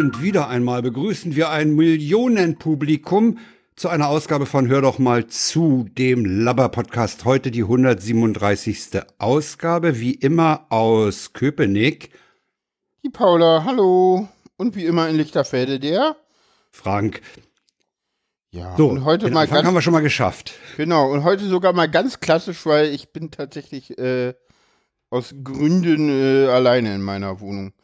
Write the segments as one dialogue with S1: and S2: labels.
S1: Und wieder einmal begrüßen wir ein Millionenpublikum zu einer Ausgabe von Hör doch mal zu, dem Labber-Podcast. Heute die 137. Ausgabe, wie immer aus Köpenick.
S2: Die Paula, hallo. Und wie immer in Lichterfelde der
S1: Frank.
S2: Ja,
S1: So,
S2: und heute
S1: den
S2: mal
S1: Anfang
S2: ganz
S1: haben wir schon mal geschafft.
S2: genau und heute sogar mal ganz klassisch, weil ich bin tatsächlich äh, aus Gründen äh, alleine in meiner Wohnung.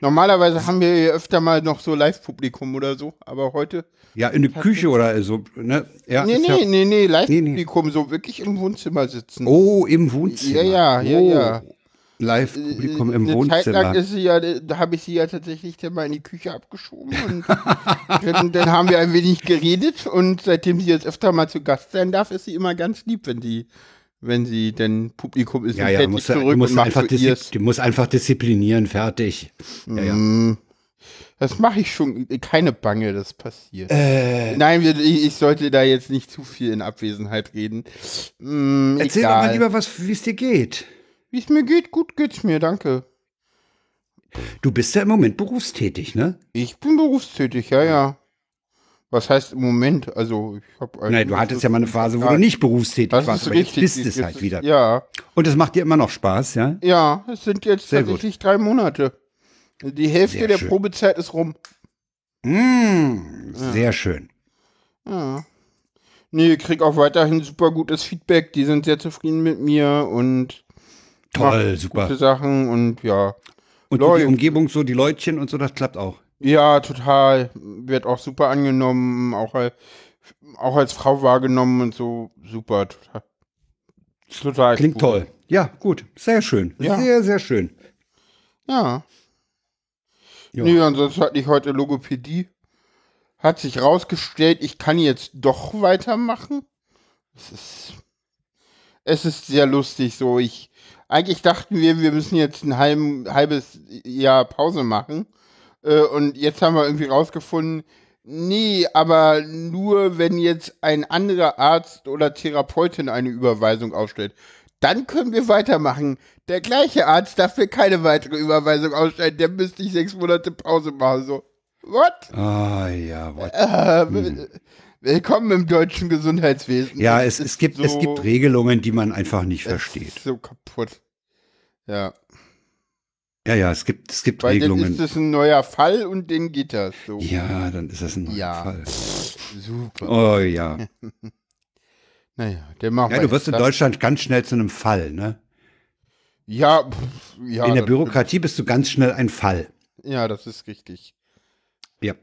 S2: Normalerweise haben wir hier öfter mal noch so Live-Publikum oder so, aber heute.
S1: Ja, in der Küche oder so, ne? Ja,
S2: nee, nee,
S1: ja,
S2: nee, nee, Live-Publikum, so wirklich im Wohnzimmer sitzen.
S1: Oh, im Wohnzimmer.
S2: Ja, ja, ja,
S1: oh.
S2: ja.
S1: Live-Publikum im
S2: Eine Zeit lang
S1: Wohnzimmer.
S2: ist sie ja, da habe ich sie ja tatsächlich dann mal in die Küche abgeschoben und dann, dann haben wir ein wenig geredet und seitdem sie jetzt öfter mal zu Gast sein darf, ist sie immer ganz lieb, wenn sie, wenn sie denn Publikum ist
S1: Ja, ja, muss,
S2: nicht
S1: du
S2: zurück
S1: musst
S2: und macht
S1: einfach du musst einfach disziplinieren, fertig. Ja, ja.
S2: Mm, Das mache ich schon, keine Bange, das passiert.
S1: Äh,
S2: Nein, ich, sollte da jetzt nicht zu viel in Abwesenheit reden. Mm,
S1: erzähl doch
S2: egal.
S1: mal lieber, was, wie es dir geht.
S2: Wie es mir geht, gut geht's mir, danke.
S1: Du bist ja im Moment berufstätig, ne?
S2: Ich bin berufstätig, ja, ja. Was heißt im Moment? Also, ich habe
S1: Nein, du hattest ja mal eine Phase, wo du nicht berufstätig
S2: Das
S1: warst,
S2: ist
S1: aber
S2: richtig.
S1: jetzt bist es
S2: Jetzt-
S1: halt wieder.
S2: Ja,
S1: Und es macht dir immer noch Spaß, ja?
S2: ja, es sind jetzt
S1: Sehr
S2: tatsächlich drei Monate. Die Hälfte
S1: Sehr
S2: der
S1: schön.
S2: Probezeit ist rum.
S1: Mm, sehr schön.
S2: Ja. Nee, ich krieg auch weiterhin super gutes Feedback. Die sind sehr zufrieden mit mir und
S1: Toll, super.
S2: gute Sachen und ja.
S1: Und so die. Umgebung, so die Leutchen und so, das klappt auch.
S2: Ja, total. Wird auch super angenommen, auch als, auch als Frau wahrgenommen und so. Super, total. Total
S1: Klingt
S2: cool.
S1: toll. Ja, gut. Sehr schön.
S2: Ja.
S1: Sehr, sehr schön.
S2: Ja.
S1: Ja.
S2: Nee, ansonsten hatte ich heute Logopädie. Hat sich rausgestellt, ich kann jetzt doch weitermachen. Es ist, es ist sehr lustig so. Ich, eigentlich dachten wir, wir müssen jetzt ein halben, halbes Jahr Pause machen. Äh, und jetzt haben wir irgendwie rausgefunden, nee, aber nur wenn jetzt ein anderer Arzt oder Therapeutin eine Überweisung ausstellt. Dann können wir weitermachen. Der gleiche Arzt darf mir keine weitere Überweisung ausstellen. Der müsste ich sechs Monate Pause machen. So, what?
S1: Ah, ja. what?
S2: Äh, will- Willkommen im deutschen Gesundheitswesen.
S1: Ja, es, es, gibt, es
S2: so-
S1: gibt Regelungen, die man einfach nicht
S2: es
S1: versteht.
S2: Ist so kaputt. Ja,
S1: Ja, ja, es gibt, es gibt
S2: weil dann
S1: Regelungen.
S2: ist es ein neuer Fall und den geht das so.
S1: Ja, dann ist das ein neuer
S2: Ja.
S1: Fall.
S2: Super.
S1: Oh ja.
S2: Naja, der macht
S1: Ja, du wirst in Deutschland ganz schnell zu einem Fall, ne?
S2: Ja, pff, ja.
S1: in der
S2: das
S1: Bürokratie bist du ganz schnell ein Fall.
S2: Ja, das ist richtig.
S1: Ja.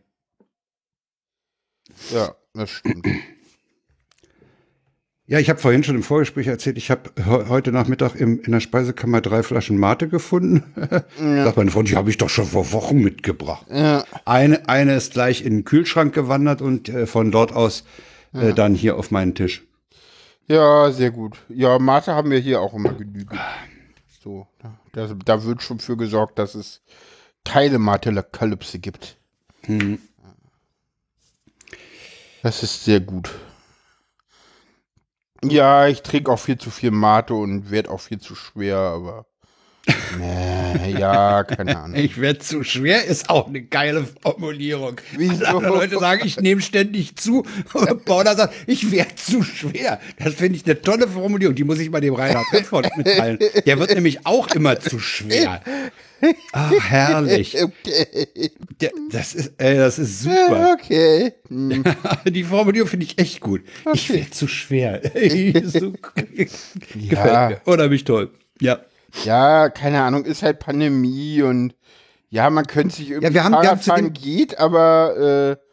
S2: Ja, das stimmt.
S1: Ja, ich habe vorhin schon im Vorgespräch erzählt, ich habe he heute Nachmittag im, in der Speisekammer drei Flaschen Mate gefunden.
S2: Ja.
S1: Sagt meine Freundin, die habe ich doch schon vor Wochen mitgebracht.
S2: Ja,
S1: Eine, eine ist gleich in den Kühlschrank gewandert und äh, von dort aus äh, dann hier auf meinen Tisch.
S2: ja, sehr gut. Ja, Mate haben wir hier auch immer genügend. So, da, da wird schon für gesorgt, dass es keine Mate-Kalypse gibt.
S1: Hm.
S2: Das ist sehr gut. Ja, ich trinke auch viel zu viel Mate und werde auch viel zu schwer, aber. Nee, ja, keine Ahnung.
S1: Ich werde zu schwer, ist auch eine geile Formulierung.
S2: Wieso?
S1: Leute sagen, ich nehme ständig zu. Und Paula sagt, ich werde zu schwer. Das finde ich eine tolle Formulierung. Die muss ich mal dem Reinhard Redford mitteilen. Der wird nämlich auch immer zu schwer. Ah, herrlich.
S2: Okay.
S1: Der, das ist, ey, das ist super.
S2: Okay. Hm.
S1: Die Formulierung finde ich echt gut. Ich werde zu schwer. so, gefällt
S2: Ja.
S1: mir. Unheimlich toll. Ja.
S2: Ja, keine Ahnung, ist halt Pandemie und ja, man könnte sich irgendwie
S1: Ja, wir haben- wir haben
S2: Fahrrad fahren geht, aber äh,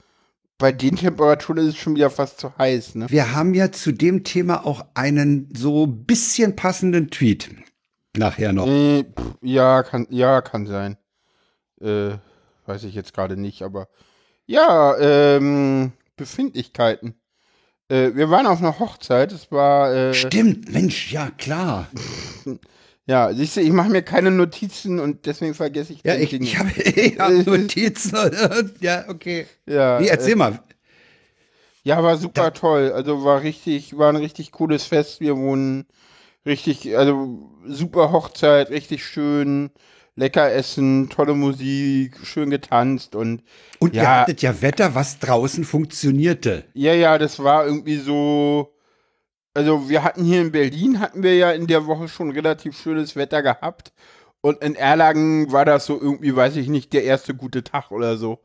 S2: bei den Temperaturen ist es schon wieder fast zu heiß, ne?
S1: Wir haben ja zu dem Thema auch einen so bisschen passenden Tweet. Nachher noch.
S2: Äh, pff, ja, kann, ja, kann sein. Äh, weiß ich jetzt gerade nicht, aber ja, ähm, Befindlichkeiten. Äh, wir waren auf einer Hochzeit, es war, äh,
S1: Stimmt, Mensch, ja klar.
S2: ja, siehst du, ich mache mir keine Notizen und deswegen vergesse ich
S1: Ja, ich, ich habe hab Notizen. ja, okay.
S2: ja,
S1: Nee, erzähl
S2: äh,
S1: mal.
S2: Ja, war super toll. Also war richtig, war ein richtig cooles Fest. Wir wohnen richtig, also super Hochzeit, richtig schön. lecker essen, tolle Musik, schön getanzt und
S1: Und ihr
S2: ja,
S1: hattet ja Wetter, was draußen funktionierte.
S2: ja, ja, das war irgendwie so. Also wir hatten hier in Berlin hatten wir ja in der Woche schon relativ schönes Wetter gehabt und in Erlangen war das so irgendwie, weiß ich nicht, der erste gute Tag oder so.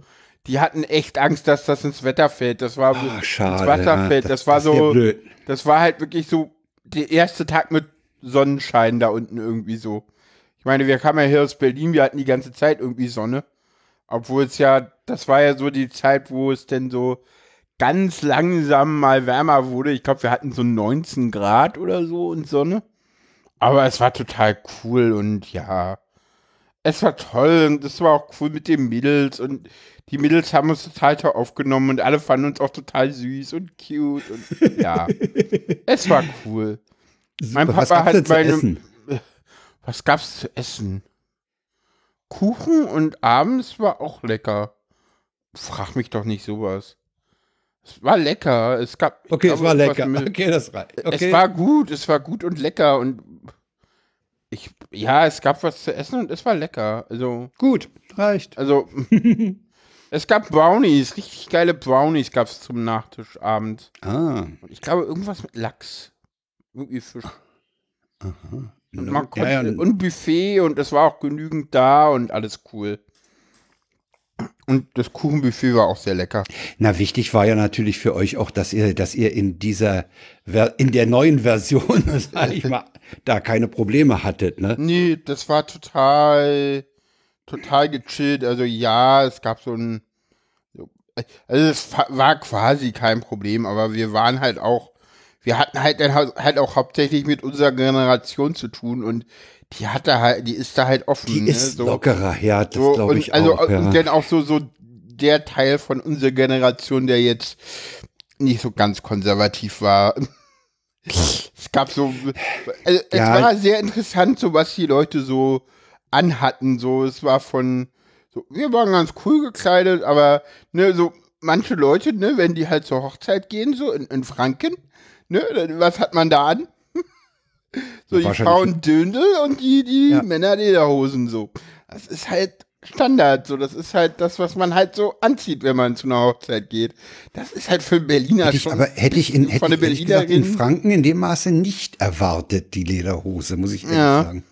S2: Die hatten echt Angst, dass das ins Wetter fällt. Das war
S1: Ah, schade.
S2: ins Wasser
S1: ja,
S2: fällt. Das, war
S1: wär
S2: so,
S1: blöd.
S2: das war halt wirklich so der erste Tag mit Sonnenschein da unten irgendwie so. Ich meine, wir kamen ja hier aus Berlin, wir hatten die ganze Zeit irgendwie Sonne. Obwohl es ja, das war ja so die Zeit, wo es denn so ganz langsam mal wärmer wurde. Ich glaube, wir hatten so 19 Grad oder so und Sonne. Aber es war total cool und ja, es war toll und es war auch cool mit den Mädels und die Mädels haben uns total toll aufgenommen und alle fanden uns auch total süß und cute und ja, es war cool. Mein
S1: Super. Was
S2: Papa
S1: gab's
S2: hat meine-
S1: essen?
S2: Was gab's zu essen? Kuchen und abends war auch lecker. Frag mich doch nicht sowas. Es war lecker. Es gab.
S1: Okay, es
S2: glaube,
S1: war
S2: irgendwas
S1: lecker.
S2: mit-
S1: Okay, das reicht. Okay.
S2: Es war gut, es war gut und lecker und ich, ja, es gab was zu essen und es war lecker. Also,
S1: gut, reicht.
S2: also, es gab Brownies, richtig geile Brownies gab es zum Nachtisch abends.
S1: Ah.
S2: Und ich glaube, irgendwas mit Lachs. Irgendwie Fisch. Und, man konnte,
S1: ja, ja,
S2: und Buffet und es war auch genügend da und alles cool. Und das Kuchenbuffet war auch sehr lecker.
S1: Na, wichtig war ja natürlich für euch auch, dass ihr, dass ihr in dieser, in der neuen Version, sag ich mal, da keine Probleme hattet, ne?
S2: Nee, das war total, total gechillt. Also ja, es gab so ein, so- also es war quasi kein Problem, aber wir waren halt auch, wir hatten halt dann halt auch hauptsächlich mit unserer Generation zu tun und die hat da halt, die ist da halt offen.
S1: Die
S2: ne?
S1: ist
S2: so.
S1: lockerer, ja, das
S2: So,
S1: glaube ich
S2: also,
S1: auch. Ja.
S2: Und dann auch so, so der Teil von unserer Generation, der jetzt nicht so ganz konservativ war. es gab so, also, es
S1: Ja.
S2: war sehr interessant, so was die Leute so anhatten. So, es war von, so, wir waren ganz cool gekleidet, aber ne, so manche Leute, ne, wenn die halt zur Hochzeit gehen, so in, in Franken, ne, was hat man da an? so die Frauen Döndel und die, die
S1: Ja.
S2: Männer Lederhosen so. Das ist halt Standard, so das ist halt das, was man halt so anzieht, wenn man zu einer Hochzeit geht. Das ist halt für Berliner
S1: Hätte ich,
S2: schon.
S1: aber hätte ich in, hätte
S2: von
S1: ich gesagt in Franken in dem Maße nicht erwartet, die Lederhose, muss ich ehrlich
S2: Ja.
S1: sagen.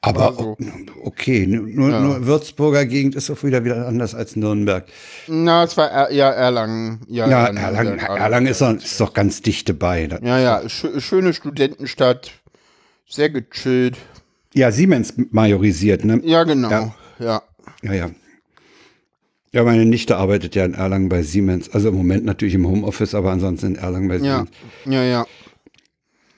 S1: Aber
S2: so.
S1: okay, nur, nur Würzburger Gegend ist auch wieder wieder anders als Nürnberg.
S2: Na, es war er, ja Erlangen. Ja,
S1: Ja,
S2: ja,
S1: Erlangen,
S2: ja,
S1: Erlangen ist, doch, ist doch ganz dicht dabei. Da-
S2: Ja, ja, schö- schöne Studentenstadt. Sehr gechillt.
S1: Ja, Siemens majorisiert, ne?
S2: Ja, genau.
S1: Ja.
S2: Ja.
S1: Ja, ja. Ja, meine Nichte arbeitet ja in Erlangen bei Siemens. Also im Moment natürlich im Homeoffice, aber ansonsten in Erlangen bei
S2: Ja,
S1: Siemens.
S2: ja, ja.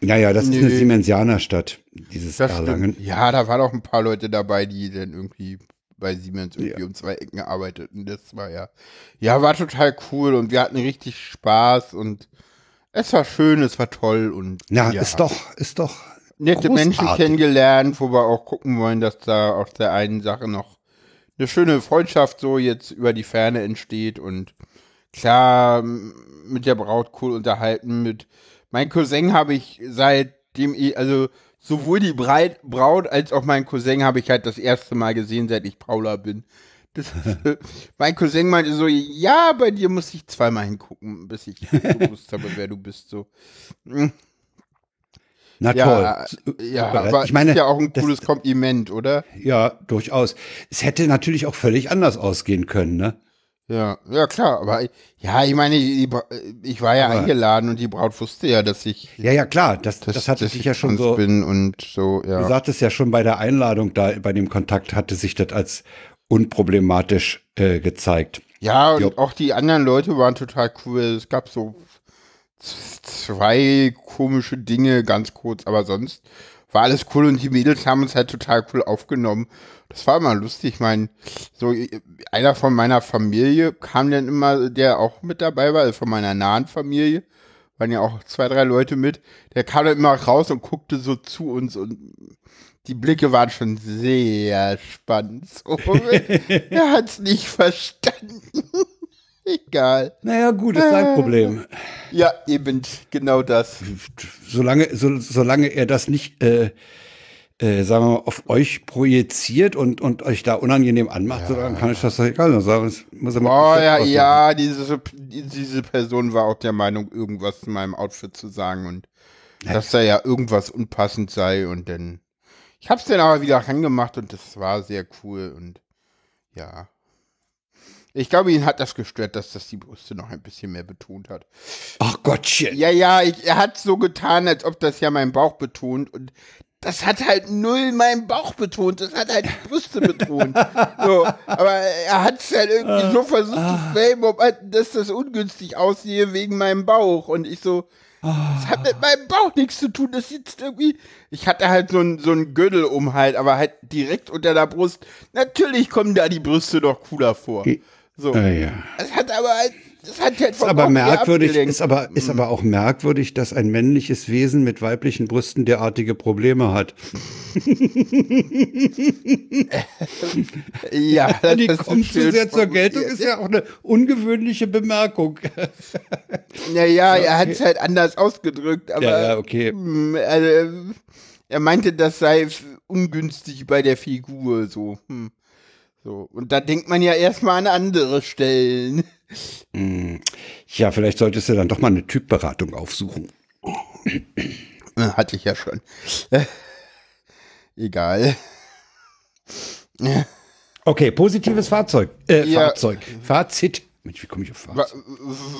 S1: Ja, ja, das ist eine. Siemensianerstadt, dieses
S2: Das
S1: Erlangen.
S2: stimmt. Ja, da waren auch ein paar Leute dabei, die dann irgendwie bei Siemens irgendwie um zwei Ecken arbeiteten. Das war ja, ja, war total cool und wir hatten richtig Spaß und es war schön, es war toll und
S1: Na,
S2: ja,
S1: ist doch, ist doch
S2: nette Menschen
S1: großartig.
S2: kennengelernt, wo wir auch gucken wollen, dass da aus der einen Sache noch eine schöne Freundschaft so jetzt über die Ferne entsteht und klar mit der Braut cool unterhalten. Mit mein Cousin habe ich seitdem ich, also sowohl die Breit, Braut als auch mein Cousin habe ich halt das erste Mal gesehen, seit ich Paula bin. Das, mein Cousin meinte so, ja, bei dir muss ich zweimal hingucken, bis ich gewusst habe, wer du bist. So.
S1: Na
S2: Ja,
S1: toll.
S2: ja, aber
S1: ich meine,
S2: ist ja auch ein
S1: das-
S2: cooles Kompliment, oder?
S1: Ja, durchaus. Es hätte natürlich auch völlig anders ausgehen können, ne?
S2: Ja, ja klar, aber ja, ich meine, Bra- ich war ja
S1: Aber-
S2: eingeladen und die Braut wusste ja, dass ich
S1: Ja, ja, klar. Das, das,
S2: dass-
S1: hatte sich
S2: ich
S1: ja schon so.
S2: bin und so,
S1: Du
S2: ja.
S1: sagtest ja schon bei der Einladung da, bei dem Kontakt hatte sich das als unproblematisch äh, gezeigt.
S2: Ja, und
S1: Jo.
S2: auch die anderen Leute waren total cool. Es gab so zwei komische Dinge, ganz kurz, aber sonst war alles cool und die Mädels haben uns halt total cool aufgenommen. Das war immer lustig. Ich meine, so einer von meiner Familie kam dann immer, der auch mit dabei war, also von meiner nahen Familie, waren ja auch zwei, drei Leute mit, der kam dann immer raus und guckte so zu uns und die Blicke waren schon sehr spannend. So, er hat's nicht verstanden. Egal.
S1: Naja, gut, ist sein Problem.
S2: Ja, eben genau das.
S1: Solange, so, solange er das nicht äh, äh, sagen wir mal, auf euch projiziert und, und euch da unangenehm anmacht,
S2: Ja.
S1: so, dann kann ich das doch egal sagen. Muss
S2: Oh ja, ja, diese, diese Person war auch der Meinung, irgendwas zu meinem Outfit zu sagen und dass da ja irgendwas unpassend sei und dann. Ich hab's dann aber wieder rangemacht und das war sehr cool und ja. Ich glaube, ihn hat das gestört, dass das die Brüste noch ein bisschen mehr betont hat.
S1: Ach Gottchen.
S2: Ja, ja, ich, er hat so getan, als ob das ja meinen Bauch betont und das hat halt null meinen Bauch betont, das hat halt die Brüste betont. So, aber er hat es halt irgendwie so versucht zu framen, ob halt, dass das ungünstig aussehe wegen meinem Bauch und ich so, das hat mit meinem Bauch nichts zu tun, das sitzt irgendwie, ich hatte halt so ein, so Gürtel um halt, aber halt direkt unter der Brust. Natürlich kommen da die Brüste doch cooler vor. So.
S1: Ja.
S2: Das hat aber halt
S1: Ist aber
S2: Bauch eher
S1: merkwürdig, ist aber, ist aber auch merkwürdig, dass ein männliches Wesen mit weiblichen Brüsten derartige Probleme hat.
S2: Ja, das
S1: Die
S2: ist
S1: kommt zu sehr zur Geltung, ist ja auch eine ungewöhnliche Bemerkung.
S2: Naja, er hat es halt anders ausgedrückt, aber
S1: Ja, ja, okay.
S2: hm, also, er meinte, das sei ungünstig bei der Figur, so. Hm. so. Und da denkt man ja erstmal an andere Stellen.
S1: Ja, vielleicht solltest du dann doch mal eine Typberatung aufsuchen.
S2: Äh, Hatte ich ja schon. Egal.
S1: Okay, positives Fahrzeug. Äh,
S2: Ja.
S1: Fahrzeug. Fazit. Mensch, wie komme ich auf
S2: War,
S1: Fazit?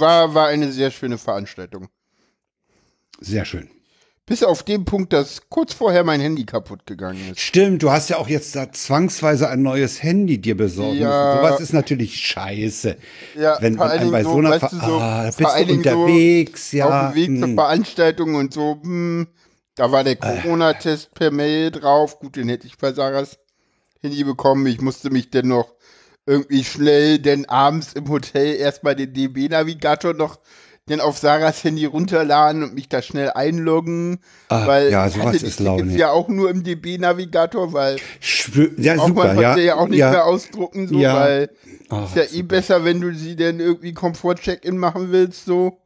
S2: war, war eine sehr schöne Veranstaltung.
S1: Sehr schön.
S2: Bis auf den Punkt, dass kurz vorher mein Handy kaputt gegangen ist.
S1: Stimmt, du hast ja auch jetzt da zwangsweise ein neues Handy dir besorgen
S2: Ja.
S1: müssen. Sowas ist natürlich scheiße.
S2: Ja,
S1: wenn, einem bei so, einer
S2: weißt du, so-
S1: ah, bist du
S2: Dingen so
S1: unterwegs, ja.
S2: auf dem Weg zur
S1: hm.
S2: Veranstaltung und so, hm, da war der Corona-Test per Mail drauf. Gut, den hätte ich bei Sarahs Handy bekommen. Ich musste mich dann noch irgendwie schnell, denn abends im Hotel erstmal den DB-Navigator noch dann auf Sarahs Handy runterladen und mich da schnell einloggen.
S1: Ah,
S2: weil
S1: ja, sowas
S2: hatte
S1: ist Laune.
S2: ja auch nur im DB-Navigator, weil
S1: Schwö- ja,
S2: auch
S1: super,
S2: man
S1: ja.
S2: konnte ja auch nicht
S1: ja.
S2: mehr ausdrucken, so,
S1: Ja.
S2: weil
S1: Ah,
S2: ist ja eh besser, wenn du sie denn irgendwie Komfort-Check-In machen willst, so.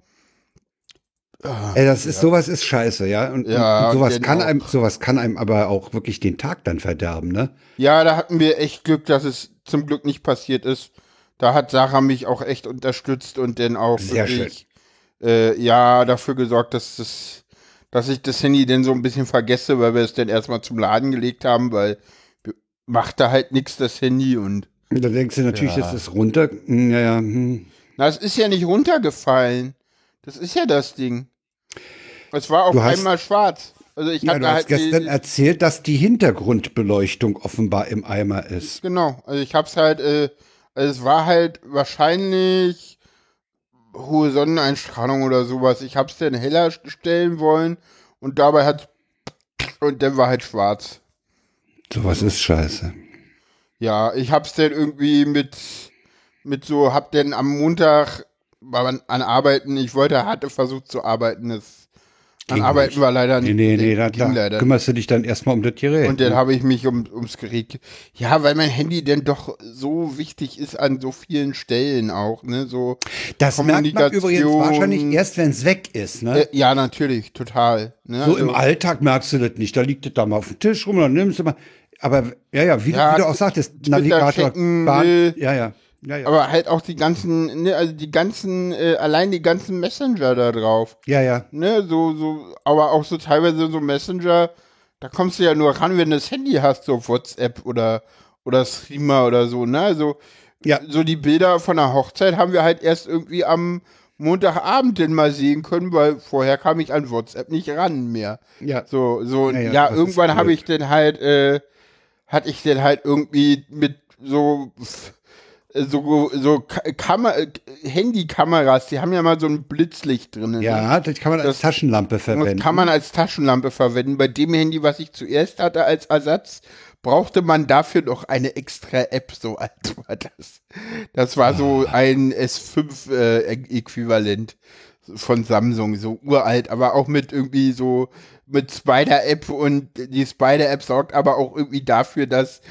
S1: Ey, das ist sowas ist scheiße, ja. Und,
S2: Ja,
S1: und sowas kann einem, sowas kann einem aber auch wirklich den Tag dann verderben, ne?
S2: Ja, da hatten wir echt Glück, dass es zum Glück nicht passiert ist. Da hat Sarah mich auch echt unterstützt und dann auch
S1: Sehr
S2: wirklich, äh, ja, dafür gesorgt, dass das, dass ich das Handy dann so ein bisschen vergesse, weil wir es dann erstmal zum Laden gelegt haben, weil macht da halt nichts das Handy und
S1: da denkst du natürlich,
S2: Ja.
S1: das ist runter. Hm, Ja, ja. Hm.
S2: na, es ist ja nicht runtergefallen. Das ist ja das Ding. Es war auf
S1: hast-
S2: einmal schwarz. Also ich
S1: ja du hast
S2: halt
S1: gestern
S2: die-
S1: erzählt, dass die Hintergrundbeleuchtung offenbar im Eimer ist.
S2: Genau, also ich hab's halt, äh, also es war halt wahrscheinlich hohe Sonneneinstrahlung oder sowas. Ich hab's dann heller stellen wollen und dabei hat und dann war halt schwarz.
S1: Sowas ist scheiße.
S2: Ja, ich hab's dann irgendwie mit mit so, hab dann am Montag an Arbeiten, ich wollte, hatte versucht zu arbeiten, das an
S1: Ging
S2: Arbeiten
S1: nicht.
S2: war leider
S1: Nee, nee, nee, da, da kümmerst du dich dann erstmal um das Gerät.
S2: Und dann
S1: ne?
S2: habe ich mich um, ums Gerät. ge- Ja, weil mein Handy denn doch so wichtig ist an so vielen Stellen auch, ne? So.
S1: das merkt man übrigens wahrscheinlich erst, wenn es weg ist, ne?
S2: Äh, ja, natürlich, total. Ne?
S1: So
S2: Also,
S1: im Alltag merkst du das nicht. Da liegt das da mal auf dem Tisch rum, dann nimmst du mal. Aber ja, ja, wie,
S2: Ja,
S1: du, wie du auch sagtest,
S2: Twitter
S1: Navigator,
S2: checken
S1: Bahn, ja, ja, ja, ja,
S2: Aber halt auch die ganzen, ne, also die ganzen, äh, allein die ganzen Messenger da drauf.
S1: ja, ja.
S2: Ne, so, so, aber auch so teilweise so Messenger, da kommst du ja nur ran, wenn du das Handy hast, so auf WhatsApp oder, oder Streamer oder so, ne? Also,
S1: Ja.
S2: so die Bilder von der Hochzeit haben wir halt erst irgendwie am Montagabend denn mal sehen können, weil vorher kam ich an WhatsApp nicht ran mehr.
S1: Ja.
S2: So, so,
S1: Ja,
S2: ja,
S1: ja,
S2: irgendwann habe ich dann halt, äh, hatte ich dann halt irgendwie mit so, so, so Ka- Kammer, äh, Handykameras, die haben ja mal so ein Blitzlicht drin. ne?
S1: Ja, das kann man als
S2: Das-
S1: Taschenlampe
S2: Das
S1: verwenden.
S2: kann man als Taschenlampe verwenden. Bei dem Handy, was ich zuerst hatte als Ersatz, brauchte man dafür noch eine extra App. So alt war das. Das war so
S1: Ah.
S2: ein S5-Äquivalent von Samsung, so uralt, aber auch mit irgendwie so mit Spider-App und die Spider-App sorgt aber auch irgendwie dafür, dass äh,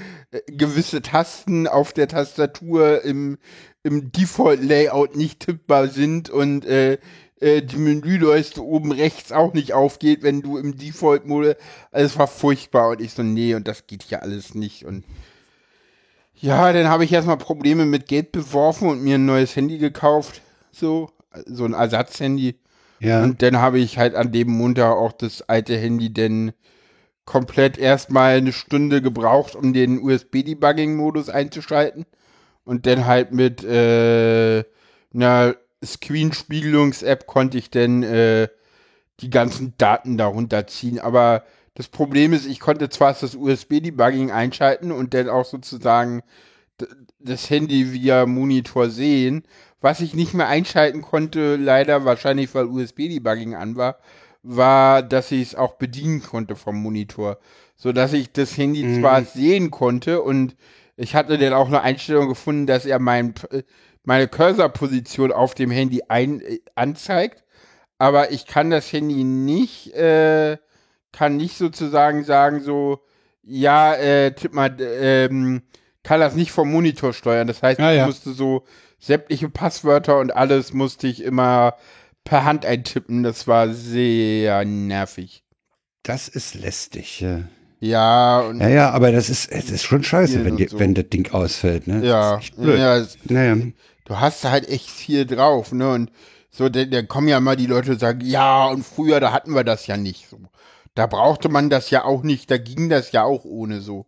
S2: gewisse Tasten auf der Tastatur im, im Default-Layout nicht tippbar sind und äh, äh, die Menüleiste oben rechts auch nicht aufgeht, wenn du im Default-Mode. Also es war furchtbar und ich so, nee, und das geht hier alles nicht. Und ja, dann habe ich erstmal Probleme mit Geld beworfen und mir ein neues Handy gekauft. So, so ein Ersatzhandy.
S1: Ja.
S2: Und dann habe ich halt an dem Montag auch das alte Handy denn komplett erstmal eine Stunde gebraucht, um den USB-Debugging-Modus einzuschalten. Und dann halt mit äh, einer Screenspiegelungs-App konnte ich dann äh, die ganzen Daten darunter ziehen. Aber das Problem ist, ich konnte zwar das USB-Debugging einschalten und dann auch sozusagen das Handy via Monitor sehen. Was ich nicht mehr einschalten konnte, leider wahrscheinlich, weil USB-Debugging an war, war, dass ich es auch bedienen konnte vom Monitor. So dass ich das Handy mhm. zwar sehen konnte und ich hatte dann auch eine Einstellung gefunden, dass er mein, meine Cursor-Position auf dem Handy ein, äh, anzeigt, aber ich kann das Handy nicht, äh, kann nicht sozusagen sagen, so, ja, äh, tipp mal, ähm, kann das nicht vom Monitor steuern. Das heißt,
S1: ja,
S2: ich
S1: ja.
S2: musste so sämtliche Passwörter und alles musste ich immer per Hand eintippen. Das war sehr nervig.
S1: Das ist lästig. Ja,
S2: ja, und
S1: ja, ja aber das ist, es ist schon scheiße, wenn, die,
S2: so.
S1: wenn das Ding ausfällt. Ne?
S2: ja,
S1: Das
S2: ja, es-
S1: Naja.
S2: du hast halt echt viel drauf, ne? Und so, da, kommen ja mal die Leute und sagen, ja, und früher, da hatten wir das ja nicht so. Da brauchte man das ja auch nicht, da ging das ja auch ohne so.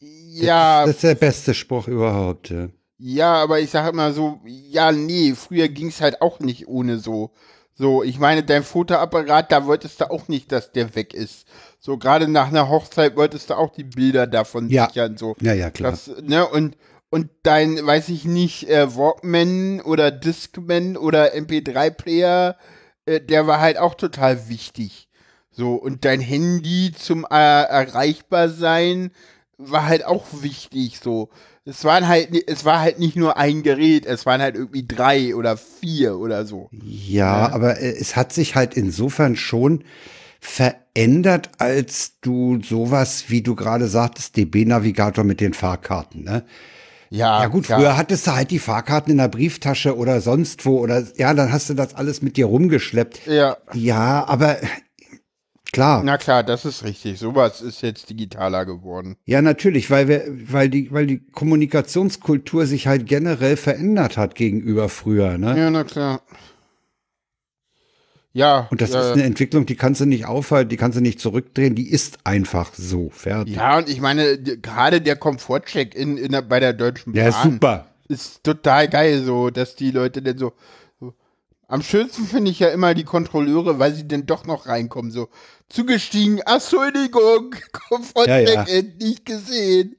S2: Ja,
S1: Das ist der beste Spruch überhaupt. Ja.
S2: Ja, aber ich sag immer so, ja, nee, früher ging's halt auch nicht ohne so. So, ich meine, dein Fotoapparat, da wolltest du auch nicht, dass der weg ist. So, gerade nach einer Hochzeit wolltest du auch die Bilder davon
S1: Ja.
S2: sichern, so.
S1: ja, ja, klar.
S2: Das, ne, und, und dein, weiß ich nicht, äh, Walkman oder Discman oder MP3-Player, äh, der war halt auch total wichtig. So, und dein Handy zum äh, erreichbar sein war halt auch wichtig, so. Es waren halt, es war halt nicht nur ein Gerät, es waren halt irgendwie drei oder vier oder so.
S1: Ja, aber äh, es hat sich halt insofern schon verändert, als du sowas, wie du gerade sagtest, DB-Navigator mit den Fahrkarten, ne?
S2: Ja,
S1: Ja gut,
S2: klar.
S1: früher hattest du halt die Fahrkarten in der Brieftasche oder sonst wo oder ja, dann hast du das alles mit dir rumgeschleppt.
S2: Ja,
S1: Ja, aber klar.
S2: na klar, das ist richtig. Sowas ist jetzt digitaler geworden.
S1: Ja, natürlich, weil wir, weil die, weil die Kommunikationskultur sich halt generell verändert hat gegenüber früher, ne?
S2: Ja, na klar. Ja.
S1: Und das
S2: äh,
S1: ist eine Entwicklung, die kannst du nicht aufhalten, die kannst du nicht zurückdrehen, die ist einfach so fertig.
S2: Ja, und ich meine, gerade der Komfortcheck in, in bei der Deutschen Bahn
S1: Ja, ist super.
S2: ist total geil, so, dass die Leute denn so. Am schönsten finde ich ja immer die Kontrolleure, weil sie denn doch noch reinkommen, so. Zugestiegen, ach, Entschuldigung, Komfortcheck
S1: Ja, ja.
S2: in, nicht gesehen.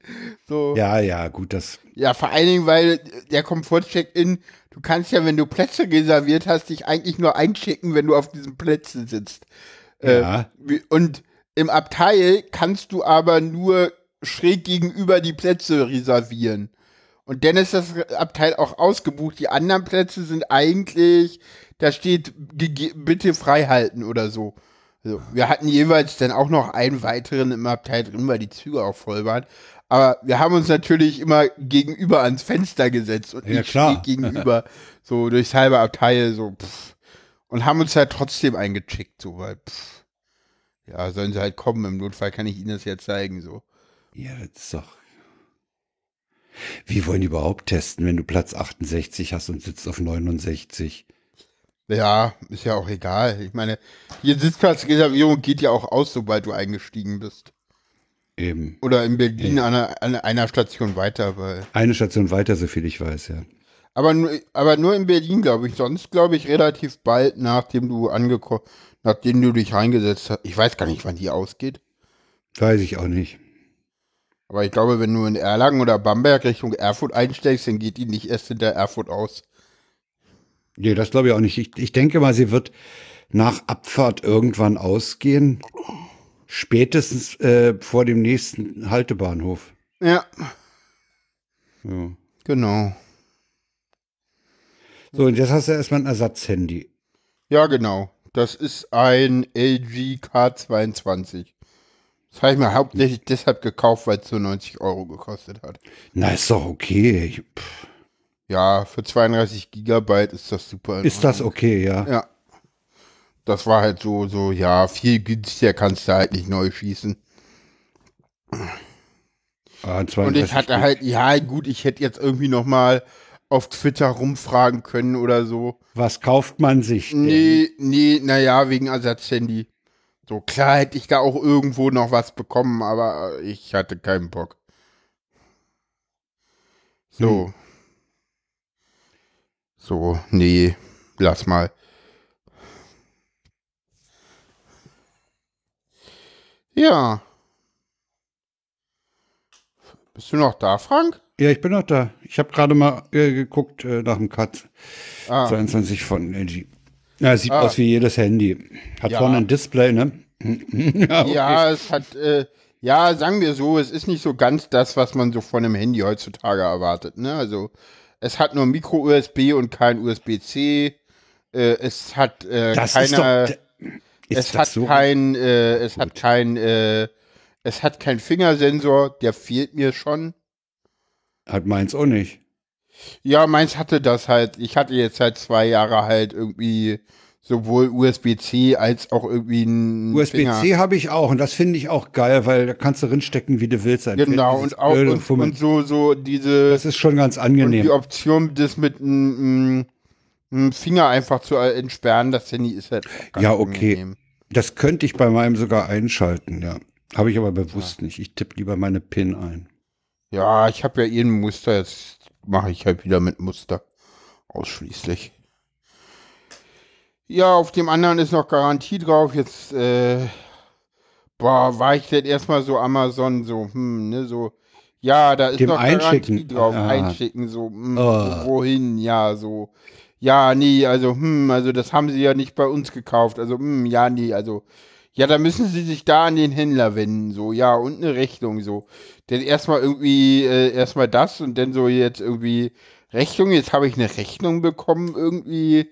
S2: So.
S1: Ja, ja, gut, das.
S2: Ja, vor allen Dingen, weil der Komfort-Check-In, du kannst ja, wenn du Plätze reserviert hast, dich eigentlich nur einchecken, wenn du auf diesen Plätzen sitzt.
S1: Ja.
S2: Wie- Und im Abteil kannst du aber nur schräg gegenüber die Plätze reservieren. Und dann ist das Abteil auch ausgebucht. Die anderen Plätze sind eigentlich, da steht bitte freihalten oder so. Also, wir hatten jeweils dann auch noch einen weiteren im Abteil drin, weil die Züge auch voll waren. Aber wir haben uns natürlich immer gegenüber ans Fenster gesetzt und
S1: Ja,
S2: nicht
S1: klar.
S2: gegenüber, so durchs halbe Abteil, so pff. Und haben uns halt trotzdem eingecheckt, so, weil, pff. Ja, sollen sie halt kommen. Im Notfall kann ich ihnen das ja zeigen, so.
S1: Ja, das ist doch. Wie wollen die überhaupt testen, wenn du Platz 68 hast und sitzt auf 69?
S2: Ja, ist ja auch egal. Ich meine, hier Sitzplatzreservierung geht ja auch aus, sobald du eingestiegen bist.
S1: Eben.
S2: Oder in Berlin an, einer, an einer Station weiter, weil.
S1: Eine Station weiter, so viel ich weiß, ja.
S2: Aber nur, aber nur in Berlin, glaube ich. Sonst glaube ich relativ bald, nachdem du angekommen, nachdem du dich reingesetzt hast. Ich weiß gar nicht, wann die ausgeht.
S1: Weiß ich auch nicht.
S2: Aber ich glaube, wenn du in Erlangen oder Bamberg Richtung Erfurt einsteigst, dann geht die nicht erst hinter Erfurt aus.
S1: Nee, das glaube ich auch nicht. Ich, ich denke mal, sie wird nach Abfahrt irgendwann ausgehen. Spätestens äh, vor dem nächsten Haltebahnhof.
S2: Ja,
S1: Ja.
S2: genau.
S1: So, und jetzt hast du erstmal ein Ersatzhandy.
S2: Ja, genau. Das ist ein LG K22. Das habe ich mir hauptsächlich deshalb gekauft, weil es nur 90 Euro gekostet hat.
S1: Na, ist doch okay. Ich,
S2: Ja, für 32 Gigabyte ist das super.
S1: Ist das okay, ja?
S2: Ja. Das war halt so, so, ja, viel günstiger kannst du halt nicht neu schießen.
S1: Ah,
S2: Und
S1: 32
S2: ich hatte halt, ja, gut, ich hätte jetzt irgendwie noch mal auf Twitter rumfragen können oder so.
S1: Was kauft man sich denn?
S2: Nee, nee, naja, wegen Ersatzhandy. So, klar hätte ich da auch irgendwo noch was bekommen, aber ich hatte keinen Bock. So. So, nee, lass mal. Ja. Bist du noch da, Frank?
S1: Ja, ich bin noch da. Ich habe gerade mal äh, geguckt äh, nach dem Cut
S2: Ah,
S1: 22 von LG. Ja, sieht
S2: Ah.
S1: aus wie jedes Handy. Hat
S2: Ja.
S1: vorne ein Display, ne? ja, okay.
S2: Ja, es hat, äh, ja, sagen wir so, es ist nicht so ganz das, was man so von einem Handy heutzutage erwartet. Ne? Also es hat nur Micro-USB und kein USB-C. Äh, es hat äh,
S1: das
S2: keine,
S1: ist doch. Ist
S2: es hat
S1: so?
S2: kein, äh, es hat kein, äh, es hat kein Fingersensor, der fehlt mir schon.
S1: Hat meins auch nicht.
S2: Ja, meins hatte das halt. Ich hatte jetzt seit zwei Jahre halt irgendwie sowohl USB-C als auch irgendwie ein.
S1: USB-C habe ich auch und das finde ich auch geil, weil da kannst du drinstecken, wie du willst.
S2: Genau, und auch und, und so, so diese
S1: das ist schon ganz angenehm.
S2: die Option, das mit einem Finger einfach zu entsperren, das Handy ist halt
S1: Ja, okay.
S2: angenehm.
S1: Das könnte ich bei meinem sogar einschalten, ja. Habe ich aber bewusst nicht. Ich tippe lieber meine PIN ein.
S2: Ja, ich habe ja eh ein Muster, jetzt mache ich halt wieder mit Muster. Ausschließlich. Ja, auf dem anderen ist noch Garantie drauf. Jetzt, äh, boah, war ich denn erstmal so Amazon, so, hm, ne, so, ja, da ist
S1: Dem
S2: noch Garantie drauf,
S1: Ah.
S2: einschicken, so, hm,
S1: Oh.
S2: wohin, ja, so, ja, nee, also, hm, also das haben sie ja nicht bei uns gekauft, also, hm, ja, nee, also, ja, da müssen sie sich da an den Händler wenden, so, ja, und eine Rechnung, so. Denn erstmal irgendwie, äh, erstmal das und dann so jetzt irgendwie Rechnung, jetzt habe ich eine Rechnung bekommen, irgendwie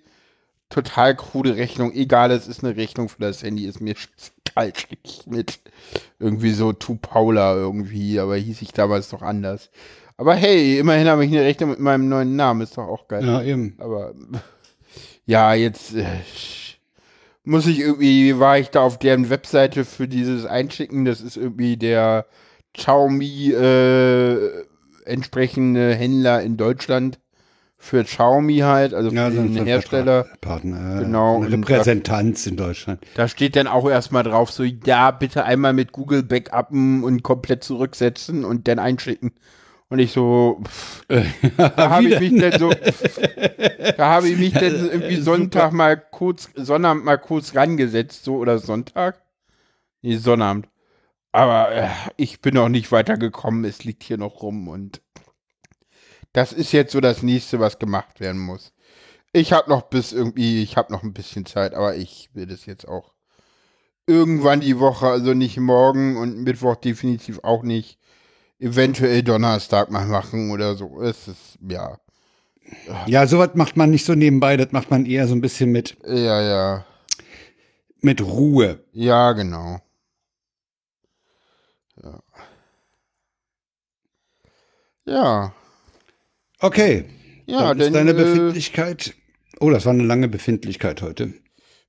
S2: total krude Rechnung, egal, es ist eine Rechnung für das Handy, ist mir kalt mit irgendwie so Tu Paula irgendwie, aber hieß ich damals doch anders. Aber hey, immerhin habe ich eine Rechnung mit meinem neuen Namen, ist doch auch geil.
S1: Ja, eben.
S2: Aber ja, jetzt äh, muss ich irgendwie, war ich da auf deren Webseite für dieses Einschicken, das ist irgendwie der Xiaomi äh, entsprechende Händler in Deutschland für Xiaomi halt, also für
S1: Ja, so
S2: den
S1: ein
S2: Hersteller.
S1: Partner. äh,
S2: Genau,
S1: Repräsentanz in Deutschland.
S2: Da steht dann auch erstmal drauf, so, ja, bitte einmal mit Google backuppen und komplett zurücksetzen und dann einschicken. Und ich so, pff, da habe ich mich dann so, pff, da habe ich mich dann irgendwie Sonntag mal kurz, Sonnabend mal kurz rangesetzt, so, oder Sonntag? Nee, Sonnabend. Aber äh, ich bin noch nicht weitergekommen, es liegt hier noch rum und das ist jetzt so das nächste, was gemacht werden muss. Ich habe noch bis irgendwie, ich habe noch ein bisschen Zeit, aber ich will das jetzt auch irgendwann die Woche, also nicht morgen und Mittwoch definitiv auch nicht. Eventuell Donnerstag mal machen oder so. Es ist, ja.
S1: Ja, sowas macht man nicht so nebenbei, das macht man eher so ein bisschen mit,
S2: Ja, ja.
S1: mit Ruhe.
S2: Ja, genau. Ja. Ja.
S1: Okay.
S2: Ja,
S1: dann ist
S2: denn,
S1: deine
S2: äh,
S1: Befindlichkeit. Oh, das war eine lange Befindlichkeit heute.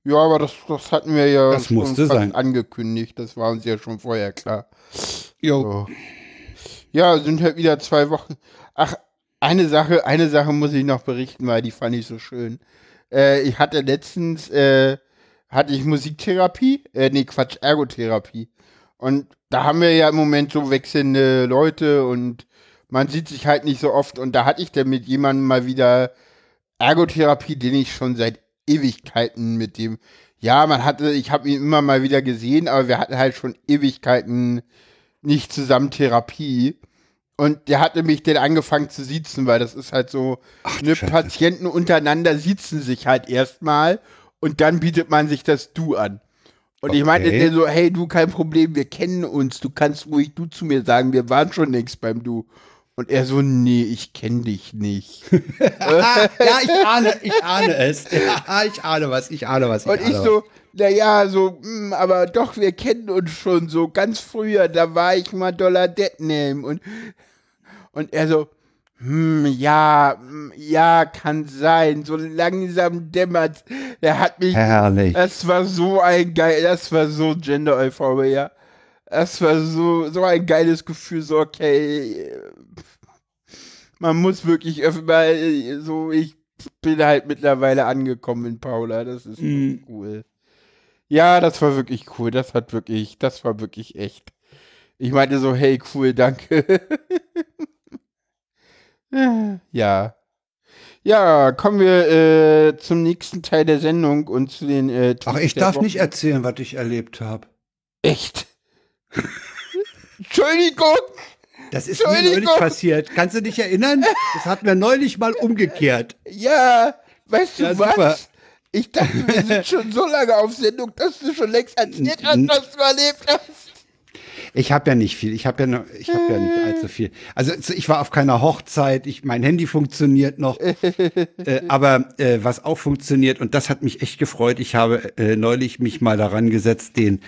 S2: Ja, aber das, das hatten wir ja
S1: Das musste sein.
S2: angekündigt. Das war uns ja schon vorher klar.
S1: Jo.
S2: So. Ja, sind halt wieder zwei Wochen. Ach, eine Sache, eine Sache muss ich noch berichten, weil die fand ich so schön. Äh, ich hatte letztens, äh, hatte ich Musiktherapie, äh, nee, Quatsch, Ergotherapie. Und da haben wir ja im Moment so wechselnde Leute und man sieht sich halt nicht so oft. Und da hatte ich dann mit jemandem mal wieder Ergotherapie, den ich schon seit Ewigkeiten mit dem, ja, man hatte, ich habe ihn immer mal wieder gesehen, aber wir hatten halt schon Ewigkeiten nicht zusammen Therapie. Und der hatte mich dann angefangen zu siezen, weil das ist halt so,
S1: du
S2: ne,
S1: Scheiße.
S2: Patienten untereinander siezen sich halt erstmal und dann bietet man sich das Du an. Und ich meinte
S1: Okay.
S2: dann so, hey, du, kein Problem, wir kennen uns, du kannst ruhig du zu mir sagen, wir waren schon längst beim Du. Und er so, nee, ich kenne dich nicht.
S1: ja, ich ahne, ich ahne es. Ja, ich ahne was, ich ahne was.
S2: Und ich
S1: ahne
S2: so, naja, so, hm, aber doch, wir kennen uns schon so ganz früher, da war ich mal Dollar Dead Name und, und er so, Hm, ja, hm, ja, kann sein. So langsam dämmert. Er hat mich.
S1: Herrlich.
S2: Das war so ein geil, das war so Gender Euphoria. Das war so, so ein geiles Gefühl, so okay. Man muss wirklich öfter so, ich bin halt mittlerweile angekommen in Paula. Das ist
S1: Mhm.
S2: cool. Ja, das war wirklich cool. Das hat wirklich, das war wirklich echt. Ich meinte so, hey, cool, danke. ja. Ja, kommen wir äh, zum nächsten Teil der Sendung und zu den äh,
S1: Ach, ich darf
S2: Woche.
S1: nicht erzählen, was ich erlebt habe.
S2: Echt? Entschuldigung!
S1: Das ist mir neulich passiert. Kannst du dich erinnern? Das hatten wir neulich mal umgekehrt.
S2: Ja, weißt du
S1: Ja,
S2: was?
S1: super.
S2: Ich dachte, wir sind schon so lange auf Sendung, dass du schon längst erzählt hast, was du erlebt hast.
S1: Ich habe ja nicht viel. Ich habe ja, noch- ich habe ja nicht allzu viel. Also ich war auf keiner Hochzeit. Ich, mein Handy funktioniert noch. äh, aber äh, was auch funktioniert und das hat mich echt gefreut. Ich habe äh, neulich mich mal daran gesetzt, den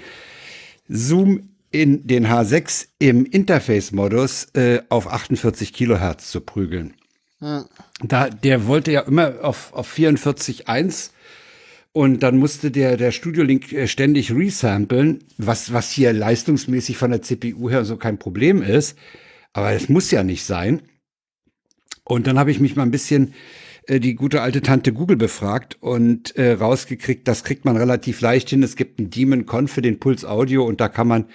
S1: Zoom in den H6 im Interface-Modus äh, auf 48 Kilohertz zu prügeln. Da, der wollte ja immer auf, auf 44.1 und dann musste der, der Studio Link äh, ständig resamplen, was, was hier leistungsmäßig von der CPU her so kein Problem ist. Aber es muss ja nicht sein. Und dann habe ich mich mal ein bisschen äh, die gute alte Tante Google befragt und äh, rausgekriegt, das kriegt man relativ leicht hin. Es gibt einen Daemon Con für den Puls Audio und da kann man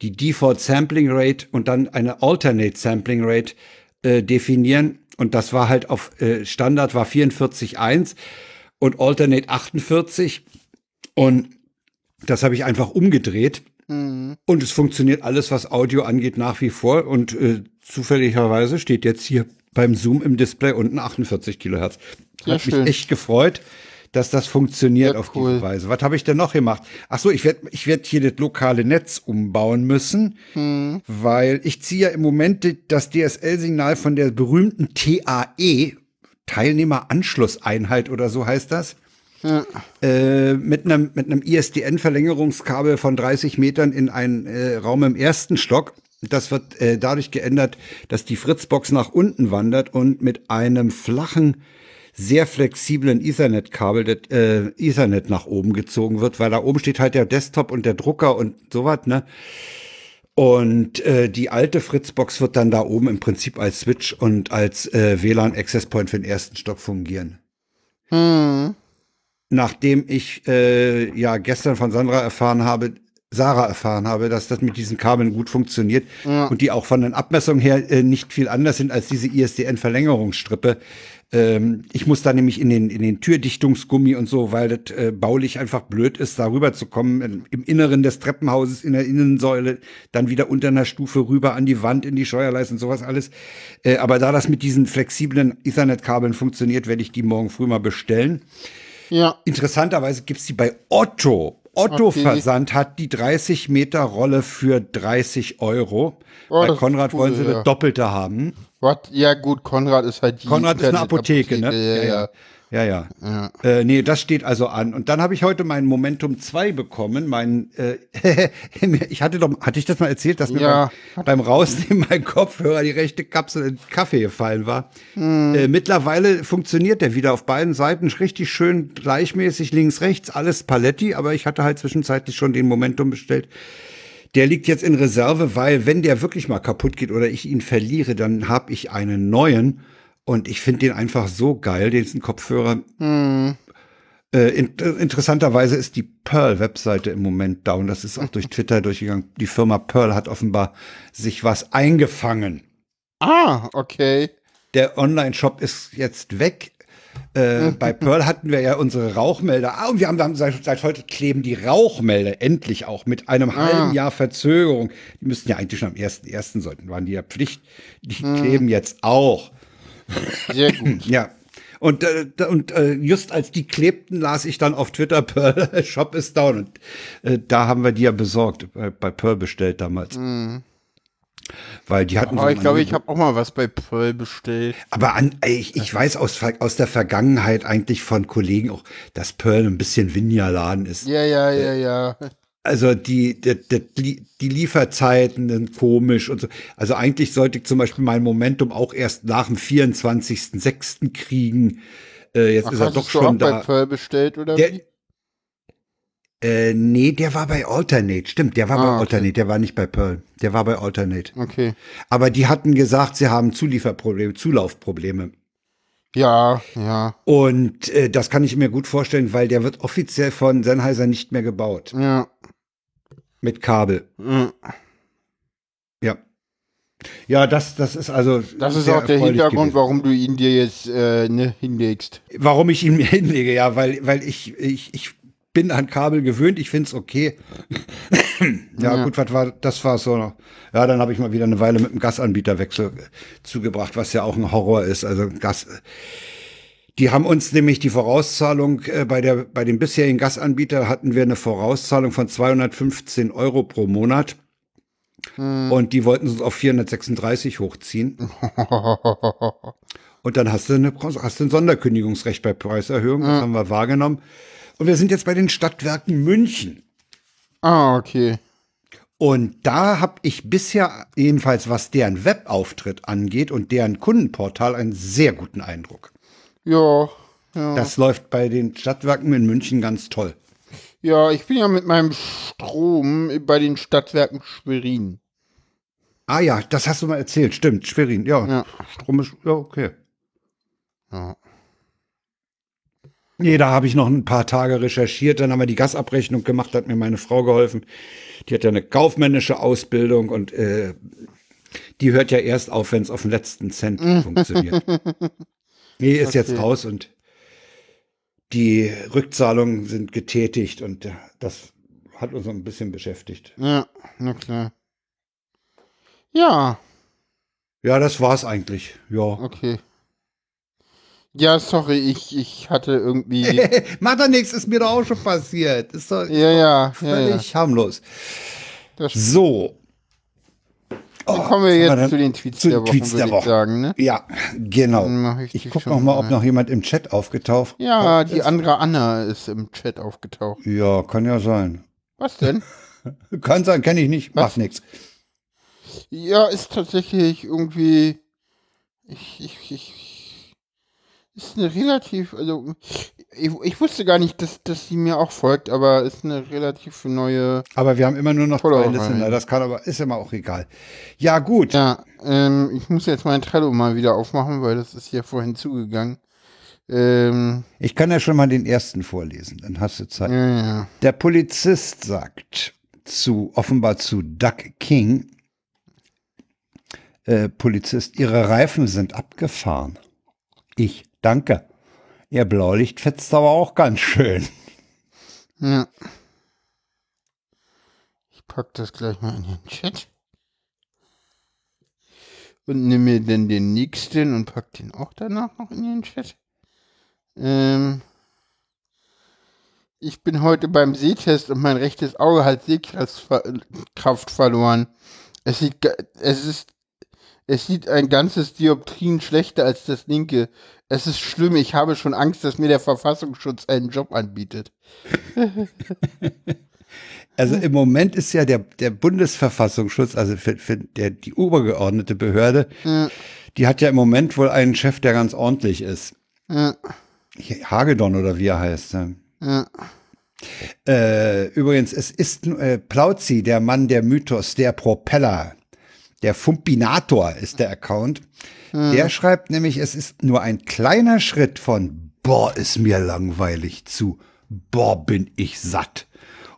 S1: die Default Sampling Rate und dann eine Alternate Sampling Rate äh, definieren. Und das war halt auf äh, Standard war 44.1 und Alternate 48. Und das habe ich einfach umgedreht. Und es funktioniert alles, was Audio angeht, nach wie vor. Und äh, zufälligerweise steht jetzt hier beim Zoom im Display unten 48 Kilohertz. Hat
S2: schön.
S1: mich echt gefreut, dass das funktioniert
S2: Ja,
S1: auf
S2: cool.
S1: diese Weise. Was habe ich denn noch gemacht? Ach so, ich werde ich werd hier das lokale Netz umbauen müssen,
S2: Hm.
S1: weil ich ziehe ja im Moment das DSL-Signal von der berühmten TAE, Teilnehmeranschlusseinheit oder so heißt das, äh, mit einem mit einem ISDN-Verlängerungskabel von 30 Metern in einen äh, Raum im ersten Stock. Das wird äh, dadurch geändert, dass die Fritzbox nach unten wandert und mit einem flachen, sehr flexiblen Ethernet-Kabel das äh, Ethernet nach oben gezogen wird, weil da oben steht halt der Desktop und der Drucker und sowas, ne? Und äh, die alte Fritzbox wird dann da oben im Prinzip als Switch und als äh, WLAN-Access Point für den ersten Stock fungieren
S2: Hm.
S1: nachdem ich äh, ja gestern von Sandra erfahren habe, Sarah erfahren habe, dass das mit diesen Kabeln gut funktioniert und die auch von den Abmessungen her äh, nicht viel anders sind als diese ISDN-Verlängerungsstrippe. Ähm, ich muss da nämlich in den, in den Türdichtungsgummi und so, weil das äh, baulich einfach blöd ist, da rüber zu kommen, im, Inneren des Treppenhauses, in der Innensäule, dann wieder unter einer Stufe rüber an die Wand, in die Steuerleiste und sowas alles. Äh, aber da das mit diesen flexiblen Ethernet-Kabeln funktioniert, werde ich die morgen früh mal bestellen.
S2: Ja.
S1: Interessanterweise gibt's die bei Otto. Otto
S2: Okay.
S1: Versand hat die 30 Meter Rolle für 30 Euro.
S2: Oh,
S1: bei Konrad
S2: cool,
S1: wollen sie
S2: ja.
S1: das Doppelte haben.
S2: Was? Ja, gut, Konrad ist halt die.
S1: Konrad ist eine Apotheke, ne?
S2: Internetapotheke, Ja, ja.
S1: Ja, ja.
S2: Ja.
S1: Äh, nee, das steht also an. Und dann habe ich heute mein Momentum 2 bekommen. Mein, äh, ich hatte doch, hatte ich das mal erzählt, dass mir
S2: Ja.
S1: beim, beim Rausnehmen mein Kopfhörer die rechte Kapsel in Kaffee gefallen war.
S2: Hm.
S1: Äh, mittlerweile funktioniert der wieder auf beiden Seiten richtig schön gleichmäßig links, rechts, alles Paletti, aber ich hatte halt zwischenzeitlich schon den Momentum bestellt. Der liegt jetzt in Reserve, weil wenn der wirklich mal kaputt geht oder ich ihn verliere, dann habe ich einen neuen und ich finde den einfach so geil, diesen Kopfhörer. Äh, in, äh, interessanterweise ist die Pearl-Webseite im Moment down. Das ist auch durch Twitter durchgegangen. Die Firma Pearl hat offenbar sich was eingefangen.
S2: Ah, okay.
S1: Der Online-Shop ist jetzt weg. Äh, bei Pearl hatten wir ja unsere Rauchmelder. Ah, und wir haben, wir haben seit, seit heute kleben die Rauchmelder endlich auch mit einem halben Jahr Verzögerung. Die müssten ja eigentlich schon am 1.1. sollten, waren die ja Pflicht. Die kleben jetzt auch.
S2: Sehr gut.
S1: Ja. Und, äh, und äh, just als die klebten, las ich dann auf Twitter, Pearl Shop ist down. Und äh, da haben wir die ja besorgt, bei, bei Pearl bestellt damals. Weil die hatten
S2: Aber
S1: so
S2: ich glaube, ich habe auch mal was bei Pearl bestellt.
S1: aber an, ich, ich weiß aus, aus der Vergangenheit eigentlich von Kollegen auch, dass Pearl ein bisschen Vinja-Laden ist.
S2: Ja, ja, ja, ja.
S1: Also die, die, die, die Lieferzeiten sind komisch und so. Also eigentlich sollte ich zum Beispiel mein Momentum auch erst nach dem 24.06. kriegen. Äh, jetzt
S2: Ach,
S1: ist er doch schon da.
S2: Pearl bestellt oder
S1: Der-
S2: wie?
S1: Äh, nee, der war bei Alternate. Stimmt, der war
S2: Ah,
S1: bei
S2: okay.
S1: Alternate. Der war nicht bei Pearl. Der war bei Alternate.
S2: Okay.
S1: Aber die hatten gesagt, sie haben Zulieferprobleme, Zulaufprobleme.
S2: Ja, ja,
S1: Und äh, das kann ich mir gut vorstellen, weil der wird offiziell von Sennheiser nicht mehr gebaut.
S2: ja.
S1: Mit Kabel.
S2: mm.
S1: Ja. Ja, das, das ist also.
S2: Das ist auch der Hintergrund,
S1: gewesen.
S2: warum du ihn dir jetzt äh, ne, hinlegst.
S1: Warum ich ihn mir hinlege, ja, weil, weil ich, ich, ich bin an Kabel gewöhnt, ich find's okay. ja,
S2: Ja.
S1: gut, was war, das war so noch. Ja, dann habe ich mal wieder eine Weile mit dem Gasanbieterwechsel äh, zugebracht, was ja auch ein Horror ist. Also Gas. Die haben uns nämlich die Vorauszahlung äh, bei der, bei dem bisherigen Gasanbieter hatten wir eine Vorauszahlung von 215 Euro pro Monat. Und die wollten uns auf 436 hochziehen. Und dann hast du, eine, hast du ein Sonderkündigungsrecht bei Preiserhöhung. Das haben wir wahrgenommen. Und wir sind jetzt bei den Stadtwerken München.
S2: ah, okay.
S1: Und da habe ich bisher, jedenfalls was deren Webauftritt angeht und deren Kundenportal, einen sehr guten Eindruck.
S2: Ja, ja.
S1: Das läuft bei den Stadtwerken in München ganz toll.
S2: Ja, ich bin ja mit meinem Strom bei den Stadtwerken Schwerin.
S1: Ah ja, das hast du mal erzählt, stimmt, Schwerin, ja.
S2: Ja.
S1: Strom ist, ja, okay.
S2: Ja.
S1: Nee, da habe ich noch ein paar Tage recherchiert, dann haben wir die Gasabrechnung gemacht, hat mir meine Frau geholfen. Die hat ja eine kaufmännische Ausbildung und äh, die hört ja erst auf, wenn es auf den letzten Cent funktioniert. Nee, ist jetzt
S2: Okay.
S1: raus und die Rückzahlungen sind getätigt und äh, das hat uns ein bisschen beschäftigt.
S2: Ja, na klar. Ja,
S1: Ja, das war's eigentlich. Ja.
S2: okay. Ja, sorry, ich, ich hatte irgendwie.
S1: Macht doch nichts, ist mir doch auch schon passiert. Ist doch
S2: ja, ja, ja, ja.
S1: völlig harmlos. So,
S2: Dann kommen wir jetzt zu den Tweets
S1: Zu
S2: der Woche,
S1: Tweets der Woche.
S2: sagen, ne?
S1: ja, genau.
S2: Ich
S1: Ich
S2: die
S1: gucke noch mal, ob
S2: mal.
S1: noch jemand im Chat aufgetaucht
S2: Ja, die
S1: ist.
S2: andere Anna ist im Chat aufgetaucht.
S1: Ja, kann ja sein.
S2: Was denn?
S1: Kann sein, kenne ich nicht,
S2: Was?
S1: macht nichts.
S2: Ja, ist tatsächlich irgendwie. Ich, ich, ich. Ist eine relativ. Also. Ich, ich wusste gar nicht, dass, dass sie mir auch folgt, aber ist eine relativ neue.
S1: Aber wir haben immer nur noch zwei Listener. Das kann aber, ist immer auch egal. Ja, gut.
S2: Ja, ähm, ich muss jetzt mein Trello mal wieder aufmachen, weil das ist hier vorhin zugegangen. Ähm,
S1: Ich kann ja schon mal den ersten vorlesen, dann hast du Zeit.
S2: ja, ja.
S1: Der Polizist sagt zu, offenbar zu Doug King, äh, Polizist, Ihre Reifen sind abgefahren. Ich, danke. Ihr Blaulicht fetzt aber auch ganz schön.
S2: Ja. Ich pack das gleich mal in den Chat. Und nehme mir dann den nächsten und pack den auch danach noch in den Chat. Ähm, ich bin heute beim Sehtest und mein rechtes Auge hat Sehkraft ver Kraft verloren. Es sieht, es ist, es sieht ein ganzes Dioptrien schlechter als das linke. Es ist schlimm. Ich habe schon Angst, dass mir der Verfassungsschutz einen Job anbietet.
S1: Also im Moment ist ja der, der Bundesverfassungsschutz, also für, für der, die obergeordnete Behörde,
S2: Ja,
S1: die hat ja im Moment wohl einen Chef, der ganz ordentlich ist.
S2: ja,
S1: Hagedorn oder wie er heißt. ne?
S2: ja.
S1: Äh, übrigens, es ist äh, Plauzi, der Mann der Mythos, der Propeller, der Fumpinator ist der Account. Der schreibt nämlich, es ist nur ein kleiner Schritt von boah, ist mir langweilig zu boah, bin ich satt.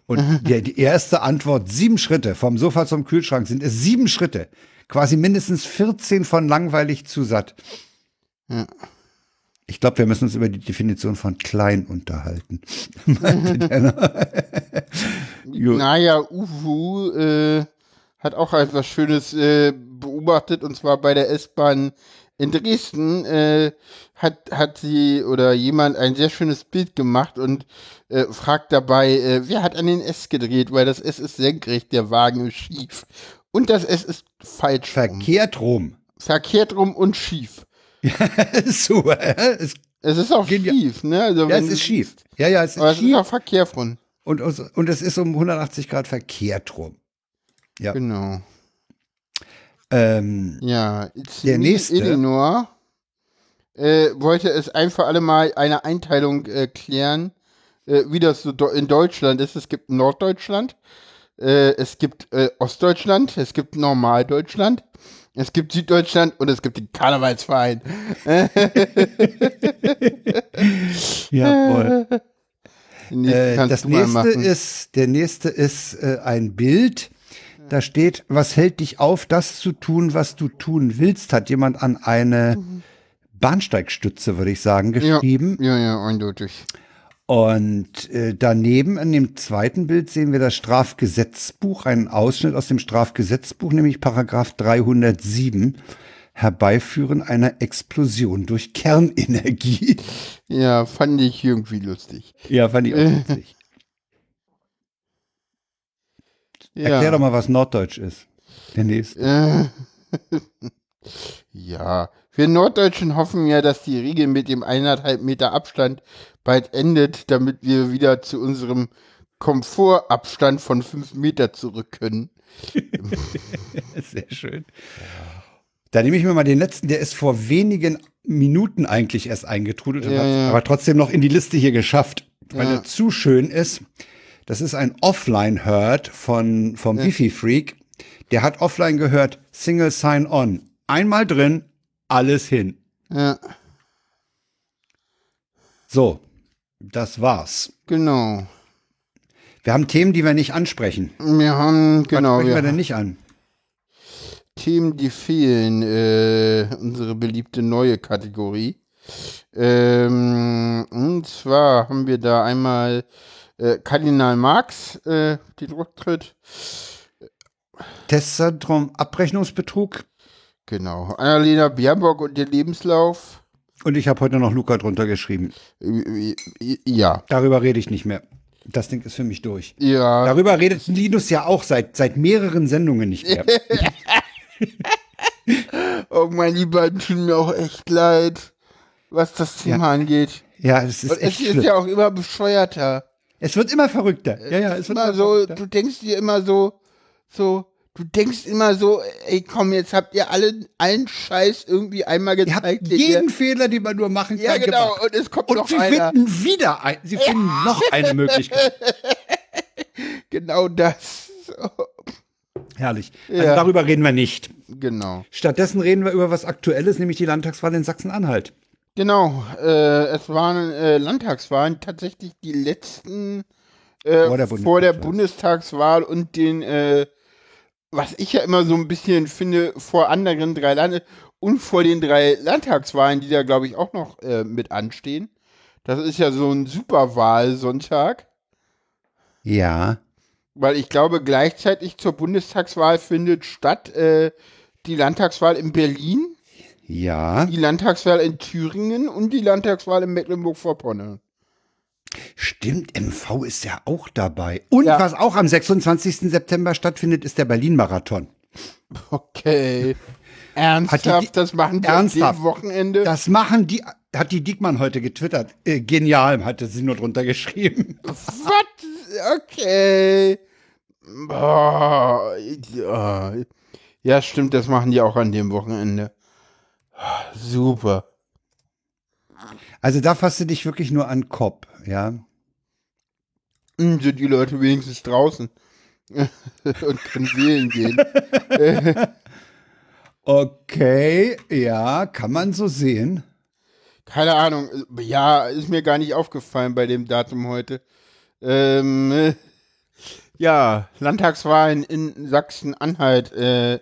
S1: Und der, die erste Antwort, sieben Schritte vom Sofa zum Kühlschrank sind es sieben Schritte. Quasi mindestens 14 von langweilig zu satt.
S2: Ja.
S1: Ich glaube, wir müssen uns über die Definition von klein unterhalten.
S2: Naja, Uhu äh, hat auch etwas Schönes äh, beobachtet und zwar bei der S-Bahn in Dresden äh, hat, hat sie oder jemand ein sehr schönes Bild gemacht und äh, fragt dabei, äh, wer hat an den S gedreht, weil das S ist senkrecht, der Wagen ist schief. Und das S ist falsch.
S1: Verkehrt rum.
S2: Verkehrt rum und schief.
S1: Super. Es,
S2: Es ist auch
S1: Genial.
S2: schief, ne? Also
S1: ja, es ist schief. Ja, ja, es
S2: Aber
S1: ist
S2: es ist
S1: schief.
S2: auch verkehrfront.
S1: Und, aus- und es ist um 180 Grad verkehrt rum. Ja.
S2: Genau.
S1: Ähm,
S2: Ja,
S1: Der nächste.
S2: Eleanor äh, wollte es ein für alle Mal eine Einteilung äh, klären, äh, wie das so in Deutschland ist. Es gibt Norddeutschland, äh, es gibt äh, Ostdeutschland, es gibt Normaldeutschland, es gibt Süddeutschland und es gibt den Karnevalsverein.
S1: jawohl. Äh, das nächste
S2: machen.
S1: ist, der nächste ist ein Bild. Da steht, was hält dich auf, das zu tun, was du tun willst, hat jemand an eine Bahnsteigstütze, würde ich sagen, geschrieben.
S2: Ja, ja, eindeutig.
S1: Und äh, daneben in dem zweiten Bild sehen wir das Strafgesetzbuch, einen Ausschnitt aus dem Strafgesetzbuch, nämlich Paragraph 307, Herbeiführen einer Explosion durch Kernenergie.
S2: Ja, fand ich irgendwie lustig.
S1: Ja, fand ich auch witzig.
S2: Ja.
S1: Erklär doch mal, was Norddeutsch ist. Der nächste.
S2: Äh, ja, wir Norddeutschen hoffen ja, dass die Regel mit dem eineinhalb Meter Abstand bald endet, damit wir wieder zu unserem Komfortabstand von fünf Meter zurück können.
S1: Sehr schön. Da nehme ich mir mal den letzten, der ist vor wenigen Minuten eigentlich erst eingetrudelt
S2: Ja,
S1: hat
S2: ja.
S1: aber trotzdem noch in die Liste hier geschafft, weil
S2: Ja.
S1: er zu schön ist. Das ist ein Offline-Herd von, vom Wifi-Freak. Der hat offline gehört, Single Sign-On. Einmal drin, alles hin.
S2: Ja,
S1: So, das war's.
S2: genau.
S1: Wir haben Themen, die wir nicht ansprechen.
S2: Wir haben, genau,
S1: Was sprechen wir
S2: wir
S1: denn nicht an?
S2: Themen, die fehlen, äh, unsere beliebte neue Kategorie. Ähm, und zwar haben wir da einmal äh, Kardinal Marx, äh, den Rücktritt.
S1: Testzentrum Abrechnungsbetrug.
S2: Genau. Annalena Baerbock und der Lebenslauf.
S1: Und ich habe heute noch Luca drunter geschrieben.
S2: Äh, äh, Ja.
S1: Darüber rede ich nicht mehr. Das Ding ist für mich durch.
S2: Ja.
S1: Darüber redet Linus ja auch seit, seit mehreren Sendungen nicht mehr.
S2: Oh, mein Lieber, tut mir auch echt leid, was das Thema angeht.
S1: Ja, es ist
S2: Und es
S1: echt
S2: ist
S1: schlimm.
S2: ja auch immer bescheuerter.
S1: Es wird immer verrückter. Ja, ja, es wird
S2: Immer
S1: immer
S2: so,
S1: verrückter.
S2: du denkst dir immer so, so, du denkst immer so, ey, komm, jetzt habt ihr alle, allen Scheiß irgendwie einmal
S1: Ihr habt
S2: gezeigt. den
S1: jeden
S2: ihr-
S1: Fehler, den man nur machen kann,
S2: ja, genau,
S1: gemacht.
S2: und es kommt
S1: Und
S2: noch
S1: sie
S2: einer.
S1: finden wieder ein, sie finden noch eine Möglichkeit.
S2: Genau das.
S1: Herrlich. Also
S2: Ja.
S1: darüber reden wir nicht.
S2: genau.
S1: Stattdessen reden wir über was Aktuelles, nämlich die Landtagswahl in Sachsen-Anhalt.
S2: Genau, äh, es waren äh, Landtagswahlen tatsächlich die letzten äh,
S1: Vor der
S2: vor der
S1: Bundestagswahl.
S2: Und den, äh, was ich ja immer so ein bisschen finde, vor anderen drei Lande und vor den drei Landtagswahlen, die da glaube ich auch noch äh, mit anstehen. Das ist ja so ein Superwahlsonntag,
S1: Ja.
S2: weil ich glaube gleichzeitig zur Bundestagswahl findet statt äh, die Landtagswahl in Berlin,
S1: Ja.
S2: die Landtagswahl in Thüringen und die Landtagswahl in Mecklenburg-Vorpommern.
S1: Stimmt, MV ist ja auch dabei. Und
S2: Ja.
S1: was auch am 26. September stattfindet, ist der Berlin-Marathon.
S2: Okay. Ernsthaft,
S1: die-
S2: das machen die
S1: Ernsthaft?
S2: am Wochenende?
S1: Das machen die, hat die Diekmann heute getwittert. Äh, genial, hatte sie nur drunter geschrieben.
S2: Was? Okay. Boah, ja. ja, stimmt, das machen die auch an dem Wochenende. Super.
S1: Also da fasst du dich wirklich nur an Kopf, ja.
S2: Hm, Sind die Leute wenigstens draußen und können wählen gehen.
S1: Okay, ja, kann man so sehen.
S2: Keine Ahnung. Ja, ist mir gar nicht aufgefallen bei dem Datum heute. Ähm, äh, ja, Landtagswahlen in Sachsen-Anhalt. Äh,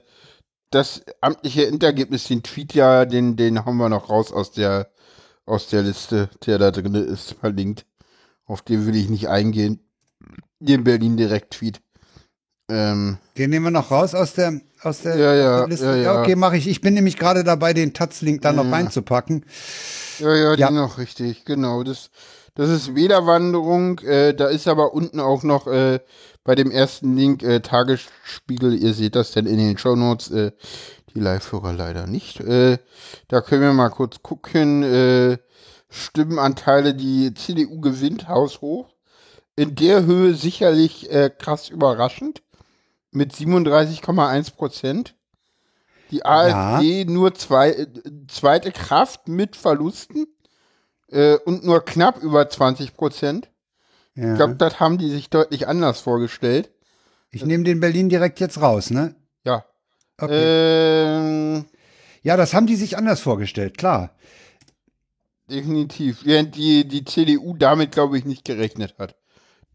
S2: das amtliche Endergebnis, den Tweet ja, den, den haben wir noch raus aus der, aus der Liste, der da drin ist, verlinkt. Auf den will ich nicht eingehen. Den Berlin-Direkt-Tweet. Ähm,
S1: Den nehmen wir noch raus aus der, aus der
S2: Ja, ja,
S1: der Liste.
S2: ja, ja.
S1: Okay, mache ich. Ich bin nämlich gerade dabei, den Taz-Link da noch reinzupacken.
S2: Ja, ja,
S1: Ja.
S2: noch richtig, genau. Das, das ist Wählerwanderung. Äh, da ist aber unten auch noch äh, bei dem ersten Link äh, Tagesspiegel. Ihr seht das denn in den Shownotes. Äh, die Live-Hörer leider nicht. Äh, da können wir mal kurz gucken. Äh, Stimmenanteile, die CDU gewinnt, haushoch. in der Höhe sicherlich äh, krass überraschend. Mit 37,1 Prozent. Die AfD ja. nur zwei, äh, zweite Kraft mit Verlusten äh, und nur knapp über 20 Prozent. Ja. Ich glaube, das haben die sich deutlich anders vorgestellt.
S1: Ich nehme den Berlin direkt jetzt raus, ne?
S2: Ja.
S1: Okay. Ähm, ja, das haben die sich anders vorgestellt, klar.
S2: Definitiv. Während die, die CDU damit, glaube ich, nicht gerechnet hat.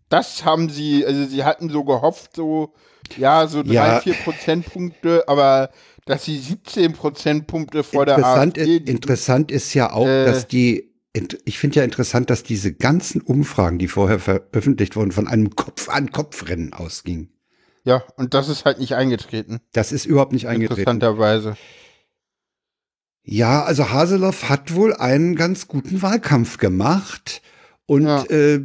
S2: Das haben sie, also sie hatten so gehofft, so, ja, so drei, ja. vier Prozentpunkte, aber dass sie 17 Prozentpunkte vor der AfD.
S1: Ist, interessant ist ja auch, äh, dass die ich finde ja interessant, dass diese ganzen Umfragen, die vorher veröffentlicht wurden, von einem Kopf-an-Kopf-Rennen ausgingen.
S2: Ja, und das ist halt nicht eingetreten.
S1: Das ist überhaupt nicht eingetreten.
S2: Interessanterweise.
S1: Ja, also Haseloff hat wohl einen ganz guten Wahlkampf gemacht und ja. äh,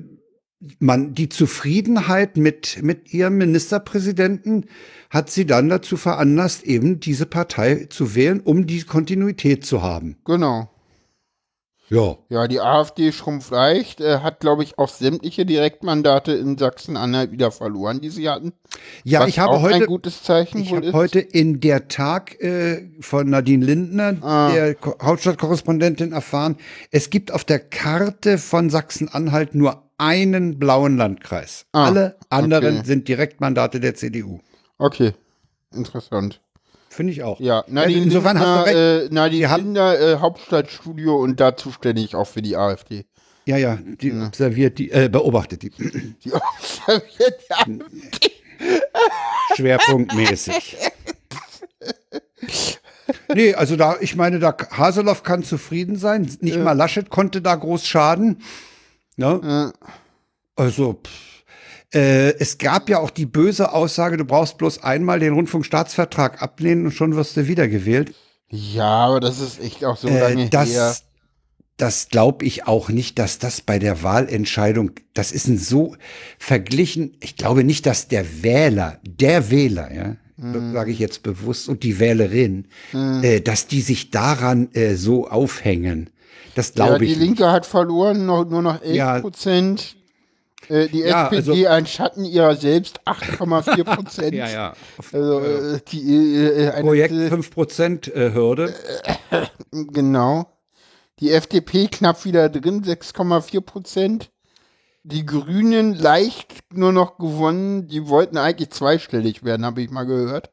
S1: man die Zufriedenheit mit mit ihrem Ministerpräsidenten hat sie dann dazu veranlasst, eben diese Partei zu wählen, um die Kontinuität zu haben.
S2: Genau.
S1: Ja.
S2: Ja, die AfD schrumpft leicht, äh, hat, glaube ich, auch sämtliche Direktmandate in Sachsen-Anhalt wieder verloren, die sie hatten.
S1: Ja, Was ich habe heute
S2: ein gutes Zeichen
S1: ich habe heute in der Tag äh, von Nadine Lindner, ah. der Hauptstadtkorrespondentin, erfahren, es gibt auf der Karte von Sachsen-Anhalt nur einen blauen Landkreis. Ah, Alle anderen okay. sind Direktmandate der CDU.
S2: Okay, interessant.
S1: Finde ich auch.
S2: Ja, Nadine also insofern Lindner, hast du recht. Äh, Nadine Lindner, äh, Hauptstadtstudio und da zuständig auch für die AfD.
S1: Ja, ja, die ja. observiert die, äh, beobachtet die. Die observiert die AfD. Schwerpunktmäßig. nee, also da, ich meine, da Haseloff kann zufrieden sein. Nicht ja. mal Laschet konnte da groß schaden. Ne? Ja. Also, pff. Äh, es gab ja auch die böse Aussage, du brauchst bloß einmal den Rundfunkstaatsvertrag ablehnen und schon wirst du wiedergewählt.
S2: Ja, aber das ist echt auch so lange
S1: äh, das, her. Das glaube ich auch nicht, dass das bei der Wahlentscheidung, das ist ein so verglichen, ich glaube nicht, dass der Wähler, der Wähler, ja, hm. sage ich jetzt bewusst, und die Wählerin, hm. äh, dass die sich daran äh, so aufhängen. Das glaube ja,
S2: ich. Die Linke nicht. hat verloren, noch, nur noch 11 Prozent. Ja. Äh, die ja, SPD also, ein Schatten ihrer selbst 8,4 Prozent.
S1: ja, ja.
S2: Also äh, die äh,
S1: eine, Projekt 5 Prozent äh, Hürde.
S2: genau. Die FDP knapp wieder drin, 6,4 Prozent. Die Grünen leicht nur noch gewonnen. Die wollten eigentlich zweistellig werden, habe ich mal gehört.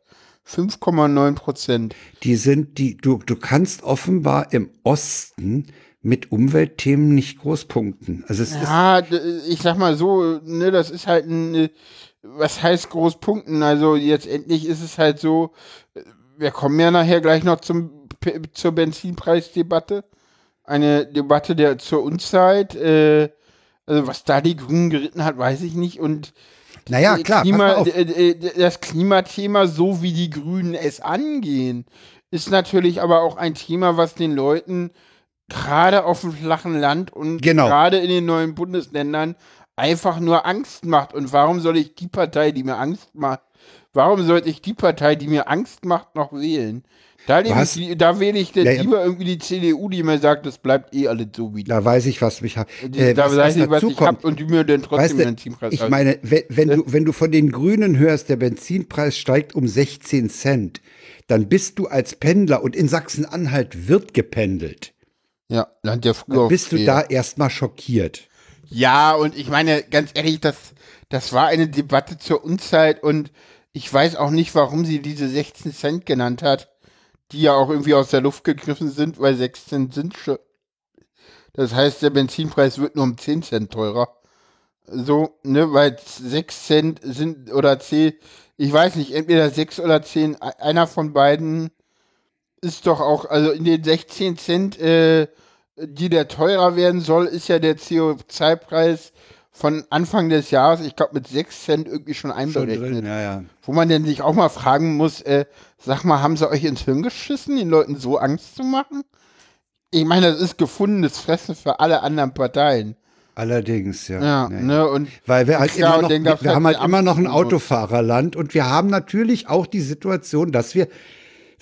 S2: 5,9 Prozent.
S1: Die sind die, du, du kannst offenbar im Osten mit Umweltthemen nicht groß punkten. Also es
S2: ja, ist ich sag mal so, ne, das ist halt ein, was heißt groß punkten? Also jetzt endlich ist es halt so, wir kommen ja nachher gleich noch zum zur Benzinpreisdebatte. Eine Debatte der zur Unzeit, äh, also was da die Grünen geritten hat, weiß ich nicht. Und
S1: naja, klar.
S2: Klima, das Klimathema, so wie die Grünen es angehen, ist natürlich aber auch ein Thema, was den Leuten gerade auf dem flachen Land und
S1: genau.
S2: gerade in den neuen Bundesländern einfach nur Angst macht. Und warum soll ich die Partei, die mir Angst macht, warum sollte ich die Partei, die mir Angst macht, noch wählen? Da, ich, da wähle ich ja, lieber irgendwie die CDU, die mir sagt, das bleibt eh alles so wie.
S1: Da weiß ich, was mich hat.
S2: Äh, da was, weiß ich, was ich hab und die mir dann trotzdem
S1: weißt Benzinpreis Ich meine, wenn, wenn du, wenn du von den Grünen hörst, der Benzinpreis steigt um 16 Cent, dann bist du als Pendler und in Sachsen-Anhalt wird gependelt.
S2: Ja, Land der früher.
S1: Bist du da erstmal schockiert?
S2: Ja, und ich meine, ganz ehrlich, das, das war eine Debatte zur Unzeit und ich weiß auch nicht, warum sie diese 16 Cent genannt hat, die ja auch irgendwie aus der Luft gegriffen sind, weil 16 sind schon. Das heißt, der Benzinpreis wird nur um 10 Cent teurer. So, ne, weil 6 Cent sind oder 10, ich weiß nicht, entweder 6 oder 10, einer von beiden ist doch auch, also in den 16 Cent, äh, die der teurer werden soll, ist ja der CO2-Preis von Anfang des Jahres, ich glaube mit 6 Cent irgendwie schon einberechnet. Schon drin,
S1: ja, ja.
S2: Wo man denn sich auch mal fragen muss, äh, sag mal, haben sie euch ins Hirn geschissen, den Leuten so Angst zu machen? Ich meine, das ist gefundenes Fressen für alle anderen Parteien.
S1: Allerdings, ja.
S2: Ja, nee. ne, und
S1: weil wir halt immer noch, wir, wir halt haben halt immer noch ein Autofahrerland und wir haben natürlich auch die Situation, dass wir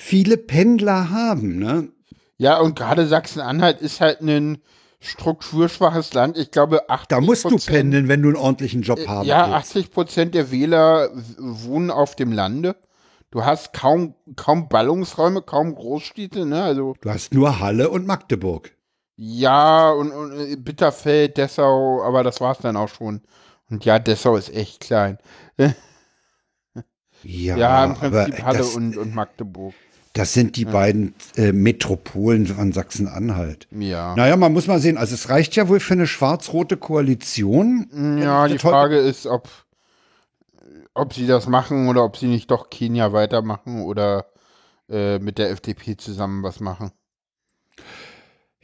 S1: viele Pendler haben, ne?
S2: Ja, und gerade Sachsen-Anhalt ist halt ein strukturschwaches Land. Ich glaube, 80
S1: Da musst du pendeln, wenn du einen ordentlichen Job haben
S2: Äh, Ja,
S1: willst.
S2: 80 Prozent der Wähler wohnen auf dem Lande. Du hast kaum, kaum Ballungsräume, kaum Großstädte, ne? Also,
S1: Du hast nur Halle und Magdeburg.
S2: ja, und, und äh, Bitterfeld, Dessau, aber das war's dann auch schon. Und ja, Dessau ist echt klein.
S1: Ja,
S2: Ja, im Prinzip Halle und, und Magdeburg.
S1: Das sind die beiden äh, Metropolen von Sachsen-Anhalt.
S2: Ja.
S1: Naja, man muss mal sehen, also es reicht ja wohl für eine schwarz-rote Koalition.
S2: Ja, die Frage ist, ob, ob sie das machen oder ob sie nicht doch Kenia weitermachen oder äh, mit der FDP zusammen was machen.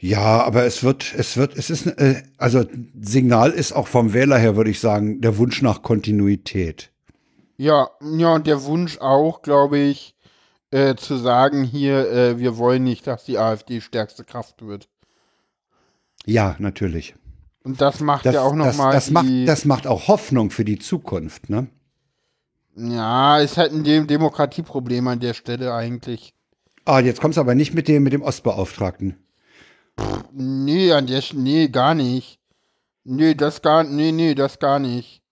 S1: Ja, aber es wird, es wird, es ist, äh, also Signal ist auch vom Wähler her, würde ich sagen, der Wunsch nach Kontinuität.
S2: Ja, ja, und der Wunsch auch, glaube ich, äh, zu sagen hier, äh, wir wollen nicht, dass die AfD stärkste Kraft wird.
S1: Ja, natürlich.
S2: Und das macht
S1: Das,
S2: ja auch
S1: das,
S2: nochmal
S1: das, macht,
S2: die,
S1: das macht auch Hoffnung für die Zukunft, ne?
S2: ja, ist halt ein Dem Demokratieproblem an der Stelle eigentlich.
S1: Ah, jetzt kommst du aber nicht mit dem, mit dem Ostbeauftragten.
S2: Nee, an der, Sch- nee, gar nicht. Nee, das gar, nee, nee, das gar nicht.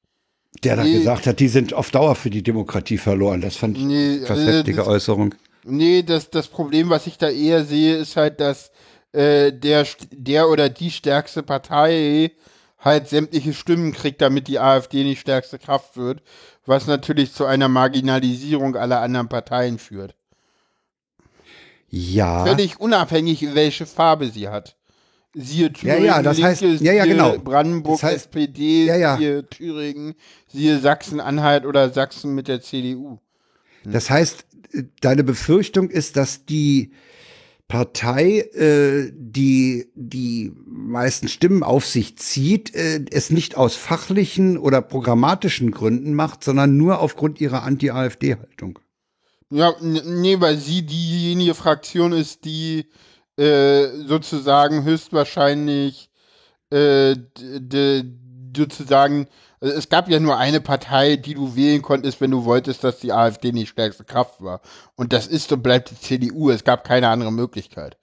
S1: Der da
S2: Nee.
S1: gesagt hat, die sind auf Dauer für die Demokratie verloren. Das fand ich
S2: Nee, äh,
S1: heftige
S2: das-
S1: Äußerung.
S2: Nee, das, das Problem, was ich da eher sehe, ist halt, dass äh, der, der oder die stärkste Partei halt sämtliche Stimmen kriegt, damit die AfD nicht stärkste Kraft wird, was natürlich zu einer Marginalisierung aller anderen Parteien führt.
S1: Ja.
S2: Völlig unabhängig, welche Farbe sie hat. Siehe Thüringen,
S1: ja, das heißt-
S2: Linke,
S1: ja, ja,
S2: siehe
S1: genau.
S2: Brandenburg,
S1: Das heißt-
S2: SPD,
S1: Ja, ja.
S2: siehe Thüringen, siehe Sachsen-Anhalt oder Sachsen mit der CDU.
S1: Das heißt, äh, deine Befürchtung ist, dass die Partei, äh, die die meisten Stimmen auf sich zieht, äh, es nicht aus fachlichen oder programmatischen Gründen macht, sondern nur aufgrund ihrer Anti-AfD-Haltung.
S2: Ja, nee, weil sie diejenige Fraktion ist, die äh, sozusagen höchstwahrscheinlich äh, sozusagen, also es gab ja nur eine Partei, die du wählen konntest, wenn du wolltest, dass die AfD die stärkste Kraft war. Und das ist und bleibt die CDU. Es gab keine andere Möglichkeit.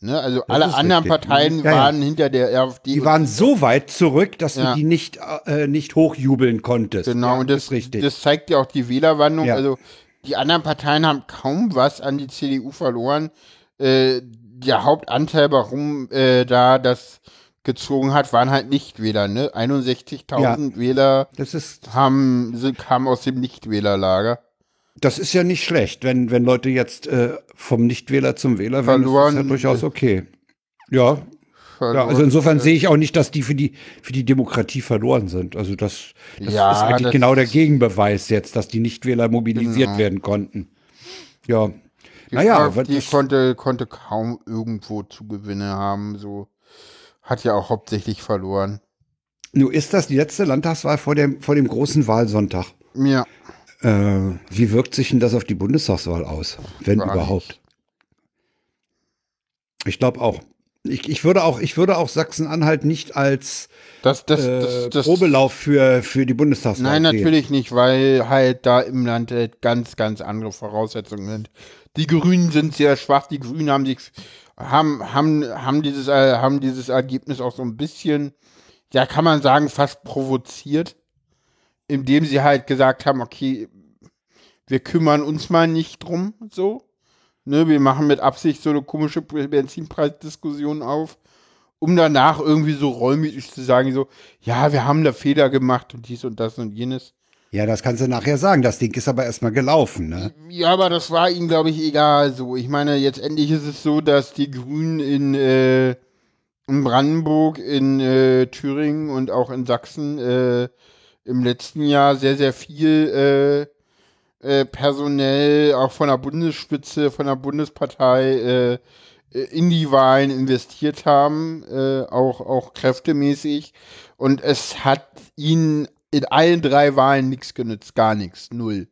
S2: Ne? Also alle
S1: ist
S2: anderen
S1: richtig.
S2: Parteien
S1: Ja, ja.
S2: waren hinter der AfD.
S1: Die waren so weit zurück, dass
S2: Ja.
S1: du die nicht, äh, nicht hochjubeln konntest.
S2: Genau,
S1: ja,
S2: und das,
S1: ist richtig.
S2: das zeigt ja auch die Wählerwandlung.
S1: Ja.
S2: Also die anderen Parteien haben kaum was an die CDU verloren. Äh, der Hauptanteil, warum äh, da das gezogen hat, waren halt Nichtwähler. Ne? 61.000 Wähler
S1: das ist,
S2: haben, sind, kamen aus dem Nichtwählerlager.
S1: das ist ja nicht schlecht, wenn, wenn Leute jetzt äh, vom Nichtwähler zum Wähler werden.
S2: Verloren.
S1: Das ist ja durchaus okay. Ja, Ja, also insofern sehe ich auch nicht, dass die für die für die Demokratie verloren sind. Also das, das
S2: Ja,
S1: ist eigentlich
S2: das
S1: genau der Gegenbeweis jetzt, dass die Nichtwähler mobilisiert
S2: Genau.
S1: werden konnten. Ja.
S2: Die
S1: naja,
S2: AfD konnte, konnte kaum irgendwo Zugewinne haben. So hat ja auch hauptsächlich verloren.
S1: nun ist das die letzte Landtagswahl vor dem vor dem großen Wahlsonntag.
S2: Ja.
S1: Äh, wie wirkt sich denn das auf die Bundestagswahl aus, wenn
S2: Gar
S1: überhaupt?
S2: nicht.
S1: Ich glaube auch. Ich, ich würde auch ich würde auch Sachsen-Anhalt nicht als
S2: Das, das,
S1: äh,
S2: das, das,
S1: Probelauf für für die Bundestagswahl
S2: Nein,
S1: sehen.
S2: natürlich nicht, weil halt da im Land halt ganz, ganz andere Voraussetzungen sind. Die Grünen sind sehr schwach. Die Grünen haben sich, haben, haben, haben dieses, äh, haben dieses Ergebnis auch so ein bisschen, ja, kann man sagen, fast provoziert, indem sie halt gesagt haben, okay, wir kümmern uns mal nicht drum, so. Ne, wir machen mit Absicht so eine komische Benzinpreisdiskussion auf, um danach irgendwie so reumütig zu sagen, so, ja, wir haben da Fehler gemacht und dies und das und jenes.
S1: Ja, das kannst du nachher sagen. Das Ding ist aber erstmal gelaufen, ne?
S2: Ja, aber das war ihnen, glaube ich, egal. So, ich meine, jetzt endlich ist es so, dass die Grünen in, äh, in Brandenburg, in äh, Thüringen und auch in Sachsen äh, im letzten Jahr sehr, sehr viel äh, äh, personell, auch von der Bundesspitze, von der Bundespartei äh, in die Wahlen investiert haben, äh, auch, auch kräftemäßig. Und es hat ihnen in allen drei Wahlen nichts genützt, gar nichts, null.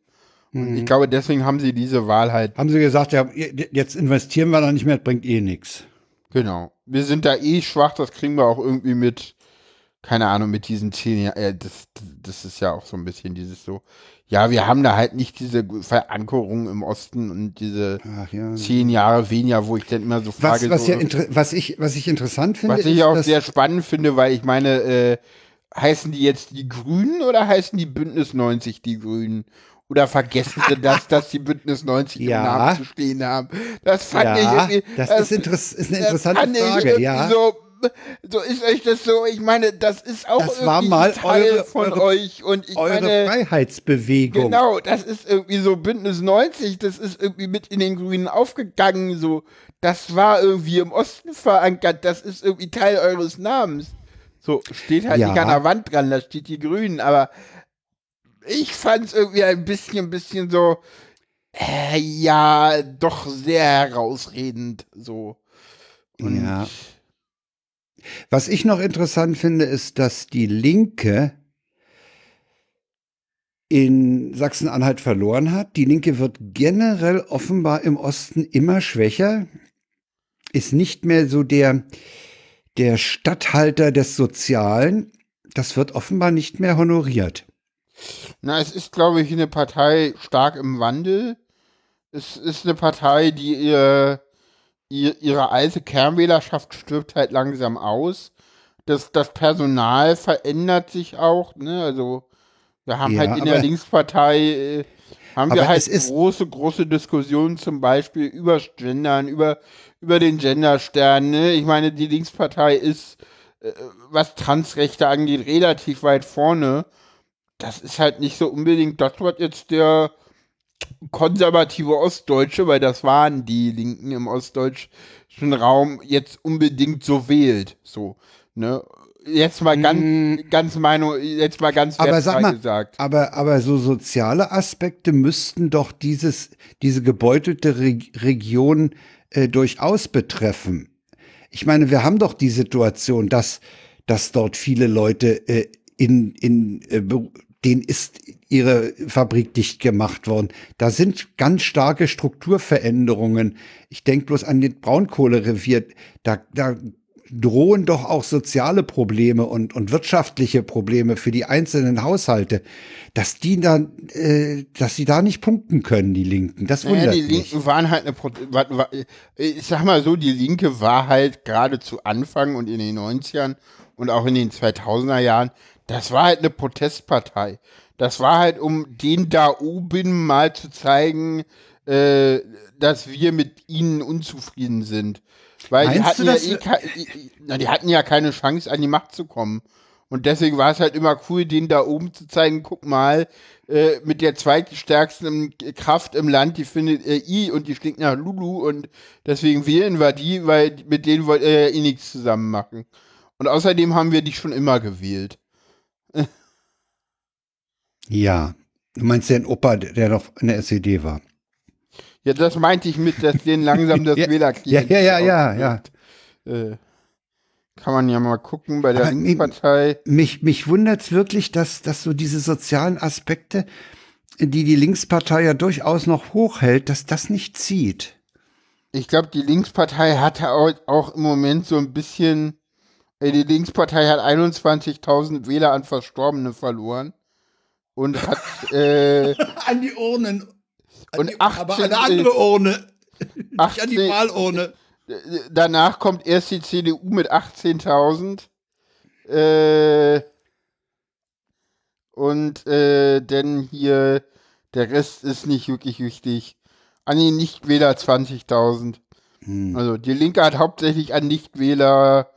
S2: Und ich glaube, deswegen haben sie diese Wahl halt,
S1: Haben sie gesagt, ja, jetzt investieren wir da nicht mehr, das bringt eh nichts.
S2: genau. Wir sind da eh schwach, das kriegen wir auch irgendwie mit keine Ahnung, mit diesen zehn Jahren, äh, das, das ist ja auch so ein bisschen dieses so, ja, wir haben da halt nicht diese Verankerung im Osten und diese
S1: ja.
S2: zehn Jahre weniger, wo ich dann immer so frage.
S1: Was, was,
S2: so,
S1: ja was, ich, was ich interessant finde.
S2: Was ich auch sehr spannend finde, weil ich meine, äh, heißen die jetzt die Grünen oder heißen die Bündnis 90 die Grünen? Oder vergessen sie das, dass die Bündnis 90
S1: ja.
S2: im Namen zu stehen haben? Das fand
S1: ja,
S2: ich irgendwie.
S1: Das, das ist, interess ist eine interessante Frage, ja.
S2: So, so ist euch das so, ich meine, das ist auch
S1: das war mal
S2: Teil
S1: eure,
S2: von
S1: eure,
S2: euch und ich
S1: eure
S2: meine,
S1: Freiheitsbewegung.
S2: Genau, das ist irgendwie so Bündnis 90, das ist irgendwie mit in den Grünen aufgegangen, so, das war irgendwie im Osten verankert, das ist irgendwie Teil eures Namens. So, steht halt
S1: Ja.
S2: nicht an der Wand dran, da steht die Grünen, aber ich fand es irgendwie ein bisschen, ein bisschen so, äh, ja, doch sehr herausredend, so. Und
S1: Ja. Was ich noch interessant finde, ist, dass die Linke in Sachsen-Anhalt verloren hat. Die Linke wird generell offenbar im Osten immer schwächer, ist nicht mehr so der, der Statthalter des Sozialen. Das wird offenbar nicht mehr honoriert.
S2: Na, es ist, glaube ich, eine Partei stark im Wandel. Es ist eine Partei, die ihr, ihr, ihre alte Kernwählerschaft stirbt halt langsam aus. Das, das Personal verändert sich auch, ne? Also wir haben
S1: Ja,
S2: halt in
S1: aber-
S2: der Linkspartei äh, haben wir halt große, große Diskussionen zum Beispiel über Gendern, über, über den Genderstern. Ne? Ich meine, die Linkspartei ist, äh, was Transrechte angeht, relativ weit vorne das ist halt nicht so unbedingt das, was jetzt der konservative Ostdeutsche, weil das waren die Linken im ostdeutschen Raum, jetzt unbedingt so wählt. So, ne? Jetzt mal ganz, ganz Meinung, jetzt mal ganz
S1: Mm. Aber sag mal,
S2: gesagt.
S1: aber, aber so soziale Aspekte müssten doch dieses, diese gebeutelte Re Region äh, durchaus betreffen. Ich meine, wir haben doch die Situation, dass, dass dort viele Leute äh, in, in äh, denen ist ihre Fabrik dicht gemacht worden. Da sind ganz starke Strukturveränderungen. Ich denke bloß an den Braunkohlerevier. Da, da drohen doch auch soziale Probleme und, und wirtschaftliche Probleme für die einzelnen Haushalte, dass die dann, äh, dass sie da nicht punkten können, die Linken. Das
S2: Naja,
S1: wundert
S2: die
S1: mich.
S2: Linken waren halt eine, Pro wa- wa- ich sag mal so, die Linke war halt gerade zu Anfang und in den 90ern und auch in den 2000er Jahren, das war halt eine Protestpartei. Das war halt, um den da oben mal zu zeigen, äh, dass wir mit ihnen unzufrieden sind. Weil die hatten,
S1: du,
S2: ja eh na, die hatten ja keine Chance, an die Macht zu kommen. Und deswegen war es halt immer cool, denen da oben zu zeigen, guck mal, äh, mit der zweitstärksten Kraft im Land, die findet äh, I und die stinkt nach Lulu und deswegen wählen wir die, weil mit denen wollt ihr ja eh nichts zusammen machen. Und außerdem haben wir die schon immer gewählt.
S1: Ja. Du meinst den Opa, der noch in der SED war.
S2: Ja, das meinte ich mit, dass denen langsam das
S1: Ja,
S2: Wählerklientel
S1: ja, ja, ja, ja.
S2: aufgeht. Äh, kann man ja mal gucken bei der
S1: Aber
S2: Linkspartei.
S1: Mich, mich wundert's wirklich, dass, dass so diese sozialen Aspekte, die die Linkspartei ja durchaus noch hochhält, dass das nicht zieht.
S2: Ich glaube, die Linkspartei hatte auch, auch im Moment so ein bisschen, die Linkspartei hat 21.000 Wähler an Verstorbene verloren und hat, äh,
S1: An die Urnen.
S2: Und 18
S1: Urne.
S2: 18,
S1: Wahlurne.
S2: danach kommt erst die CDU mit 18.000. Äh, und äh, denn hier der Rest ist nicht wirklich wichtig. An die Nichtwähler 20.000.
S1: Hm.
S2: Also die Linke hat hauptsächlich an Nichtwähler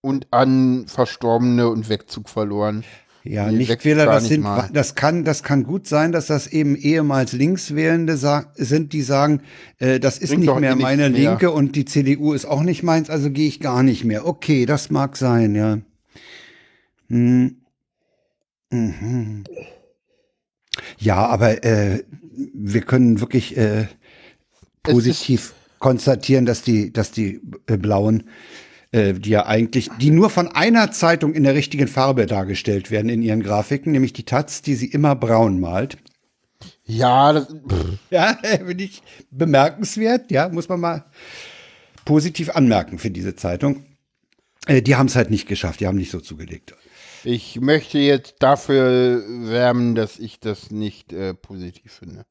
S2: und an Verstorbene und Wegzug verloren.
S1: Ja,
S2: wächst
S1: Nichtwähler, das
S2: nicht
S1: sind,
S2: mal.
S1: das kann, das kann gut sein, dass das eben ehemals Linkswählende sind, die sagen, äh, das ist
S2: Bringt
S1: nicht
S2: eh
S1: mehr
S2: nichts
S1: meine
S2: mehr.
S1: Linke und die CDU ist auch nicht meins, also gehe ich gar nicht mehr. Okay, das mag sein, ja. Hm. Mhm. Ja, aber äh, wir können wirklich äh, positiv konstatieren, dass die, dass die äh, Blauen, äh, die ja eigentlich, die nur von einer Zeitung in der richtigen Farbe dargestellt werden in ihren Grafiken, nämlich die Taz, die sie immer braun malt.
S2: Ja, das,
S1: Ja, finde ich bemerkenswert, ja, muss man mal positiv anmerken für diese Zeitung. Äh, die haben es halt nicht geschafft, die haben nicht so zugelegt.
S2: Ich möchte jetzt dafür wärmen, dass ich das nicht äh, positiv finde.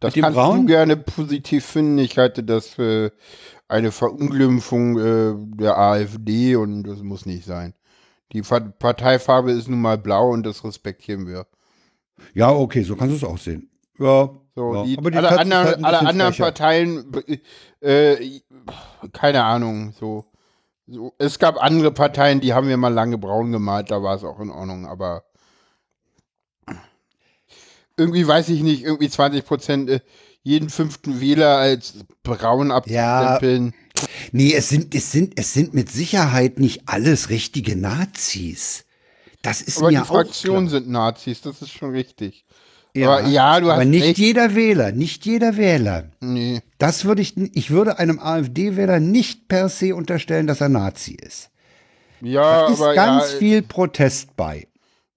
S2: Das kannst
S1: Braun?
S2: du gerne positiv finden. Ich halte das für eine Verunglimpfung äh, der AfD und das muss nicht sein. Die Fa- Parteifarbe ist nun mal blau und das respektieren wir.
S1: Ja, okay, so kannst du es auch sehen. Ja,
S2: So,
S1: ja.
S2: die,
S1: aber die
S2: alle, anderen,
S1: halt
S2: alle anderen
S1: frecher.
S2: Parteien, äh, keine Ahnung, so, so. Es gab andere Parteien, die haben wir mal lange braun gemalt, da war es auch in Ordnung, aber irgendwie weiß ich nicht, irgendwie 20 Prozent äh, jeden fünften Wähler als braun abzustempeln.
S1: Nee, es sind, es sind, es sind mit Sicherheit nicht alles richtige Nazis. Das ist
S2: aber
S1: mir
S2: die Fraktionen sind Nazis, das ist schon richtig.
S1: Ja,
S2: aber ja, du
S1: aber
S2: hast
S1: nicht
S2: recht.
S1: jeder Wähler, nicht jeder Wähler.
S2: Nee.
S1: Das würde ich, ich würde einem AfD-Wähler nicht per se unterstellen, dass er Nazi ist.
S2: Ja,
S1: Da ist
S2: aber
S1: ganz
S2: ja,
S1: viel Protest bei.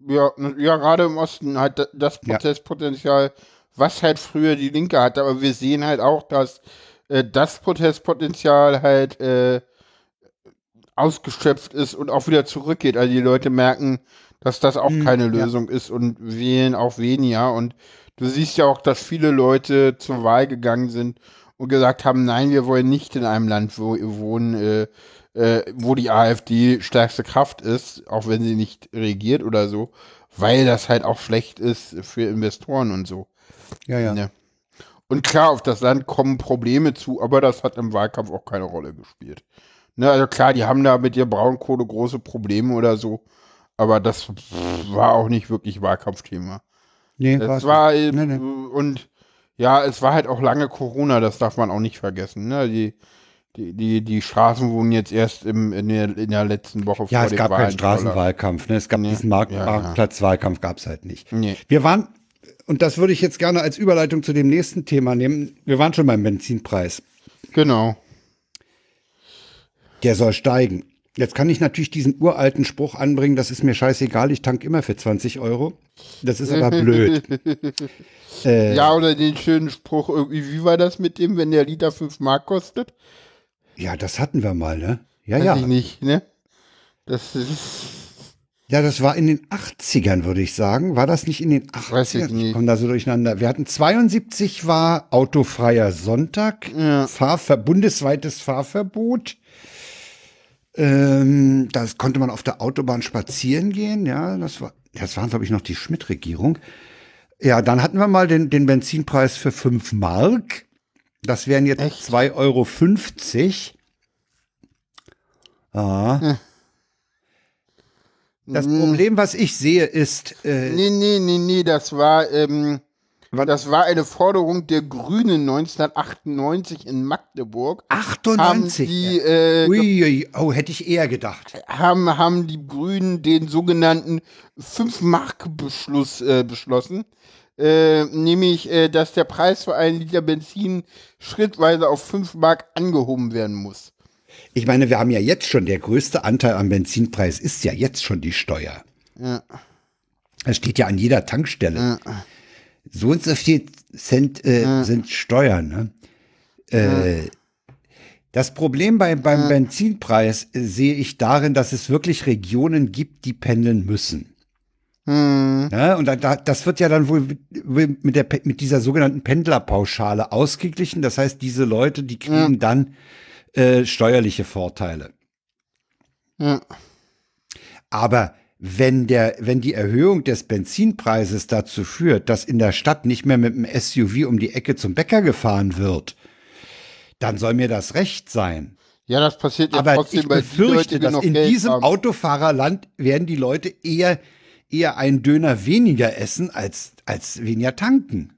S2: Ja, ja, gerade im Osten hat da- das
S1: Ja.
S2: Protestpotenzial, was halt früher die Linke hatte, aber wir sehen halt auch, dass äh, das Protestpotenzial halt äh, ausgeschöpft ist und auch wieder zurückgeht. Also die Leute merken, dass das auch keine
S1: ja.
S2: Lösung ist und wählen auch weniger. Und du siehst ja auch, dass viele Leute zur Wahl gegangen sind und gesagt haben, nein, wir wollen nicht in einem Land wo, wohnen, äh, äh, wo die AfD stärkste Kraft ist, auch wenn sie nicht regiert oder so, weil das halt auch schlecht ist für Investoren und so.
S1: Ja, ja.
S2: Ne? Und klar, auf das Land kommen Probleme zu, aber das hat im Wahlkampf auch keine Rolle gespielt. Ne, also klar, die haben da mit der Braunkohle große Probleme oder so, aber das war auch nicht wirklich Wahlkampfthema.
S1: Nee, war's
S2: war
S1: nicht. Nee, nee.
S2: und ja, es war halt auch lange Corona, das darf man auch nicht vergessen. Ne? Die, die, die, die Straßen wurden jetzt erst im, in, der, in der letzten Woche
S1: Ja, es gab keinen
S2: Wahlen
S1: Straßenwahlkampf. Ne? Es gab
S2: Nee.
S1: diesen Markt
S2: Ja, ja.
S1: Marktplatzwahlkampf gab es halt nicht.
S2: Nee.
S1: Wir waren, und das würde ich jetzt gerne als Überleitung zu dem nächsten Thema nehmen. Wir waren schon beim Benzinpreis.
S2: Genau.
S1: Der soll steigen. Jetzt kann ich natürlich diesen uralten Spruch anbringen, das ist mir scheißegal, ich tank immer für 20 Euro. Das ist aber blöd. Äh,
S2: Ja, oder den schönen Spruch irgendwie, wie war das mit dem, wenn der Liter 5 Mark kostet?
S1: Ja, das hatten wir mal, ne? Ja,
S2: Weiß
S1: ja.
S2: ich nicht, ne? Das ist,
S1: Ja, das war in den 80ern, würde ich sagen. War das nicht in den 80ern?
S2: Weiß ich nicht.
S1: komme da so durcheinander. Wir hatten 72 war autofreier Sonntag,
S2: Ja.
S1: Fahrver bundesweites Fahrverbot. Ähm, das konnte man auf der Autobahn spazieren gehen, ja, das war, das war, glaube ich, noch die Schmidt-Regierung. Ja, dann hatten wir mal den, den Benzinpreis für 5 Mark. Das wären jetzt
S2: Echt?
S1: 2,50 Euro. Ah. Das Problem, was ich sehe, ist, äh,
S2: nee, nee, nee, nee, das war, ähm, das war eine Forderung der Grünen 1998 in Magdeburg. Haben
S1: 98.
S2: die, äh,
S1: Ui, ui, oh, hätte ich eher gedacht.
S2: haben, haben die Grünen den sogenannten 5-Mark-Beschluss äh, beschlossen. Äh, nämlich, äh, dass der Preis für einen Liter Benzin schrittweise auf 5 Mark angehoben werden muss.
S1: Ich meine, wir haben ja jetzt schon, der größte Anteil am Benzinpreis ist ja jetzt schon die Steuer.
S2: Ja.
S1: Das steht ja an jeder Tankstelle. So und so viel Cent äh, sind Steuern. Ne? Äh, Das Problem bei, beim Benzinpreis äh, sehe ich darin, dass es wirklich Regionen gibt, die pendeln müssen.
S2: Hm.
S1: Ja, und da, da, das wird ja dann wohl mit- der, mit dieser sogenannten Pendlerpauschale ausgeglichen. Das heißt, diese Leute, die kriegen dann äh, steuerliche Vorteile.
S2: Ja.
S1: Aber wenn der, wenn die Erhöhung des Benzinpreises dazu führt, dass in der Stadt nicht mehr mit dem SUV um die Ecke zum Bäcker gefahren wird, dann soll mir das recht sein.
S2: Ja, das passiert ja
S1: Aber
S2: trotzdem
S1: ich
S2: bei den Leuten,
S1: befürchte,
S2: die
S1: dass in
S2: Geld
S1: diesem
S2: haben.
S1: Autofahrerland werden die Leute eher, eher einen Döner weniger essen als, als weniger tanken.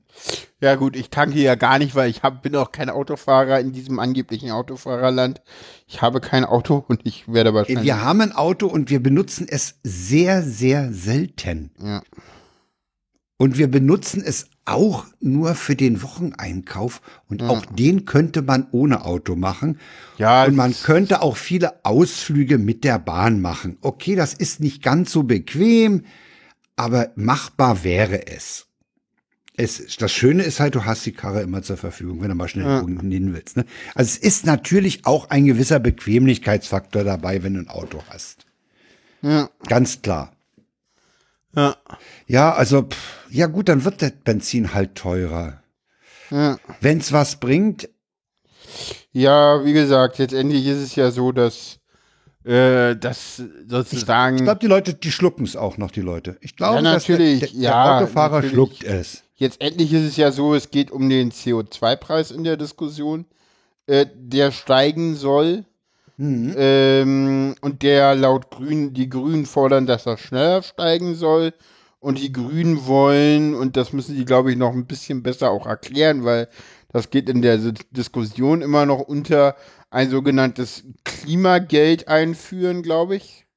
S2: Ja gut, ich tanke ja gar nicht, weil ich hab, bin auch kein Autofahrer in diesem angeblichen Autofahrerland. Ich habe kein Auto und ich werde wahrscheinlich.
S1: Wir haben ein Auto und wir benutzen es sehr, sehr selten.
S2: Ja.
S1: Und wir benutzen es auch nur für den Wocheneinkauf. Und auch den könnte man ohne Auto machen.
S2: Ja,
S1: Und man könnte auch viele Ausflüge mit der Bahn machen. Okay, das ist nicht ganz so bequem, aber machbar wäre es. Es, das Schöne ist halt, du hast die Karre immer zur Verfügung, wenn du mal schnell irgendwo hin willst. Ne? Also es ist natürlich auch ein gewisser Bequemlichkeitsfaktor dabei, wenn du ein Auto hast.
S2: Ja.
S1: Ganz klar.
S2: Ja.
S1: Ja, also, pff, ja gut, dann wird das Benzin halt teurer.
S2: Ja.
S1: Wenn's was bringt,
S2: Ja, wie gesagt, letztendlich ist es ja so, dass äh, das sozusagen.
S1: ich glaube, die Leute, die schlucken es auch noch, die Leute. Ich glaube,
S2: Ja,
S1: dass der-
S2: natürlich,
S1: der, der,
S2: ja,
S1: Autofahrer
S2: natürlich.
S1: schluckt es.
S2: Jetzt endlich ist es ja so, es geht um den CO2-Preis in der Diskussion, äh, der steigen soll.
S1: Mhm.
S2: Ähm, und der laut Grünen, die Grünen fordern, dass er schneller steigen soll. Und die Grünen wollen, und das müssen die, glaube ich, noch ein bisschen besser auch erklären, weil das geht in der Diskussion immer noch unter ein sogenanntes Klimageld einführen, glaube ich.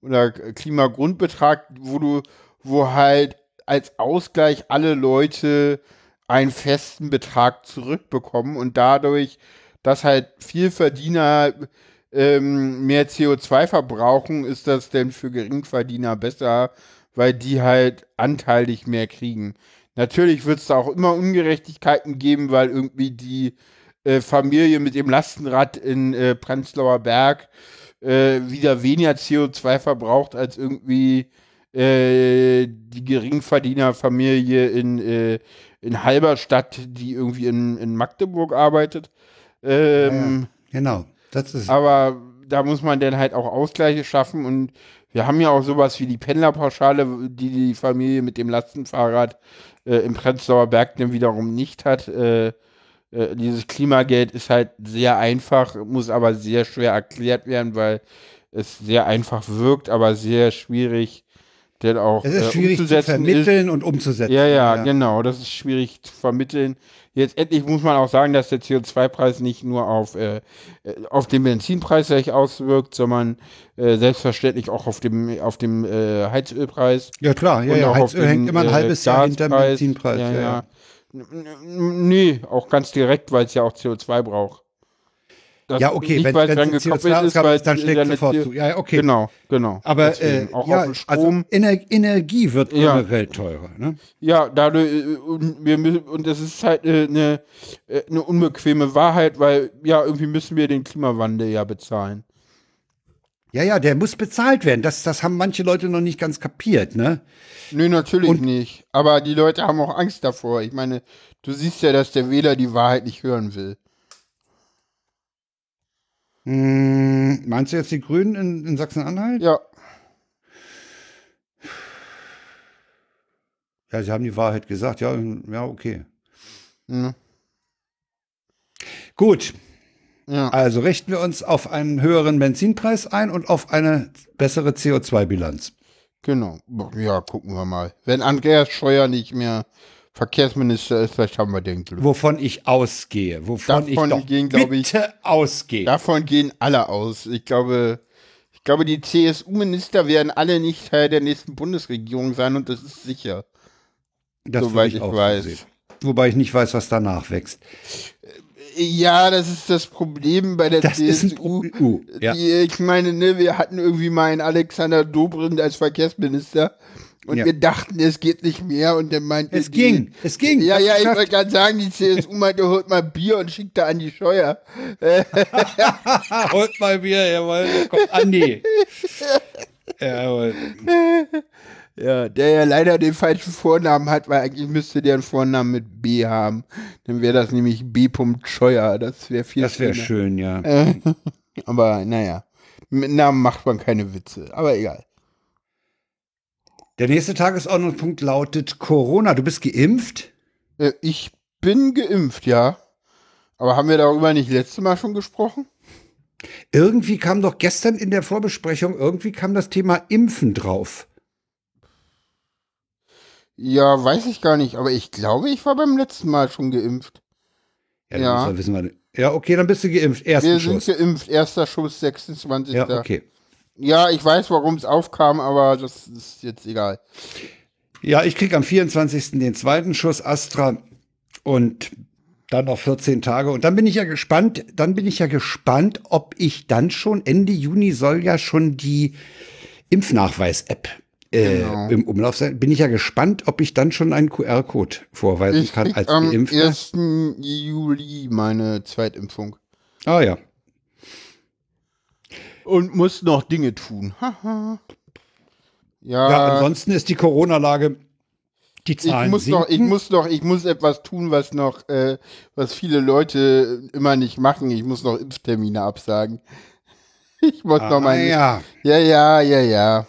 S2: Oder Klimagrundbetrag, wo du, wo halt als Ausgleich alle Leute einen festen Betrag zurückbekommen und dadurch, dass halt viel Verdiener ähm, mehr CO2 verbrauchen, ist das denn für Geringverdiener besser, weil die halt anteilig mehr kriegen. Natürlich wird es da auch immer Ungerechtigkeiten geben, weil irgendwie die äh, Familie mit dem Lastenrad in äh, Prenzlauer Berg äh, wieder weniger CO2 verbraucht als irgendwie äh, die Geringverdienerfamilie in, äh, in Halberstadt, die irgendwie in, in Magdeburg arbeitet. Ähm,
S1: Genau. Das ist
S2: aber da muss man dann halt auch Ausgleiche schaffen und wir haben ja auch sowas wie die Pendlerpauschale, die die Familie mit dem Lastenfahrrad äh, im Prenzlauer Berg dann wiederum nicht hat. Äh, äh, dieses Klimageld ist halt sehr einfach, muss aber sehr schwer erklärt werden, weil es sehr einfach wirkt, aber sehr schwierig denn auch
S1: es ist
S2: äh,
S1: schwierig zu
S2: umzusetzen ist.
S1: vermitteln und umzusetzen.
S2: Ja, ja, genau. Das ist schwierig zu vermitteln. Jetzt endlich muss man auch sagen, dass der CO2-Preis nicht nur auf, äh, äh, auf den Benzinpreis sich auswirkt, sondern äh, selbstverständlich auch auf dem, auf dem äh, Heizölpreis.
S1: Ja, klar, ja, ja. Heizöl
S2: den,
S1: hängt immer ein
S2: äh,
S1: halbes Jahr hinter dem. Benzinpreis.
S2: Ja,
S1: Ja,
S2: ja. Nee, auch ganz direkt, weil es ja auch CO2 braucht. Das
S1: Ja, okay, wenn
S2: es dran gekoppelt
S1: CO2-Ausgabe
S2: weil
S1: ist, dann schlägt sofort zu. Ja, okay.
S2: Genau, genau.
S1: Aber
S2: Deswegen.
S1: äh,
S2: auch
S1: ja,
S2: auf den
S1: also
S2: Strom.
S1: Ener Energie wird
S2: Ja.
S1: generell teurer. Ne?
S2: Ja, dadurch, äh, und, wir müssen, und das ist halt äh, eine, äh, eine unbequeme Wahrheit, weil ja, irgendwie müssen wir den Klimawandel ja bezahlen.
S1: Ja, ja, der muss bezahlt werden. Das, das haben manche Leute noch nicht ganz kapiert, ne?
S2: Nö, natürlich
S1: Und-
S2: nicht. Aber die Leute haben auch Angst davor. Ich meine, du siehst ja, dass der Wähler die Wahrheit nicht hören will.
S1: Hm, meinst du jetzt die Grünen in, in Sachsen-Anhalt?
S2: Ja,
S1: Ja, sie haben die Wahrheit gesagt. Ja, ja, okay.
S2: ne,
S1: Gut,
S2: ja.
S1: also richten wir uns auf einen höheren Benzinpreis ein und auf eine bessere CO2-Bilanz.
S2: Genau. Ja, gucken wir mal. Wenn Andreas Scheuer nicht mehr Verkehrsminister ist, vielleicht haben wir den Glück.
S1: Wovon ich ausgehe. Wovon ich
S2: Davon
S1: doch
S2: gehen, glaub ich-
S1: bitte ausgehe.
S2: Davon gehen alle aus. Ich glaube, ich glaube, die CSU-Minister werden alle nicht Teil der nächsten Bundesregierung sein und das ist sicher.
S1: Das
S2: soweit ich
S1: auch so
S2: weiß.
S1: sehen. Wobei ich nicht weiß, was danach wächst.
S2: Ja, das ist das Problem bei der
S1: Das
S2: CSU.
S1: Uh, ja.
S2: Ich meine, ne, wir hatten irgendwie mal einen Alexander Dobrindt als Verkehrsminister und
S1: Ja.
S2: wir dachten, es geht nicht mehr und dann meinten
S1: Es
S2: die,
S1: ging, es ging.
S2: Ja, ja, ich wollte gerade sagen, die CSU meinte, holt mal Bier und schickt da an die Scheuer.
S1: Holt mal Bier, jawohl. Kommt Andi. jawohl.
S2: Ja, der ja leider den falschen Vornamen hat, weil eigentlich müsste der einen Vornamen mit B haben. Dann wäre das nämlich B. Scheuer. Das wäre viel
S1: Das wäre schön, ja.
S2: Aber naja, mit Namen macht man keine Witze. Aber egal.
S1: Der nächste Tagesordnungspunkt lautet Corona. Du bist geimpft?
S2: Äh, ich bin geimpft, ja. Aber haben wir darüber nicht letztes Mal schon gesprochen?
S1: Irgendwie kam doch gestern in der Vorbesprechung, irgendwie kam das Thema Impfen drauf.
S2: Ja, weiß ich gar nicht. Aber ich glaube, ich war beim letzten Mal schon geimpft.
S1: Ja,
S2: Ja.
S1: ja. wissen wir. Ja, okay, dann bist du geimpft. Ersten
S2: Wir
S1: Schuss.
S2: sind geimpft. Erster Schuss, 26.
S1: Ja, okay.
S2: Ja, ich weiß, warum es aufkam, aber das ist jetzt egal.
S1: Ja, ich krieg am 24. den zweiten Schuss Astra und dann noch 14 Tage. Und dann bin ich ja gespannt, dann bin ich ja gespannt, ob ich dann schon Ende Juni soll ja schon die Impfnachweis-App äh,
S2: Genau.
S1: im Umlauf sein. Bin ich ja gespannt, ob ich dann schon einen QR-Code vorweisen
S2: Ich
S1: kann als
S2: am
S1: Geimpfter.
S2: 1. Juli meine Zweitimpfung.
S1: Ah ja.
S2: Und muss noch Dinge tun. Ja,
S1: Ja, ansonsten ist die Corona-Lage, die
S2: ich
S1: Zahlen
S2: muss noch, ich
S1: sinken.
S2: muss noch, ich muss etwas tun, was noch, äh, was viele Leute immer nicht machen. Ich muss noch Impftermine absagen. Ich muss noch
S1: ah,
S2: mal.
S1: ja,
S2: ja, ja, ja, ja.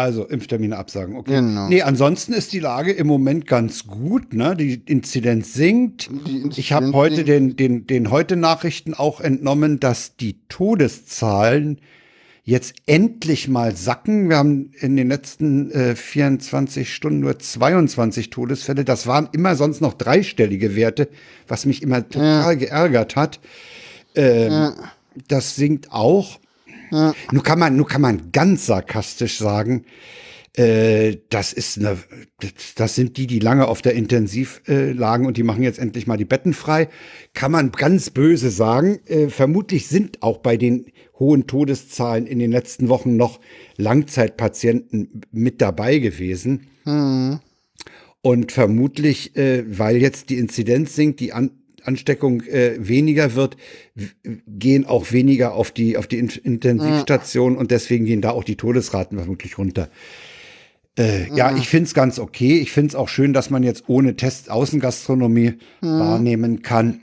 S1: Also Impftermine absagen, okay.
S2: Genau.
S1: Nee, ansonsten ist die Lage im Moment ganz gut, ne? Die Inzidenz sinkt.
S2: Die
S1: Ich habe
S2: Inzidenz
S1: heute den, den, den heute Nachrichten auch entnommen, dass die Todeszahlen jetzt endlich mal sacken. Wir haben in den letzten äh, 24 Stunden nur 22 Todesfälle. Das waren immer sonst noch dreistellige Werte, was mich immer total geärgert hat. Ähm, Das sinkt auch. Nun kann man, nun kann man ganz sarkastisch sagen, äh, das ist eine, das- sind die, die lange auf der Intensiv äh, lagen und die machen jetzt endlich mal die Betten frei. Kann man ganz böse sagen. Äh, vermutlich sind auch bei den hohen Todeszahlen in den letzten Wochen noch Langzeitpatienten mit dabei gewesen. Und vermutlich, äh, weil jetzt die Inzidenz sinkt, die An Ansteckung äh, weniger wird, gehen auch weniger auf die, auf die In Intensivstation und deswegen gehen da auch die Todesraten vermutlich runter. Äh, Ja, ich find's ganz okay. Ich find's auch schön, dass man jetzt ohne Test Außengastronomie wahrnehmen kann.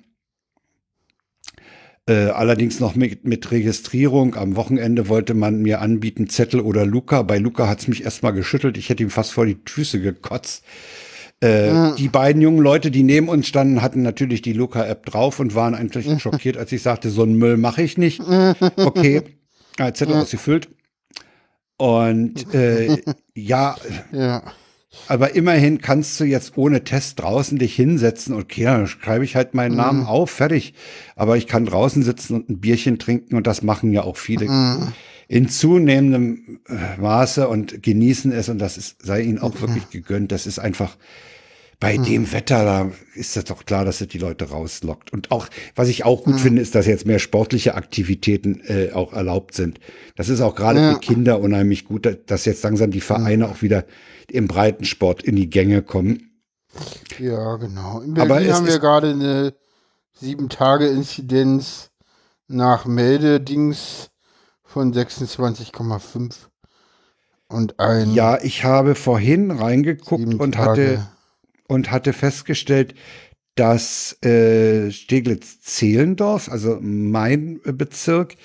S1: Äh, allerdings noch mit, mit Registrierung. Am Wochenende wollte man mir anbieten, Zettel oder Luca. Bei Luca hat's mich erstmal geschüttelt. Ich hätte ihm fast vor die Füße gekotzt. Äh, Die beiden jungen Leute, die neben uns standen, hatten natürlich die Luca-App drauf und waren eigentlich schockiert, als ich sagte, so einen Müll mache ich nicht. Okay, äh, Zettel ausgefüllt. Und äh, ja,
S2: Ja.
S1: aber immerhin kannst du jetzt ohne Test draußen dich hinsetzen. Okay, dann schreibe ich halt meinen Namen auf, fertig. Aber ich kann draußen sitzen und ein Bierchen trinken und das machen ja auch viele in zunehmendem äh, Maße und genießen es und das ist, sei ihnen auch wirklich gegönnt. Das ist einfach bei dem Wetter, da ist das doch klar, dass es die Leute rauslockt. Und auch, was ich auch gut finde, ist, dass jetzt mehr sportliche Aktivitäten äh, auch erlaubt sind. Das ist auch gerade für Kinder unheimlich gut, dass jetzt langsam die Vereine auch wieder im Breitensport in die Gänge kommen.
S2: Ja, genau. In
S1: Aber
S2: Berlin
S1: es
S2: haben wir gerade eine sieben Tage Inzidenz nach Meldedings von 26,5 und ein
S1: Ja, ich habe vorhin reingeguckt und
S2: Tage.
S1: hatte und hatte festgestellt, dass äh, Steglitz-Zehlendorf, also mein äh, Bezirk,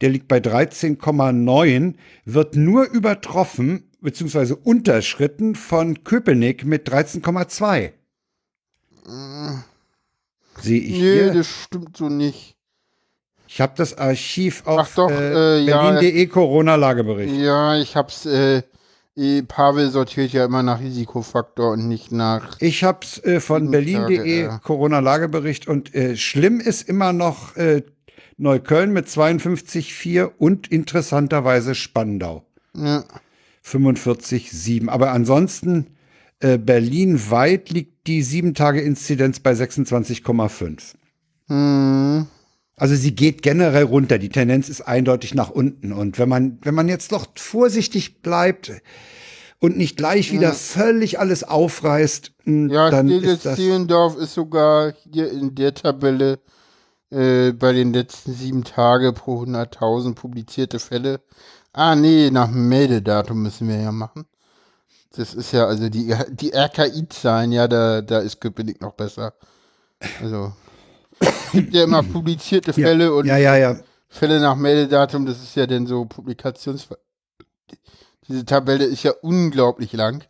S1: der liegt bei 13,9, wird nur übertroffen beziehungsweise unterschritten von Köpenick mit 13,2. Sehe ich
S2: Nee,
S1: hier.
S2: das stimmt so nicht.
S1: Ich habe das Archiv auf äh,
S2: äh, ja.
S1: berlin.de Corona-Lagebericht.
S2: Ja, ich hab's, äh, eh, Pavel sortiert ja immer nach Risikofaktor und nicht nach.
S1: Ich habe es äh, von berlin.de
S2: ja.
S1: Corona-Lagebericht und äh, schlimm ist immer noch äh, Neukölln mit 52,4 und interessanterweise Spandau
S2: Ja,
S1: 45,7. Aber ansonsten äh, Berlin weit liegt die 7-Tage-Inzidenz bei 26,5.
S2: hm,
S1: Also sie geht generell runter. Die Tendenz ist eindeutig nach unten. Und wenn man, wenn man jetzt noch vorsichtig bleibt und nicht gleich wieder völlig alles aufreißt, mh,
S2: ja,
S1: dann ist das.
S2: Zehlendorf ist sogar hier in der Tabelle äh, bei den letzten sieben Tage pro 100.000 publizierte Fälle. Ah, nee, nach Meldedatum müssen wir ja machen. Das ist ja, also die, die RKI-Zahlen, ja, da, da ist Köpenick noch besser. Also, es gibt ja immer publizierte Fälle und
S1: Ja, ja, ja.
S2: Fälle nach Meldedatum, das ist ja dann so Publikations... Diese Tabelle ist ja unglaublich lang.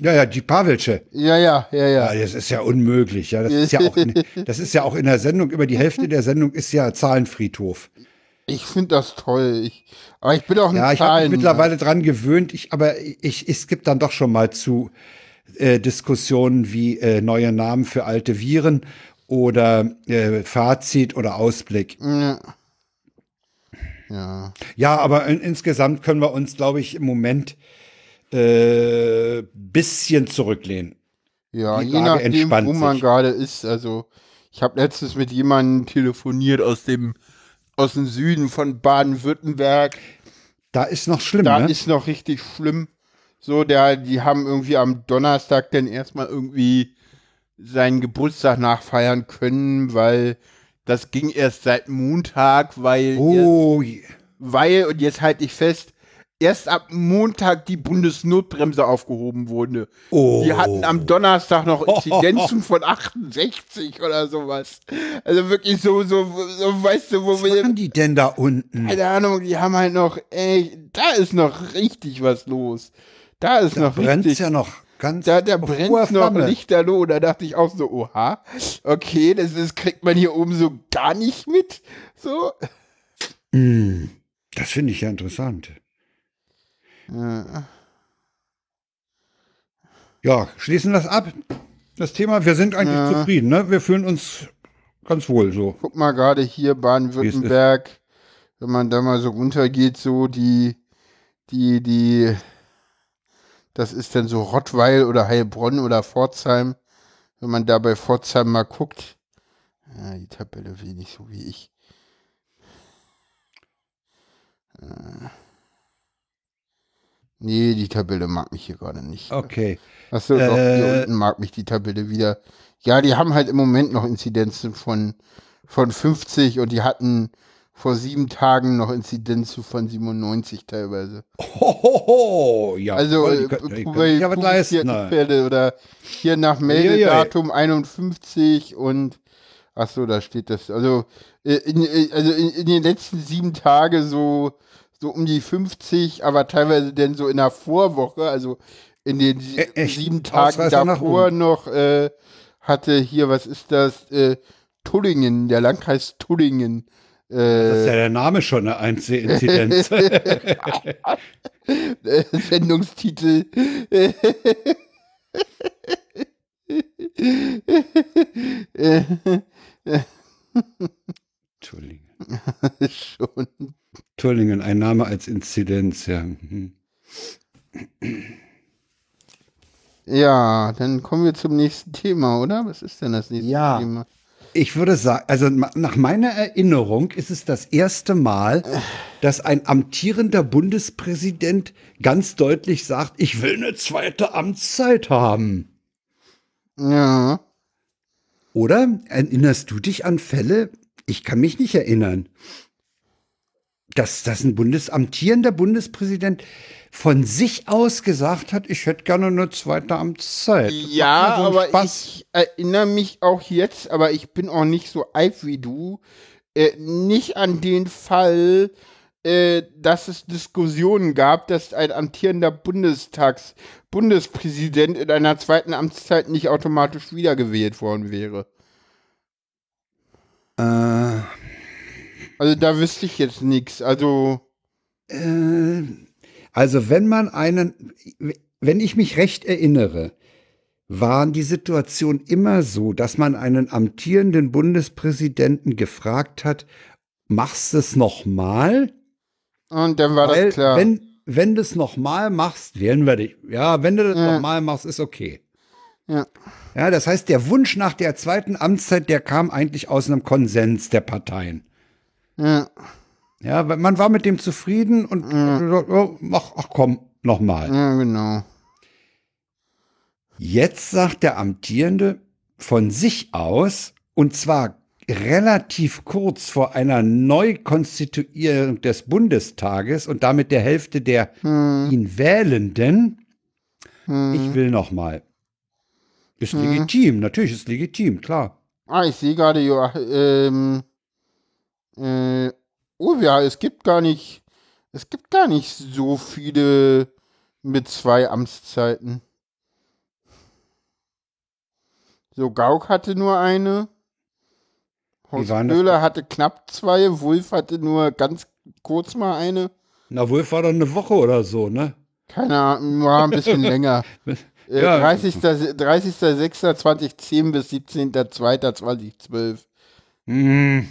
S1: Ja, ja, die Pavelsche.
S2: Ja, ja, ja,
S1: Ja,
S2: ja.
S1: das ist ja unmöglich. Ja, das ist ja auch, in, das ist ja auch in der Sendung, über die Hälfte der Sendung ist ja Zahlenfriedhof.
S2: Ich finde das toll. Ich, aber ich bin auch ein
S1: Ja, ich habe mich mittlerweile dran gewöhnt, ich, aber ich, es gibt dann doch schon mal zu äh, Diskussionen wie äh, neue Namen für alte Viren oder äh, Fazit oder Ausblick.
S2: Ja. ja.
S1: Ja, aber in, insgesamt können wir uns, glaube ich, im Moment äh, bisschen zurücklehnen.
S2: Ja, je nachdem,
S1: entspannt
S2: wo man
S1: sich.
S2: gerade ist. Also, ich habe letztens mit jemandem telefoniert aus dem aus dem Süden von Baden-Württemberg.
S1: Da ist noch schlimm,
S2: Da
S1: ne?
S2: ist noch richtig schlimm. So, der, die haben irgendwie am Donnerstag dann erstmal irgendwie seinen Geburtstag nachfeiern können, weil das ging erst seit Montag, weil,
S1: oh, je-
S2: weil, und jetzt halte ich fest, erst ab Montag die Bundesnotbremse aufgehoben wurde.
S1: Oh.
S2: Die hatten am Donnerstag noch Inzidenzen von 68 oder sowas. Also wirklich so, so, so weißt du, wo
S1: Was
S2: wir.
S1: machen die denn da unten?
S2: Keine Ahnung, die haben halt noch, ey, da ist noch richtig was los. Da ist noch
S1: Brennt's
S2: richtig.
S1: ja noch ganz
S2: Da, da brennt noch lichterloh. Da dachte ich auch so, oha, okay, das ist, kriegt man hier oben so gar nicht mit. So.
S1: Hm, Das finde ich ja interessant.
S2: Äh,
S1: Ja, schließen das ab. Das Thema, wir sind eigentlich
S2: Ja.
S1: zufrieden, ne? Wir fühlen uns ganz wohl so.
S2: Guck mal gerade hier Baden-Württemberg, wenn man da mal so runtergeht, so die, die, die, das ist dann so Rottweil oder Heilbronn oder Pforzheim. Wenn man da bei Pforzheim mal guckt, ja, die Tabelle will nicht so wie ich. Äh, nee, die Tabelle mag mich hier gerade nicht.
S1: Okay.
S2: Achso, doch, hier
S1: Äh,
S2: unten mag mich die Tabelle wieder. Ja, die haben halt im Moment noch Inzidenzen von, von 50 und die hatten vor sieben Tagen noch Inzidenzen von 97 teilweise.
S1: Hohoho, ja.
S2: Also, äh,
S1: die können- die
S2: pu-
S1: können ja?
S2: Fälle oder hier nach Meldedatum 51 und achso, da steht das. Also, äh, in, äh, also in, in den letzten sieben Tagen so, so um die 50, aber teilweise dann so in der Vorwoche, also in den
S1: E-
S2: sieben Tagen
S1: Ausreißer
S2: davor noch äh, hatte hier, was ist das? Tullingen, der Landkreis Tullingen.
S1: Das ist
S2: Äh,
S1: ja der Name schon eine Einzelinzidenz.
S2: Sendungstitel.
S1: Tullingen.
S2: Schon.
S1: Tullingen, ein Name als Inzidenz, ja. Mhm.
S2: Ja, dann kommen wir zum nächsten Thema, oder? Was ist denn das nächste
S1: Ja.
S2: Thema?
S1: Ich würde sagen, also nach meiner Erinnerung ist es das erste Mal, dass ein amtierender Bundespräsident ganz deutlich sagt, ich will eine zweite Amtszeit haben.
S2: Ja.
S1: Oder erinnerst du dich an Fälle? Ich kann mich nicht erinnern, dass, dass ein Bundes amtierender Bundespräsident von sich aus gesagt hat, ich hätte gerne eine zweite Amtszeit. Das
S2: Ja,
S1: so
S2: aber
S1: Spaß.
S2: ich erinnere mich auch jetzt, aber ich bin auch nicht so alt wie du, äh, nicht an den Fall, äh, dass es Diskussionen gab, dass ein amtierender Bundestags Bundespräsident in einer zweiten Amtszeit nicht automatisch wiedergewählt worden wäre.
S1: Äh,
S2: Also da wüsste ich jetzt nichts. Also
S1: Äh, also wenn man einen, wenn ich mich recht erinnere, waren die Situation immer so, dass man einen amtierenden Bundespräsidenten gefragt hat, machst du es nochmal?
S2: und dann war
S1: Weil
S2: das klar.
S1: wenn, wenn du es nochmal machst, wählen wir dich. Ja, wenn du das
S2: Ja.
S1: nochmal machst, ist okay.
S2: ja.
S1: Ja, das heißt, der Wunsch nach der zweiten Amtszeit, der kam eigentlich aus einem Konsens der Parteien.
S2: Ja.
S1: Ja, man war mit dem zufrieden und gesagt, oh, mach, ach komm, nochmal.
S2: ja, genau.
S1: Jetzt sagt der Amtierende von sich aus, und zwar relativ kurz vor einer Neukonstituierung des Bundestages und damit der Hälfte der
S2: Hm,
S1: ihn Wählenden,
S2: hm.
S1: ich will noch mal. Ist legitim, natürlich ist legitim, klar.
S2: Ah, ich sehe gerade, ja, ähm, äh, oh ja, es gibt gar nicht, es gibt gar nicht so viele mit zwei Amtszeiten. So, Gauck hatte nur eine. Horst? Köhler hatte knapp zwei, Wulff hatte nur ganz kurz mal eine.
S1: Na, Wolf war doch eine Woche oder so, ne?
S2: Keine Ahnung, war ein bisschen länger. Äh,
S1: Ja.
S2: 30.06.2010 30.06.2010 bis 17.02.2012.
S1: Hm.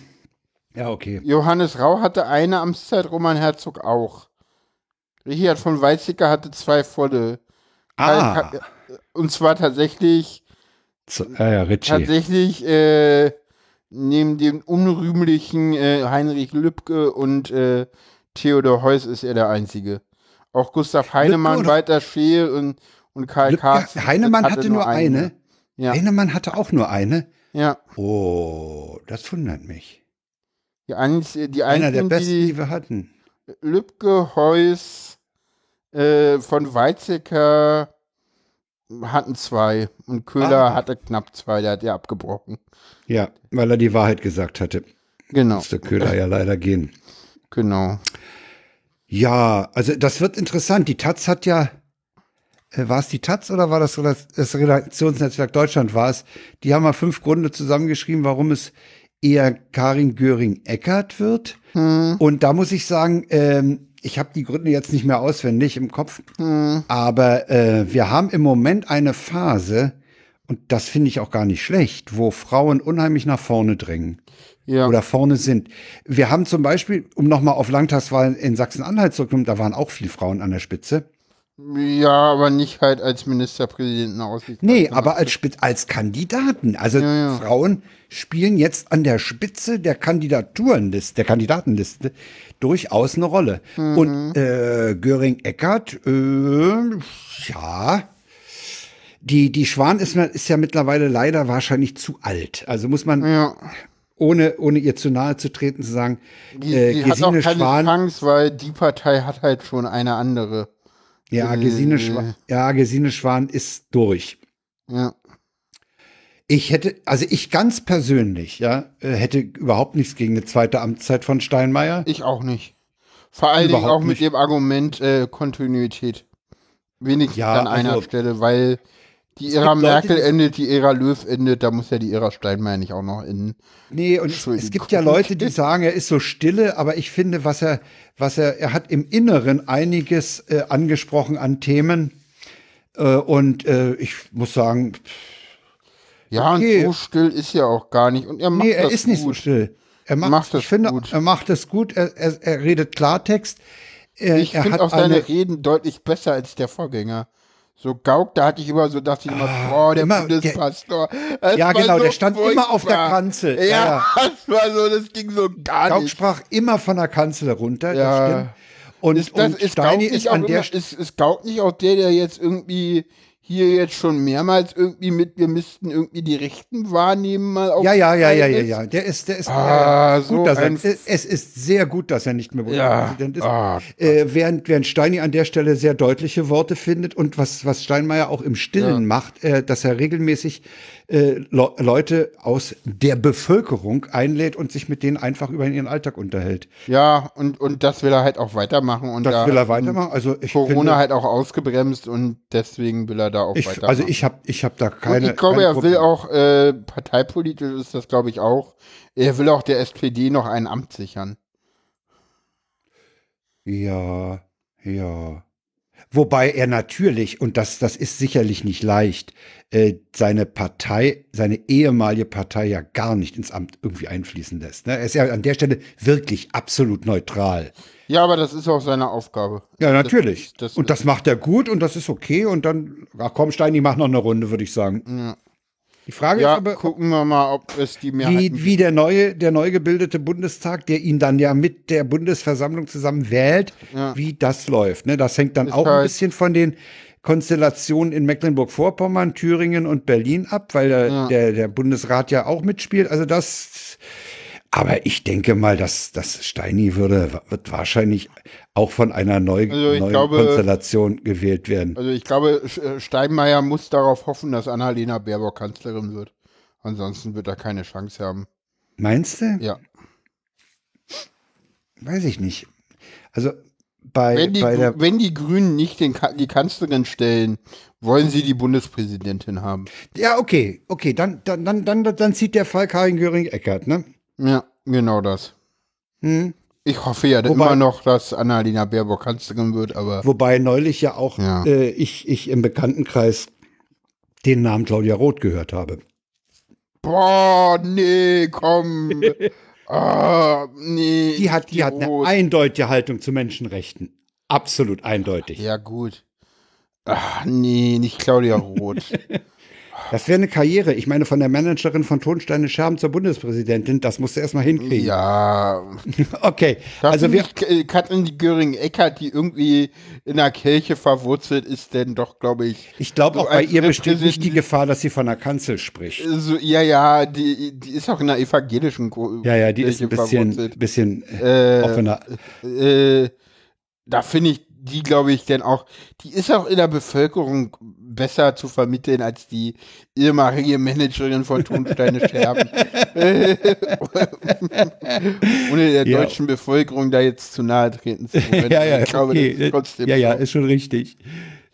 S1: Ja, okay.
S2: Johannes Rau hatte eine Amtszeit, Roman Herzog auch. Richard von Weizsäcker hatte zwei volle.
S1: Ah,
S2: Ka- Und zwar tatsächlich,
S1: so, ja, ja, Ritchie.
S2: tatsächlich äh, neben dem unrühmlichen äh, Heinrich Lübke und äh, Theodor Heuss ist er der Einzige. Auch Gustav Heinemann, Walter Scheel und, und Karl
S1: Lübke-
S2: Karsten.
S1: Heinemann hatte, nur eine.
S2: Ja.
S1: Heinemann hatte auch nur eine.
S2: Ja.
S1: Oh, das wundert mich.
S2: Die, einz die
S1: Einer der besten,
S2: die
S1: die wir hatten.
S2: Lübke, Heuss, Äh, von Weizsäcker hatten zwei und Köhler
S1: Ah.
S2: hatte knapp zwei, der hat ja abgebrochen.
S1: Ja, weil er die Wahrheit gesagt hatte.
S2: Genau,
S1: Musste Köhler ja leider gehen.
S2: genau.
S1: Ja, also das wird interessant. Die Taz hat ja, äh, war es die Taz oder war das, das Redaktionsnetzwerk Deutschland war es? Die haben mal fünf Gründe zusammengeschrieben, warum es eher Karin Göring-Eckert wird.
S2: Hm,
S1: Und da muss ich sagen, ähm, ich habe die Gründe jetzt nicht mehr auswendig im Kopf,
S2: hm,
S1: aber äh, wir haben im Moment eine Phase, und das finde ich auch gar nicht schlecht, wo Frauen unheimlich nach vorne drängen
S2: ja.
S1: oder vorne sind. Wir haben zum Beispiel, um nochmal auf Landtagswahlen in Sachsen-Anhalt zurückzukommen, da waren auch viele Frauen an der Spitze.
S2: Ja, aber nicht halt als Ministerpräsidenten aussieht.
S1: Nee, aber als, Spitz- als Kandidaten. Also
S2: Ja, ja.
S1: Frauen spielen jetzt an der Spitze der Kandidaturenliste, der Kandidatenliste durchaus eine Rolle.
S2: Mhm.
S1: Und äh, Göring-Eckert, äh, ja, die, die Schwan ist, ist ja mittlerweile leider wahrscheinlich zu alt. Also muss man,
S2: Ja,
S1: ohne, ohne ihr zu nahe zu treten, zu sagen,
S2: die,
S1: äh,
S2: die hat auch
S1: Gesine
S2: keine
S1: Schwan.
S2: Chance, weil die Partei hat halt schon eine andere.
S1: Ja,
S2: Äh,
S1: Gesine, Schwan, ja, Gesine Schwan ist durch.
S2: Ja,
S1: Ich hätte, also ich ganz persönlich, ja, äh, hätte überhaupt nichts gegen eine zweite Amtszeit von Steinmeier.
S2: ich auch nicht. Vor allen Dingen auch mit
S1: nicht.
S2: dem Argument äh, Kontinuität. Wenigstens
S1: Ja,
S2: an einer
S1: also-
S2: Stelle, weil die Ära
S1: Leute,
S2: Merkel
S1: die-
S2: endet, die Ära Löw endet, da muss ja die Ära Steinmeier nicht auch noch enden.
S1: Nee, und es, es gibt ja Leute, die sagen, er ist so stille, aber ich finde, was er, was er, er hat im Inneren einiges äh, angesprochen an Themen. Äh, und äh, ich muss sagen,
S2: Ja,
S1: Okay.
S2: und so still ist er auch gar nicht. Und er macht
S1: nee, er
S2: das
S1: ist nicht so
S2: gut.
S1: still. Er macht,
S2: Macht das
S1: ich finde,
S2: gut.
S1: er macht es gut. Er, er, er redet Klartext. Er,
S2: Ich finde
S1: hat
S2: auch seine
S1: eine,
S2: Reden deutlich besser als der Vorgänger. So Gauck, da hatte ich immer so, dachte ich immer, boah, der
S1: immer-
S2: Bundespastor. Das
S1: Ja, genau,
S2: so
S1: der stand immer auf der
S2: furchtbar.
S1: Kanzel.
S2: Ja,
S1: Ja,
S2: das war so, das ging so gar
S1: Gauck
S2: nicht.
S1: sprach immer von der Kanzel runter.
S2: Ja.
S1: Das stimmt. Und,
S2: Ist, das,
S1: und
S2: ist,
S1: Steini ist an der
S2: immer, ist, ist Gauck nicht auch der, der jetzt irgendwie hier jetzt schon mehrmals irgendwie mit, wir müssten irgendwie die Rechten wahrnehmen, mal auf
S1: Ja, ja, ja, ja, ja, ja. Der ist, der ist
S2: Ah,
S1: ja,
S2: so
S1: gut, dass er, es ist sehr gut, dass er nicht mehr
S2: Ja.
S1: Bundespräsident ist.
S2: Ah.
S1: Äh, während, während Steini an der Stelle sehr deutliche Worte findet und was, was Steinmeier auch im Stillen
S2: Ja.
S1: macht, äh, dass er regelmäßig äh, Le Leute aus der Bevölkerung einlädt und sich mit denen einfach über ihren Alltag unterhält.
S2: Ja, und, und das will er halt auch weitermachen. Und
S1: Das
S2: da
S1: will er weitermachen. Also ich
S2: Corona
S1: finde,
S2: halt auch ausgebremst und deswegen will er da auch
S1: ich,
S2: weitermachen.
S1: also ich habe ich hab da keine.
S2: und ich glaube,
S1: keine
S2: er will auch, äh, parteipolitisch ist das, glaube ich, auch, er will auch der SPD noch ein Amt sichern.
S1: Ja, ja. Wobei er natürlich, und das, das ist sicherlich nicht leicht, äh, seine Partei, seine ehemalige Partei ja gar nicht ins Amt irgendwie einfließen lässt. Ne? Er ist ja an der Stelle wirklich absolut neutral.
S2: Ja, aber das ist auch seine Aufgabe.
S1: Ja, natürlich.
S2: Das, das,
S1: und das macht er gut und das ist okay. Und dann, ach komm, Steini, mach noch eine Runde, würde ich sagen.
S2: Ja.
S1: Die Frage
S2: ja,
S1: ist aber,
S2: gucken wir mal, ob es die Mehrheit
S1: wie, wie der neue, der neu gebildete Bundestag, der ihn dann ja mit der Bundesversammlung zusammen wählt,
S2: Ja.
S1: wie das läuft. Ne? Das hängt dann
S2: Ist
S1: auch ein
S2: halt-
S1: bisschen von den Konstellationen in Mecklenburg-Vorpommern, Thüringen und Berlin ab, weil der,
S2: Ja.
S1: der, der Bundesrat ja auch mitspielt. Also das, aber ich denke mal, dass das Steini würde, wird wahrscheinlich auch von einer neu,
S2: Also
S1: neuen
S2: glaube-
S1: Konstellation gewählt werden.
S2: Also ich glaube, äh, Steinmeier muss darauf hoffen, dass Annalena Baerbock Kanzlerin wird. Ansonsten wird er keine Chance haben.
S1: Meinst du?
S2: Ja.
S1: Weiß ich nicht. Also bei,
S2: Wenn die,
S1: bei der
S2: wenn die Grünen nicht den, die Kanzlerin stellen, wollen sie die Bundespräsidentin haben.
S1: Ja, okay, okay, dann, dann, dann, dann, dann zieht der Fall Karin Göring-Eckert, ne?
S2: Ja, genau das.
S1: Hm.
S2: Ich hoffe ja
S1: Wobei-
S2: immer noch, dass Annalena Baerbock Kanzlerin wird, aber
S1: Wobei neulich ja auch
S2: Ja.
S1: Äh, ich, ich im Bekanntenkreis den Namen Claudia Roth gehört habe.
S2: boah, nee, komm. ah, nee.
S1: Die hat, die hat eine eindeutige Haltung zu Menschenrechten. Absolut eindeutig.
S2: Ja, gut. Ach, nee, nicht Claudia Roth.
S1: Das wäre eine Karriere. Ich meine, von der Managerin von Tonsteine Scherben zur Bundespräsidentin, das musst du erstmal hinkriegen.
S2: ja,
S1: Okay,
S2: Das
S1: also wir,
S2: Katrin Göring-Eckardt, die irgendwie in der Kirche verwurzelt ist, denn doch, glaube ich,
S1: ich glaube
S2: so
S1: auch bei ihr besteht nicht die Gefahr, dass sie von der Kanzel spricht.
S2: so, ja, ja, die, die ist auch in der evangelischen Ko-
S1: Ja, ja, die ist
S2: Kirche
S1: ein bisschen,
S2: verwurzelt.
S1: bisschen Äh, offener.
S2: äh, da finde ich, die glaube ich denn auch, die ist auch in der Bevölkerung besser zu vermitteln als die ehemalige Managerin von Tonsteine Scherben. Ohne der
S1: Ja.
S2: deutschen Bevölkerung da jetzt zu nahe treten zu wollen.
S1: ja, ja,
S2: ich glaube,
S1: okay.
S2: das ist trotzdem
S1: ja, ja, ist schon richtig.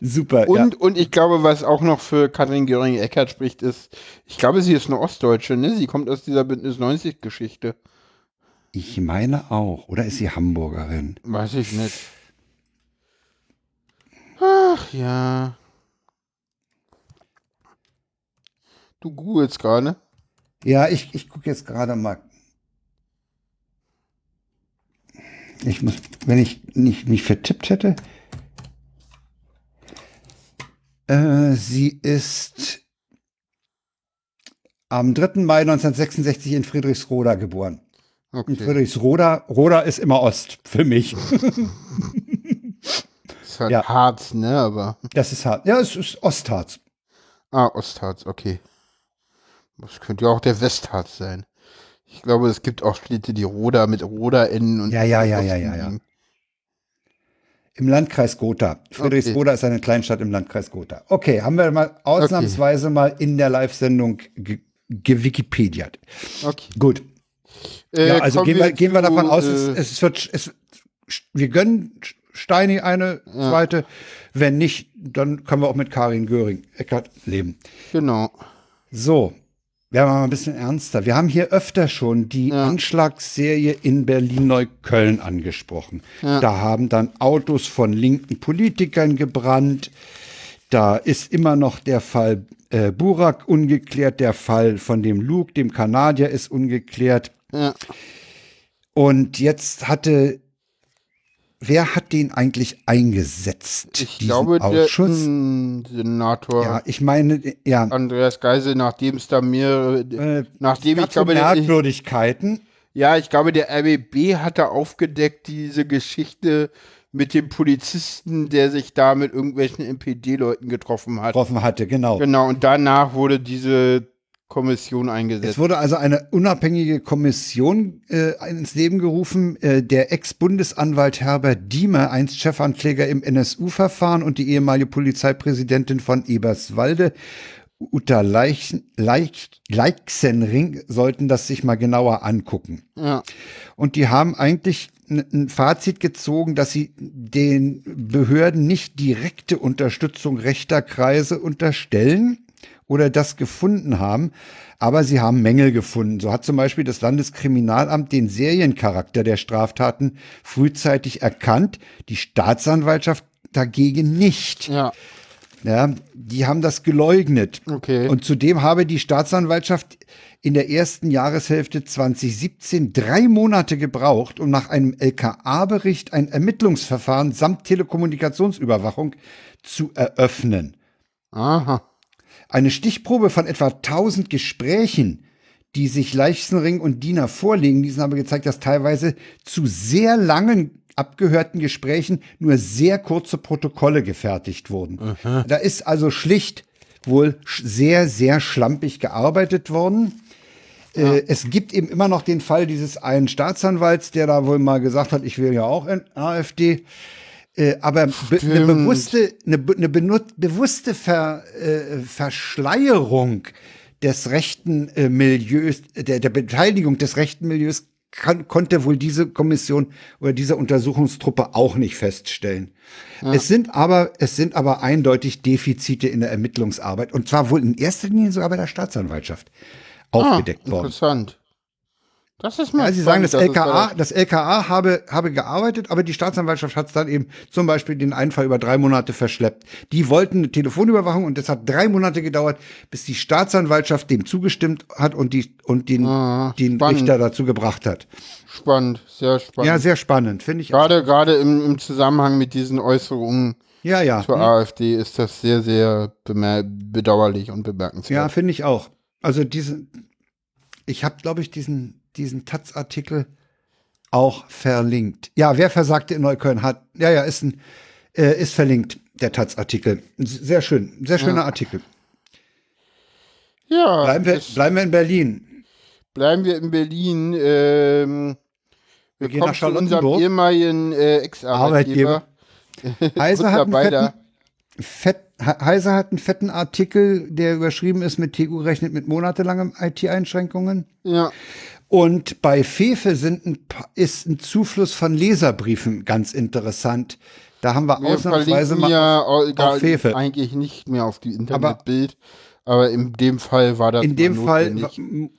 S1: Super.
S2: Und,
S1: ja.
S2: und ich glaube, was auch noch für Katrin Göring-Eckardt spricht, ist, ich glaube, sie ist eine Ostdeutsche, ne? Sie kommt aus dieser Bündnis 90-Geschichte.
S1: Ich meine auch. Oder ist sie Hamburgerin?
S2: Weiß ich nicht. Ach ja. Du googelst gerade.
S1: Ja, ich, ich gucke jetzt gerade mal. Ich muss, wenn ich nicht, nicht vertippt hätte. Äh, sie ist am 3. Mai 1966 in Friedrichsroda geboren. In
S2: Okay.
S1: Friedrichsroda, Roda ist immer Ost für mich.
S2: ist halt
S1: ja.
S2: Harz, ne? Aber.
S1: Das ist hart. Ja, es ist Ostharz.
S2: Ah, Ostharz, okay. Das könnte ja auch der Westharz sein. Ich glaube, es gibt auch Städte, die Roda mit Roda enden und.
S1: Ja, ja, ja, ja, ja, ja. Im Landkreis Gotha. Friedrichsroda ist eine Kleinstadt im Landkreis Gotha. Okay, haben wir mal ausnahmsweise mal in der Live-Sendung ge gewikipediert.
S2: Okay.
S1: Gut.
S2: Äh,
S1: ja, also gehen wir, gehen wir davon aus,
S2: äh,
S1: es, es wird, es, wir gönnen Steini eine zweite. Wenn nicht, dann können wir auch mit Karin Göring-Eckert leben.
S2: Genau.
S1: So, werden wir mal ein bisschen ernster. Wir haben hier öfter schon die
S2: Ja.
S1: Anschlagsserie in Berlin-Neukölln angesprochen. Da haben dann Autos von linken Politikern gebrannt. Da ist immer noch der Fall äh, Burak ungeklärt. Der Fall von dem Luke, dem Kanadier, ist ungeklärt.
S2: Ja.
S1: Und jetzt hatte, wer hat den eigentlich eingesetzt?
S2: Ich glaube, der
S1: Ausschuss.
S2: Senator
S1: ja, ich meine, ja,
S2: Andreas Geisel, nachdem es da mehrere,
S1: äh,
S2: nachdem ich glaube, der,
S1: Merkwürdigkeiten.
S2: ja, ich glaube, der RBB hatte aufgedeckt diese Geschichte mit dem Polizisten, der sich da mit irgendwelchen NPD-Leuten getroffen hat.
S1: getroffen hatte, genau.
S2: Genau, und danach wurde diese Kommission
S1: Es
S2: eingesetzt.
S1: wurde also eine unabhängige Kommission äh, ins Leben gerufen. Äh, der Ex-Bundesanwalt Herbert Diemer, einst Chefankläger im NSU-Verfahren und die ehemalige Polizeipräsidentin von Eberswalde, Uta Leich, Leich, Leixenring, sollten das sich mal genauer angucken.
S2: Ja.
S1: Und die haben eigentlich ein Fazit gezogen, dass sie den Behörden nicht direkte Unterstützung rechter Kreise unterstellen oder das gefunden haben, aber sie haben Mängel gefunden. So hat zum Beispiel das Landeskriminalamt den Seriencharakter der Straftaten frühzeitig erkannt, die Staatsanwaltschaft dagegen nicht.
S2: Ja.
S1: Ja, die haben das geleugnet.
S2: Okay.
S1: Und zudem habe die Staatsanwaltschaft in der ersten Jahreshälfte 2017 drei Monate gebraucht, um nach einem LKA-Bericht ein Ermittlungsverfahren samt Telekommunikationsüberwachung zu eröffnen.
S2: Aha.
S1: Eine Stichprobe von etwa 1000 Gesprächen, die sich Leichsenring und Diener vorlegen, diesen haben gezeigt, dass teilweise zu sehr langen abgehörten Gesprächen nur sehr kurze Protokolle gefertigt wurden. Da ist also schlicht wohl sehr, sehr schlampig gearbeitet worden. Äh, es gibt eben immer noch den Fall dieses einen Staatsanwalts, der da wohl mal gesagt hat, ich will ja auch in AfD. Äh, aber be eine bewusste, eine, eine bewusste Ver, äh, Verschleierung des rechten äh, Milieus, der, der Beteiligung des rechten Milieus kann, konnte wohl diese Kommission oder diese Untersuchungstruppe auch nicht feststellen. Es sind aber, es sind aber eindeutig Defizite in der Ermittlungsarbeit und zwar wohl in erster Linie sogar bei der Staatsanwaltschaft aufgedeckt
S2: ah,
S1: worden.
S2: Interessant. Das ist mal
S1: Ja, Sie sagen, das
S2: es
S1: LKA,
S2: da-
S1: das LKA habe, habe gearbeitet, aber die Staatsanwaltschaft hat dann eben zum Beispiel den Einfall über drei Monate verschleppt. Die wollten eine Telefonüberwachung und es hat drei Monate gedauert, bis die Staatsanwaltschaft dem zugestimmt hat und die und den,
S2: Ah,
S1: den
S2: spannend.
S1: Richter dazu gebracht hat.
S2: Spannend, sehr spannend.
S1: Ja, sehr spannend, finde ich. auch.
S2: Gerade, gerade im, im Zusammenhang mit diesen Äußerungen
S1: Ja, ja.
S2: zur AfD ist das sehr, sehr bedauerlich und
S1: Ja,
S2: bemerkenswert.
S1: finde ich auch. Also diese, ich habe, glaube ich, diesen, diesen Taz-Artikel auch verlinkt. Ja, wer versagte in Neukölln hat, ja, ja, ist ein, äh, ist verlinkt, der Taz-Artikel. Sehr schön, sehr schöner Artikel.
S2: Ja,
S1: Bleiben wir, bleiben wir in Berlin.
S2: bleiben wir in Berlin. Ähm, wir
S1: gehen
S2: kommen
S1: nach Charlottenburg.
S2: ehemaligen äh, Ex-Arbeitgeber.
S1: Arbeitgeber. Heise hat, einen fetten, fett, Heise hat einen fetten Artikel, der überschrieben ist mit TU rechnet mit monatelangen IT-Einschränkungen.
S2: Ja.
S1: Und bei Fefe sind ein, ist ein Zufluss von Leserbriefen ganz interessant. Da haben wir, wir ausnahmsweise mal
S2: ja auf, auf Fefe. eigentlich nicht mehr auf die Internetbild. Aber, aber in dem Fall war das
S1: In dem Fall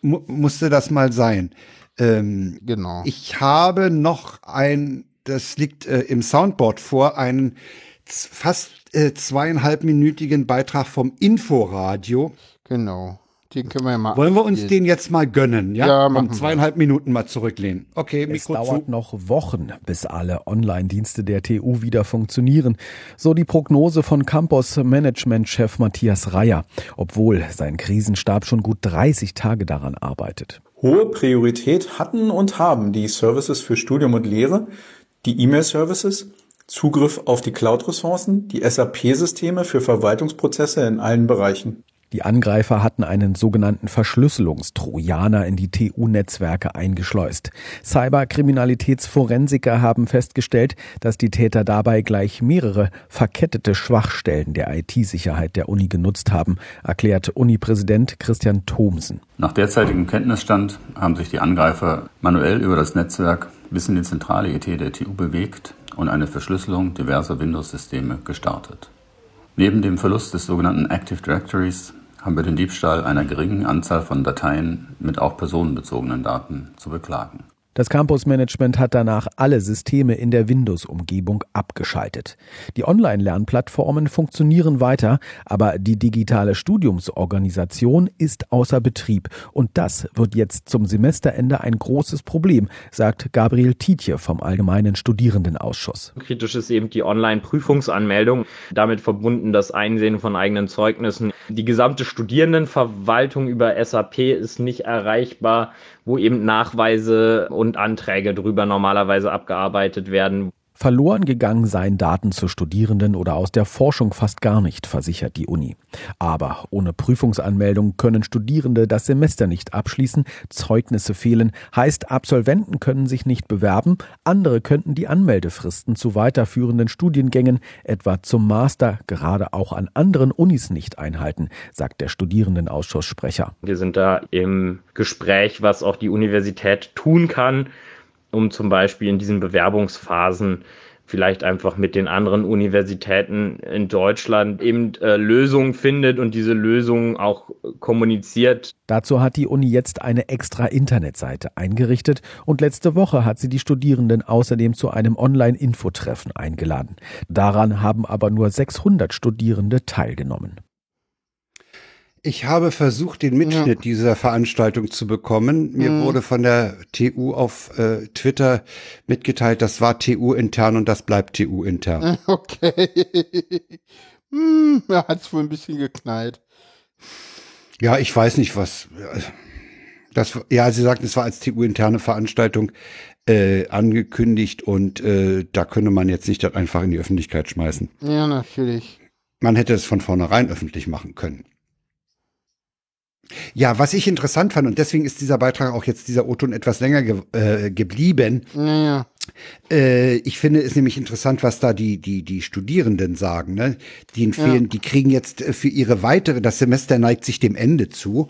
S1: musste das mal sein. Ähm,
S2: genau.
S1: Ich habe noch ein, das liegt äh, im Soundboard vor, einen fast äh, zweieinhalbminütigen Beitrag vom Inforadio.
S2: Genau. Den können wir ja mal.
S1: Wollen wir uns den jetzt mal gönnen? Ja, ja machen zweieinhalb Minuten mal zurücklehnen. Okay,
S3: Mikro Es dauert zu. noch Wochen, bis alle Online-Dienste der TU wieder funktionieren. So die Prognose von Campus Management-Chef Matthias Reyer, obwohl sein Krisenstab schon gut 30 Tage daran arbeitet.
S4: Hohe Priorität hatten und haben die Services für Studium und Lehre, die E-Mail-Services, Zugriff auf die Cloud-Ressourcen, die SAP-Systeme für Verwaltungsprozesse in allen Bereichen.
S3: Die Angreifer hatten einen sogenannten Verschlüsselungstrojaner in die TU-Netzwerke eingeschleust. Cyberkriminalitätsforensiker haben festgestellt, dass die Täter dabei gleich mehrere verkettete Schwachstellen der IT-Sicherheit der Uni genutzt haben, erklärt Uni-Präsident Christian Thomsen.
S5: Nach derzeitigem Kenntnisstand haben sich die Angreifer manuell über das Netzwerk bis in die zentrale IT der TU bewegt und eine Verschlüsselung diverser Windows-Systeme gestartet. Neben dem Verlust des sogenannten Active Directories haben wir den Diebstahl einer geringen Anzahl von Dateien mit auch personenbezogenen Daten zu beklagen.
S3: Das Campus-Management hat danach alle Systeme in der Windows-Umgebung abgeschaltet. Die Online-Lernplattformen funktionieren weiter, aber die digitale Studiumsorganisation ist außer Betrieb. Und das wird jetzt zum Semesterende ein großes Problem, sagt Gabriel Tietje vom Allgemeinen Studierendenausschuss.
S6: Kritisch ist eben die Online-Prüfungsanmeldung, damit verbunden das Einsehen von eigenen Zeugnissen. Die gesamte Studierendenverwaltung über SAP ist nicht erreichbar wo eben Nachweise und Anträge drüber normalerweise abgearbeitet werden.
S3: Verloren gegangen seien Daten zu Studierenden oder aus der Forschung fast gar nicht, versichert die Uni. Aber ohne Prüfungsanmeldung können Studierende das Semester nicht abschließen, Zeugnisse fehlen, heißt Absolventen können sich nicht bewerben, andere könnten die Anmeldefristen zu weiterführenden Studiengängen, etwa zum Master, gerade auch an anderen Unis nicht einhalten, sagt der Studierendenausschussssprecher.
S6: Wir sind da im Gespräch, was auch die Universität tun kann um zum Beispiel in diesen Bewerbungsphasen vielleicht einfach mit den anderen Universitäten in Deutschland eben äh, Lösungen findet und diese Lösungen auch kommuniziert.
S3: Dazu hat die Uni jetzt eine extra Internetseite eingerichtet und letzte Woche hat sie die Studierenden außerdem zu einem Online-Infotreffen eingeladen. Daran haben aber nur 600 Studierende teilgenommen.
S1: Ich habe versucht, den Mitschnitt ja. dieser Veranstaltung zu bekommen. Mir mhm. wurde von der TU auf äh, Twitter mitgeteilt, das war TU intern und das bleibt TU intern.
S2: Okay. hm, da hat es wohl ein bisschen geknallt.
S1: Ja, ich weiß nicht, was. Das, ja, sie sagten, es war als TU-interne Veranstaltung äh, angekündigt und äh, da könne man jetzt nicht das einfach in die Öffentlichkeit schmeißen.
S2: Ja, natürlich.
S1: Man hätte es von vornherein öffentlich machen können. Ja, was ich interessant fand, und deswegen ist dieser Beitrag auch jetzt dieser O-Ton etwas länger ge äh, geblieben.
S2: Naja.
S1: Äh, ich finde es nämlich interessant, was da die, die, die Studierenden sagen. Ne? Die, empfehlen, ja. die kriegen jetzt äh, für ihre weitere, das Semester neigt sich dem Ende zu.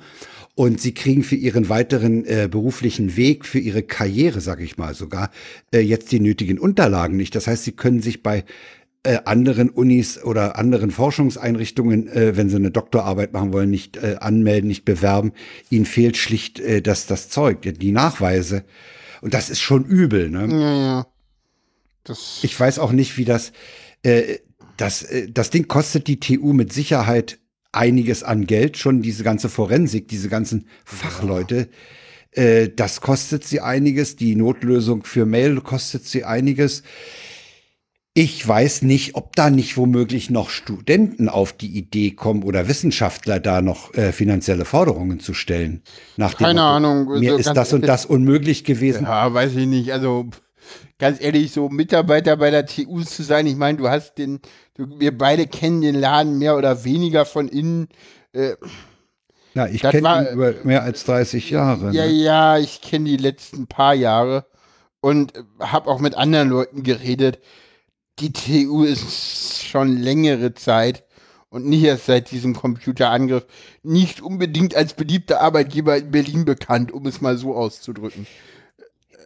S1: Und sie kriegen für ihren weiteren äh, beruflichen Weg, für ihre Karriere, sag ich mal sogar, äh, jetzt die nötigen Unterlagen nicht. Das heißt, sie können sich bei äh, anderen Unis oder anderen Forschungseinrichtungen, äh, wenn sie eine Doktorarbeit machen wollen, nicht äh, anmelden, nicht bewerben. Ihnen fehlt schlicht äh, das, das Zeug, die Nachweise. Und das ist schon übel. Ne?
S2: Ja, ja.
S1: Das ich weiß auch nicht, wie das, äh, das, äh, das Ding kostet die TU mit Sicherheit einiges an Geld, schon diese ganze Forensik, diese ganzen Fachleute. Äh, das kostet sie einiges. Die Notlösung für Mail kostet sie einiges. Ich weiß nicht, ob da nicht womöglich noch Studenten auf die Idee kommen oder Wissenschaftler da noch äh, finanzielle Forderungen zu stellen.
S2: Nach Keine Motto,
S1: Ahnung. Mir so ist das und das unmöglich gewesen.
S2: Ja, weiß ich nicht. Also ganz ehrlich, so Mitarbeiter bei der TU zu sein, ich meine, du hast den, du, wir beide kennen den Laden mehr oder weniger von innen. Äh,
S1: ja, ich kenne ihn über mehr als 30 Jahre.
S2: Ja, ne? ja, ich kenne die letzten paar Jahre und habe auch mit anderen Leuten geredet die TU ist schon längere Zeit und nicht erst seit diesem Computerangriff nicht unbedingt als beliebter Arbeitgeber in Berlin bekannt, um es mal so auszudrücken.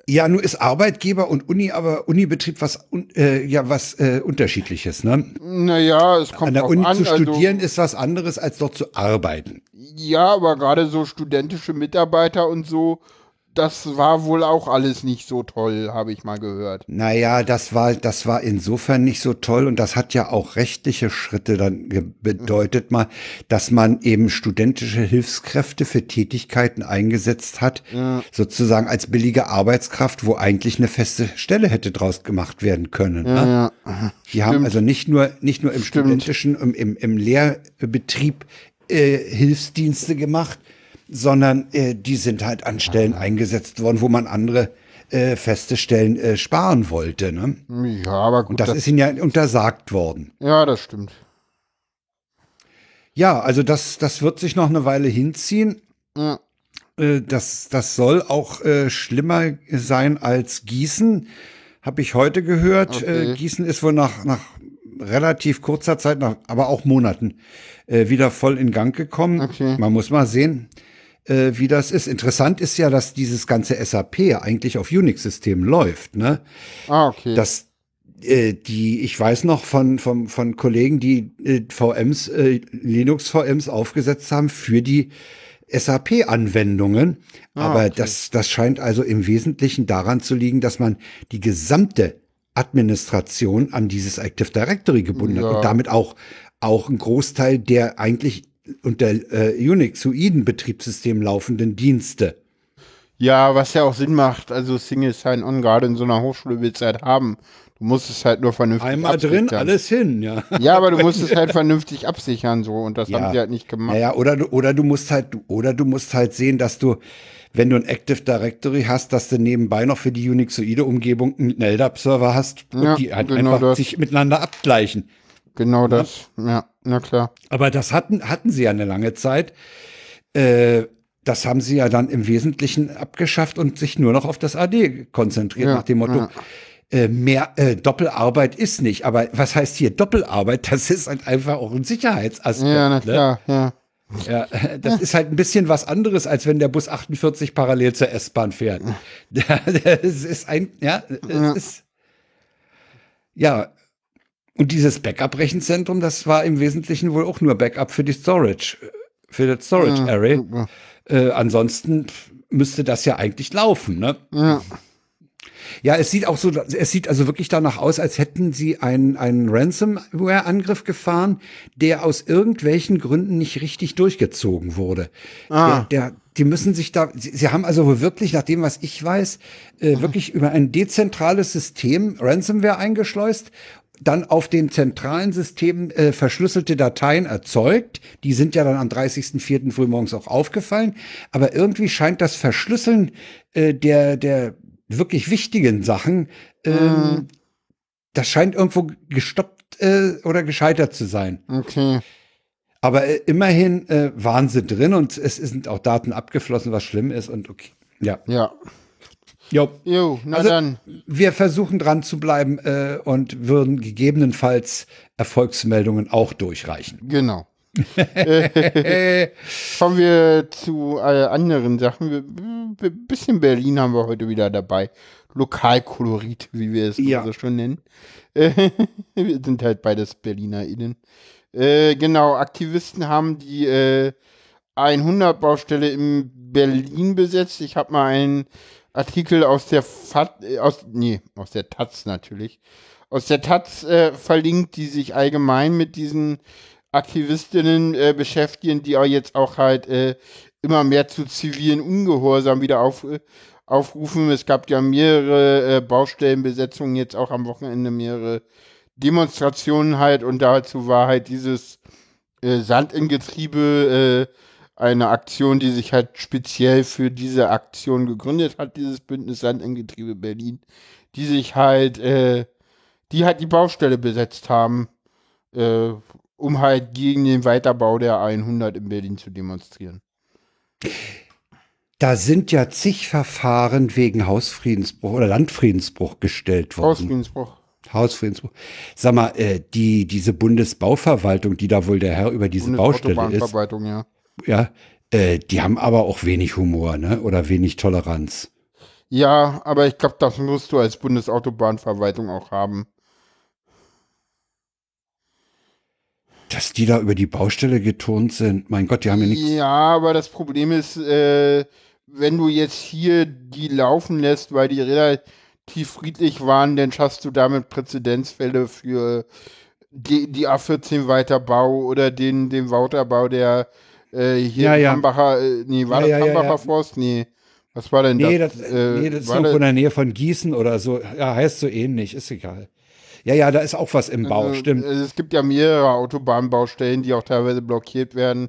S1: Ja, nur ist Arbeitgeber und Uni, aber Unibetrieb was äh, ja was äh, unterschiedliches, ne?
S2: Naja, es kommt
S1: An der Uni
S2: an,
S1: zu
S2: also-
S1: studieren ist was anderes als dort zu arbeiten.
S2: Ja, aber gerade so studentische Mitarbeiter und so, das war wohl auch alles nicht so toll, habe ich mal gehört.
S1: Naja, das war, das war insofern nicht so toll und das hat ja auch rechtliche Schritte dann bedeutet mal, dass man eben studentische Hilfskräfte für Tätigkeiten eingesetzt hat, sozusagen als billige Arbeitskraft, wo eigentlich eine feste Stelle hätte draus gemacht werden können. ne?
S2: Ja,
S1: Die haben also nicht nur, nicht nur im
S2: Stimmt.
S1: studentischen, im, im, im Lehrbetrieb äh, Hilfsdienste gemacht, sondern äh, die sind halt an Stellen eingesetzt worden, wo man andere äh, feste Stellen äh, sparen wollte. Ne?
S2: ja aber gut.
S1: Und das, ist ihnen ja untersagt worden.
S2: ja, das stimmt.
S1: Ja, also das, das wird sich noch eine Weile hinziehen.
S2: Ja.
S1: Äh, das, das soll auch äh, schlimmer sein als Gießen, habe ich heute gehört.
S2: Okay.
S1: Äh, Gießen ist wohl nach, nach relativ kurzer Zeit, nach, aber auch Monaten, wieder voll in Gang gekommen.
S2: Okay.
S1: Man muss mal sehen, äh, wie das ist. Interessant ist ja, dass dieses ganze SAP eigentlich auf Unix-Systemen läuft. Ne?
S2: Ah, okay.
S1: dass äh, die, ich weiß noch von, von, von Kollegen, die äh, VMs, äh, Linux-VMs aufgesetzt haben für die SAP-Anwendungen.
S2: Ah,
S1: Aber
S2: okay.
S1: das, das scheint also im Wesentlichen daran zu liegen, dass man die gesamte Administration an dieses Active Directory gebunden
S2: Ja.
S1: hat und damit auch, auch einen Großteil der eigentlich unter äh, Unix-Betriebssystem laufenden Dienste.
S2: ja, was ja auch Sinn macht. Also Single Sign-On gerade in so einer Hochschule willst du halt haben. Du musst es halt nur vernünftig
S1: Einmal
S2: absichern.
S1: drin, alles hin, ja.
S2: Ja, aber du musst es halt vernünftig absichern so und das
S1: Ja.
S2: haben sie halt nicht gemacht.
S1: Naja, oder du, oder du musst halt, oder du musst halt sehen, dass du, wenn du ein Active Directory hast, dass du nebenbei noch für die Unixoide-Umgebung einen LDAP-Server hast und
S2: Ja,
S1: die halt
S2: genau
S1: einfach
S2: das.
S1: sich miteinander abgleichen.
S2: Genau das. Ja, na klar.
S1: Aber das hatten, hatten sie ja eine lange Zeit. Äh, das haben sie ja dann im Wesentlichen abgeschafft und sich nur noch auf das AD konzentriert,
S2: Ja,
S1: nach dem Motto,
S2: ja.
S1: äh, mehr äh, Doppelarbeit ist nicht. Aber was heißt hier Doppelarbeit? Das ist halt einfach auch ein Sicherheitsaspekt.
S2: Ja, na
S1: ne?
S2: klar, ja.
S1: Ja, das ist halt ein bisschen was anderes, als wenn der Bus 48 parallel zur S-Bahn fährt. Es ist ein, ja, es
S2: Ja.
S1: ist, ja. Und dieses Backup-Rechenzentrum, das war im Wesentlichen wohl auch nur Backup für die Storage, für das Storage
S2: Ja,
S1: Array. Äh, ansonsten müsste das ja eigentlich laufen, ne?
S2: Ja.
S1: Ja, es sieht auch so, es sieht also wirklich danach aus, als hätten sie einen, einen Ransomware-Angriff gefahren, der aus irgendwelchen Gründen nicht richtig durchgezogen wurde.
S2: Ah.
S1: Der, der, die müssen sich da, sie, sie haben also wohl wirklich, nach dem, was ich weiß, äh, wirklich über ein dezentrales System Ransomware eingeschleust dann auf den zentralen Systemen äh, verschlüsselte Dateien erzeugt. Die sind ja dann am 30.04. frühmorgens auch aufgefallen. Aber irgendwie scheint das Verschlüsseln äh, der, der wirklich wichtigen Sachen, ähm, das scheint irgendwo gestoppt äh, oder gescheitert zu sein.
S2: Okay.
S1: Aber äh, immerhin äh, waren sie drin und es sind auch Daten abgeflossen, was schlimm ist und okay. Ja.
S2: Ja.
S1: Jo.
S2: Jo, na
S1: Also-
S2: dann.
S1: Wir versuchen dran zu bleiben äh, und würden gegebenenfalls Erfolgsmeldungen auch durchreichen.
S2: Genau. kommen wir zu äh, anderen Sachen. Wir, bisschen Berlin haben wir heute wieder dabei. Lokalkolorit, wie wir es
S1: Ja.
S2: so schon nennen. Äh, wir sind halt beides BerlinerInnen. Äh, genau, Aktivisten haben die äh, 100-Baustelle in Berlin besetzt. Ich habe mal einen Artikel aus der FAT, äh, aus, nee, aus der Taz natürlich, aus der Taz äh, verlinkt, die sich allgemein mit diesen Aktivistinnen äh, beschäftigen, die auch jetzt auch halt äh, immer mehr zu zivilen Ungehorsam wieder auf, äh, aufrufen. Es gab ja mehrere äh, Baustellenbesetzungen, jetzt auch am Wochenende mehrere Demonstrationen halt und dazu war halt dieses Sand in Getriebe äh, eine Aktion, die sich halt speziell für diese Aktion gegründet hat, dieses Bündnis Sand in Getriebe Berlin, die sich halt, äh, die halt die Baustelle besetzt haben, äh, um halt gegen den Weiterbau der 100 in Berlin zu demonstrieren.
S1: Da sind ja zig Verfahren wegen Hausfriedensbruch oder Landfriedensbruch gestellt worden.
S2: Hausfriedensbruch.
S1: Hausfriedensbruch. Sag mal, äh, die, diese Bundesbauverwaltung, die da wohl der Herr über diese Baustelle ist,
S2: ja.
S1: Ja, äh, die haben aber auch wenig Humor, ne? Oder wenig Toleranz.
S2: Ja, aber ich glaube, das musst du als Bundesautobahnverwaltung auch haben.
S1: Dass die da über die Baustelle geturnt sind, mein Gott, die haben ja nichts.
S2: Ja, aber das Problem ist, äh, wenn du jetzt hier die laufen lässt, weil die relativ friedlich waren, dann schaffst du damit Präzedenzfälle für die, die A14 Weiterbau oder den, den Weiterbau der äh, hier
S1: Ja, ja.
S2: Hambacher, äh, nee, war
S1: Ja,
S2: das Hambacher. Forst? Nee. Was war denn
S1: Nee,
S2: das?
S1: das,
S2: Äh,
S1: nee, das ist irgendwo in der Nähe von Gießen oder so. Ja, heißt so ähnlich, ist egal. Ja, ja, da ist auch was im Bau,
S2: Also,
S1: stimmt.
S2: äh, Es gibt ja mehrere Autobahnbaustellen, die auch teilweise blockiert werden.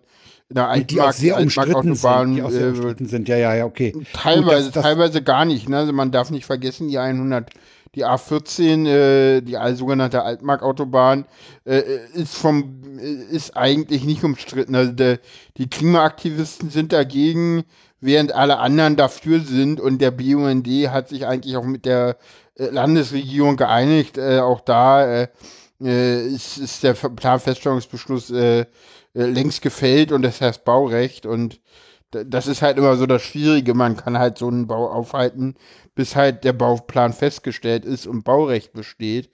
S2: In der
S1: Und die auch
S2: Altmark-
S1: sehr umstritten sind. Die auch sehr
S2: äh,
S1: umstritten sind. Ja, ja, ja, okay.
S2: Teilweise,
S1: das- das-
S2: teilweise gar nicht. Ne? Also man darf nicht vergessen, die 100, die A14, äh, die sogenannte Altmark-Autobahn, äh, ist vom, äh, ist eigentlich nicht umstritten. Also der, die Klimaaktivisten sind dagegen, während alle anderen dafür sind. Und der BUND hat sich eigentlich auch mit der äh, Landesregierung geeinigt. Äh, auch da äh, äh, ist, ist der Planfeststellungsbeschluss äh, äh, längst gefällt und das heißt Baurecht und das ist halt immer so das Schwierige. Man kann halt so einen Bau aufhalten, bis halt der Bauplan festgestellt ist und Baurecht besteht.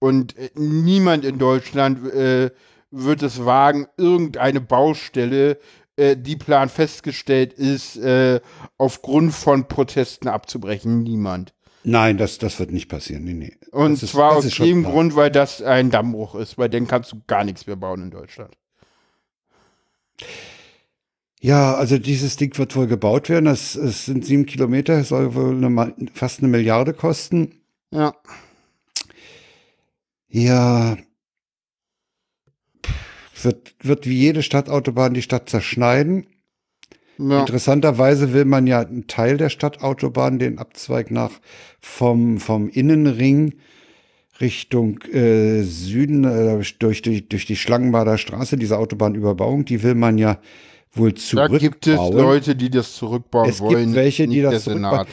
S2: Und äh, niemand in Deutschland äh, wird es wagen, irgendeine Baustelle, äh, die Plan festgestellt ist, äh, aufgrund von Protesten abzubrechen. Niemand.
S1: Nein, das, das wird nicht passieren. Nee, nee.
S2: Und
S1: Das
S2: zwar aus dem. Grund, weil das ein Dammbruch ist, weil dann kannst du gar nichts mehr bauen in Deutschland.
S1: Ja, also dieses Ding wird wohl gebaut werden. Das, es sind sieben Kilometer, soll wohl eine, fast eine Milliarde kosten.
S2: Ja.
S1: Ja. Wird, wird wie jede Stadtautobahn die Stadt zerschneiden.
S2: ja.
S1: Interessanterweise will man ja einen Teil der Stadtautobahn, den Abzweig nach vom, vom Innenring Richtung äh, Süden, äh, durch, durch, durch die Schlangenbader Straße, diese Autobahnüberbauung, die will man ja wohl
S2: Da
S1: zurückbauen.
S2: gibt es Leute, die das zurückbauen
S1: Es
S2: wollen.
S1: gibt welche, die das zurückbauen.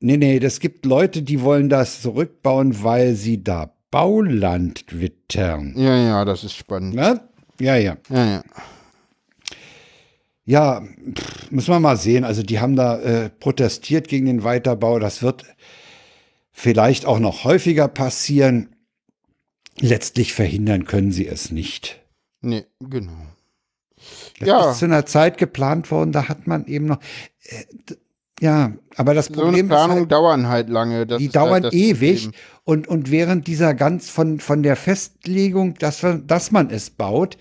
S1: Nee, nee, das gibt Leute, die wollen das zurückbauen, weil sie da Bauland wittern.
S2: Ja, ja, das ist spannend.
S1: Ne? Ja, ja.
S2: Ja, ja.
S1: Ja, pff, müssen wir mal sehen. Also die haben da äh, protestiert gegen den Weiterbau. Das wird vielleicht auch noch häufiger passieren. Letztlich verhindern können sie es nicht.
S2: Nee, genau.
S1: Das
S2: Ja.
S1: ist zu einer Zeit geplant worden, da hat man eben noch. Äh, ja, aber das
S2: So eine
S1: Problem ist
S2: Planung
S1: halt,
S2: dauern halt lange. Das
S1: die
S2: halt
S1: dauern
S2: das
S1: ewig
S2: Problem.
S1: und, und während dieser ganz von, von der Festlegung, dass, wir, dass man es baut,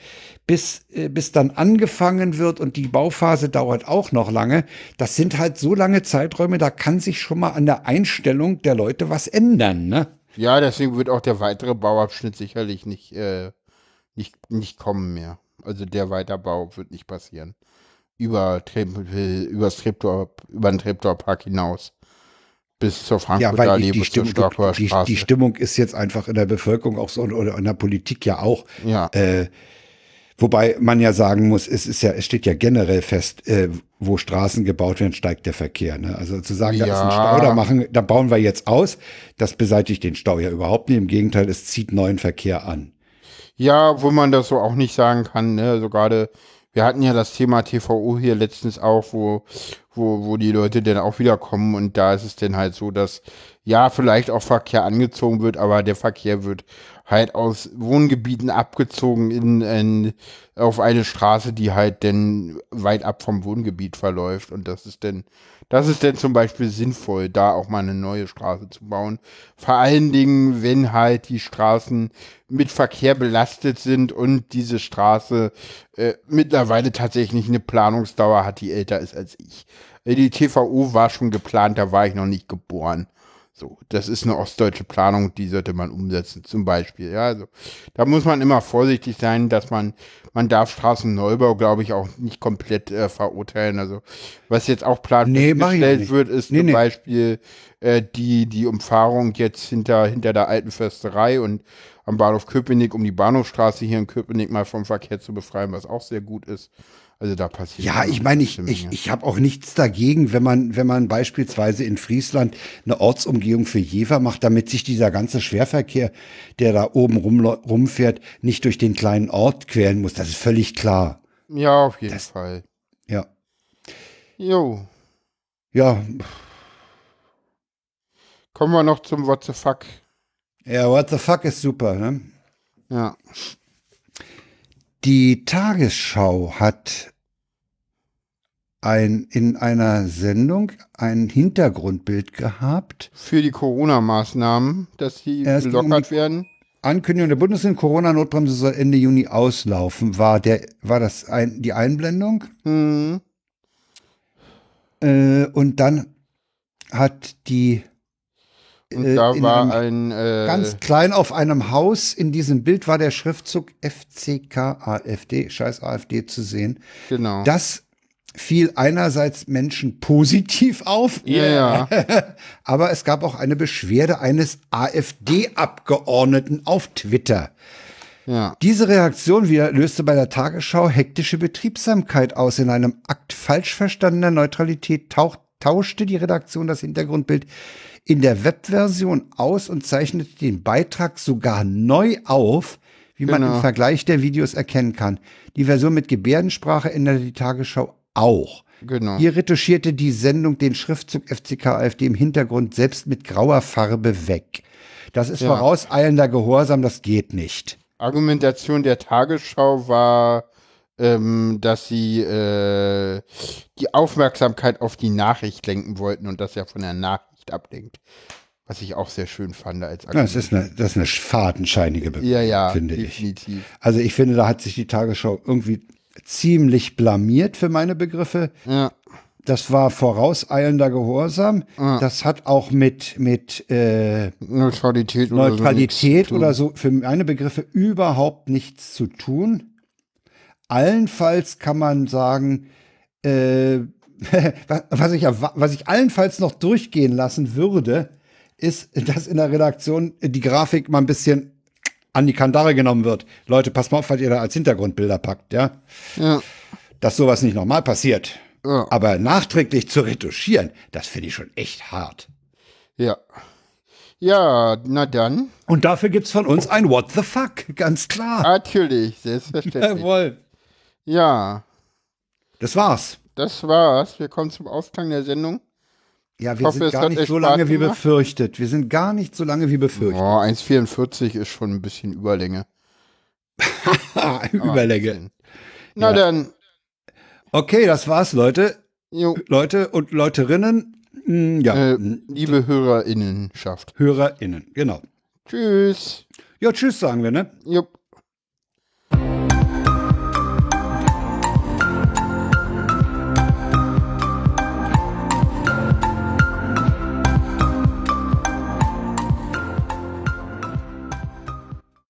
S1: bis, äh, bis dann angefangen wird und die Bauphase dauert auch noch lange, das sind halt so lange Zeiträume, da kann sich schon mal an der Einstellung der Leute was ändern, ne?
S2: Ja, deswegen wird auch der weitere Bauabschnitt sicherlich nicht, äh, nicht, nicht kommen mehr. Also der Weiterbau wird nicht passieren. Über, Trep- übers Treptower, über den Treptower Park hinaus. Bis zur
S1: Ja,
S2: Frankfurter
S1: weil
S2: Allee,
S1: die, die, Stimmung, die, die, Stimmung ist jetzt einfach in der Bevölkerung auch so oder in der Politik ja auch.
S2: ja.
S1: Äh, wobei man ja sagen muss, es ist ja, es steht ja generell fest, äh, wo Straßen gebaut werden, steigt der Verkehr. Ne? Also zu sagen, da ist ein
S2: Ja.
S1: Stau, da machen, da bauen wir jetzt aus, das beseitigt den Stau ja überhaupt nicht. Im Gegenteil, es zieht neuen Verkehr an.
S2: Ja, wo man das so auch nicht sagen kann, ne? Also gerade, wir hatten ja das Thema TVO hier letztens auch, wo, wo, wo die Leute dann auch wieder kommen und da ist es dann halt so, dass ja, vielleicht auch Verkehr angezogen wird, aber der Verkehr wird halt aus Wohngebieten abgezogen in, in auf eine Straße, die halt dann weit ab vom Wohngebiet verläuft und das ist dann das ist dann zum Beispiel sinnvoll, da auch mal eine neue Straße zu bauen. Vor allen Dingen, wenn halt die Straßen mit Verkehr belastet sind und diese Straße äh, mittlerweile tatsächlich eine Planungsdauer hat, die älter ist als ich. Äh, Die TVO war schon geplant, da war ich noch nicht geboren. So, das ist eine ostdeutsche Planung, die sollte man umsetzen, zum Beispiel. Ja, also da muss man immer vorsichtig sein, dass man, man darf Straßenneubau, glaube ich, auch nicht komplett äh, verurteilen. Also was jetzt auch plan
S1: Nee,
S2: wird, ist
S1: Nee,
S2: zum
S1: nee.
S2: Beispiel äh, die, die Umfahrung jetzt hinter, hinter der alten Försterei und am Bahnhof Köpenick, um die Bahnhofstraße hier in Köpenick mal vom Verkehr zu befreien, was auch sehr gut ist. Also da passiert
S1: Ja, ich meine, ich, ich, ich habe auch nichts dagegen, wenn man, wenn man beispielsweise in Friesland eine Ortsumgehung für Jever macht, damit sich dieser ganze Schwerverkehr, der da oben rum, rumfährt, nicht durch den kleinen Ort queren muss. Das ist völlig klar.
S2: Ja, auf jeden
S1: Das-
S2: Fall.
S1: Ja.
S2: Jo.
S1: Ja,
S2: Kommen wir noch zum What the fuck.
S1: ja, what the fuck ist super, ne?
S2: Ja.
S1: Die Tagesschau hat ein, in einer Sendung ein Hintergrundbild gehabt.
S2: Für die Corona-Maßnahmen, dass
S1: ging um
S2: gelockert
S1: die-
S2: werden.
S1: Ankündigung der Bundesregierung, Corona-Notbremse soll Ende Juni auslaufen. War, der, war das ein, die Einblendung?
S2: Hm.
S1: Äh, und dann hat die
S2: Und
S1: äh,
S2: da
S1: in
S2: war
S1: einem-
S2: ein äh,
S1: ganz klein auf einem Haus in diesem Bild war der Schriftzug FCK AfD, scheiß AfD zu sehen.
S2: genau.
S1: Das fiel einerseits Menschen positiv auf,
S2: ja, ja.
S1: aber es gab auch eine Beschwerde eines AfD-Abgeordneten auf Twitter.
S2: ja.
S1: Diese Reaktion wieder löste bei der Tagesschau hektische Betriebsamkeit aus. In einem Akt falsch verstandener Neutralität tauch, tauschte die Redaktion das Hintergrundbild in der Webversion aus und zeichnete den Beitrag sogar neu auf, wie man
S2: Genau.
S1: im Vergleich der Videos erkennen kann. Die Version mit Gebärdensprache änderte die Tagesschau auch.
S2: Genau.
S1: Hier retuschierte die Sendung den Schriftzug FCK AfD im Hintergrund selbst mit grauer Farbe weg. Das ist
S2: Ja.
S1: vorauseilender Gehorsam, das geht nicht.
S2: Argumentation der Tagesschau war, ähm, dass sie äh, die Aufmerksamkeit auf die Nachricht lenken wollten und das ja von der Nachricht ablenkt. Was ich auch sehr schön fand als
S1: Ja, Das ist eine, das ist eine fadenscheinige Begründung,
S2: ja, ja,
S1: finde ich.
S2: definitiv.
S1: Also ich finde, da hat sich die Tagesschau irgendwie ziemlich blamiert für meine Begriffe.
S2: Ja,
S1: Das war vorauseilender Gehorsam.
S2: Ja.
S1: Das hat auch mit, mit äh,
S2: Neutralität oder
S1: Neutralität
S2: so.
S1: oder so für meine Begriffe überhaupt nichts zu tun. Allenfalls kann man sagen, äh, was, ich, was ich allenfalls noch durchgehen lassen würde, ist, dass in der Redaktion die Grafik mal ein bisschen an die Kandare genommen wird. Leute, passt mal auf, was ihr da als Hintergrundbilder packt, ja?
S2: Ja,
S1: Dass sowas nicht nochmal passiert.
S2: ja,
S1: Aber nachträglich zu retuschieren, das finde ich schon echt hart.
S2: ja. Ja, na dann.
S1: Und dafür gibt's von uns ein What the fuck, ganz klar.
S2: Natürlich, selbstverständlich.
S1: Jawohl.
S2: Ja,
S1: Das war's.
S2: Das war's. Wir kommen zum Ausklang der Sendung.
S1: Ja, wir
S2: hoffe,
S1: sind gar nicht so lange wie
S2: gemacht.
S1: befürchtet. Wir sind gar nicht so lange wie befürchtet.
S2: Oh, 1,44 ist schon ein bisschen Überlänge.
S1: Ah, Überlänge.
S2: Na
S1: Ja.
S2: dann.
S1: Okay, das war's, Leute.
S2: Jo,
S1: Leute und Leuterinnen. Mm, Ja,
S2: äh, liebe HörerInnenschaft.
S1: HörerInnen, genau.
S2: Tschüss.
S1: Ja, tschüss sagen wir, ne?
S2: Jupp.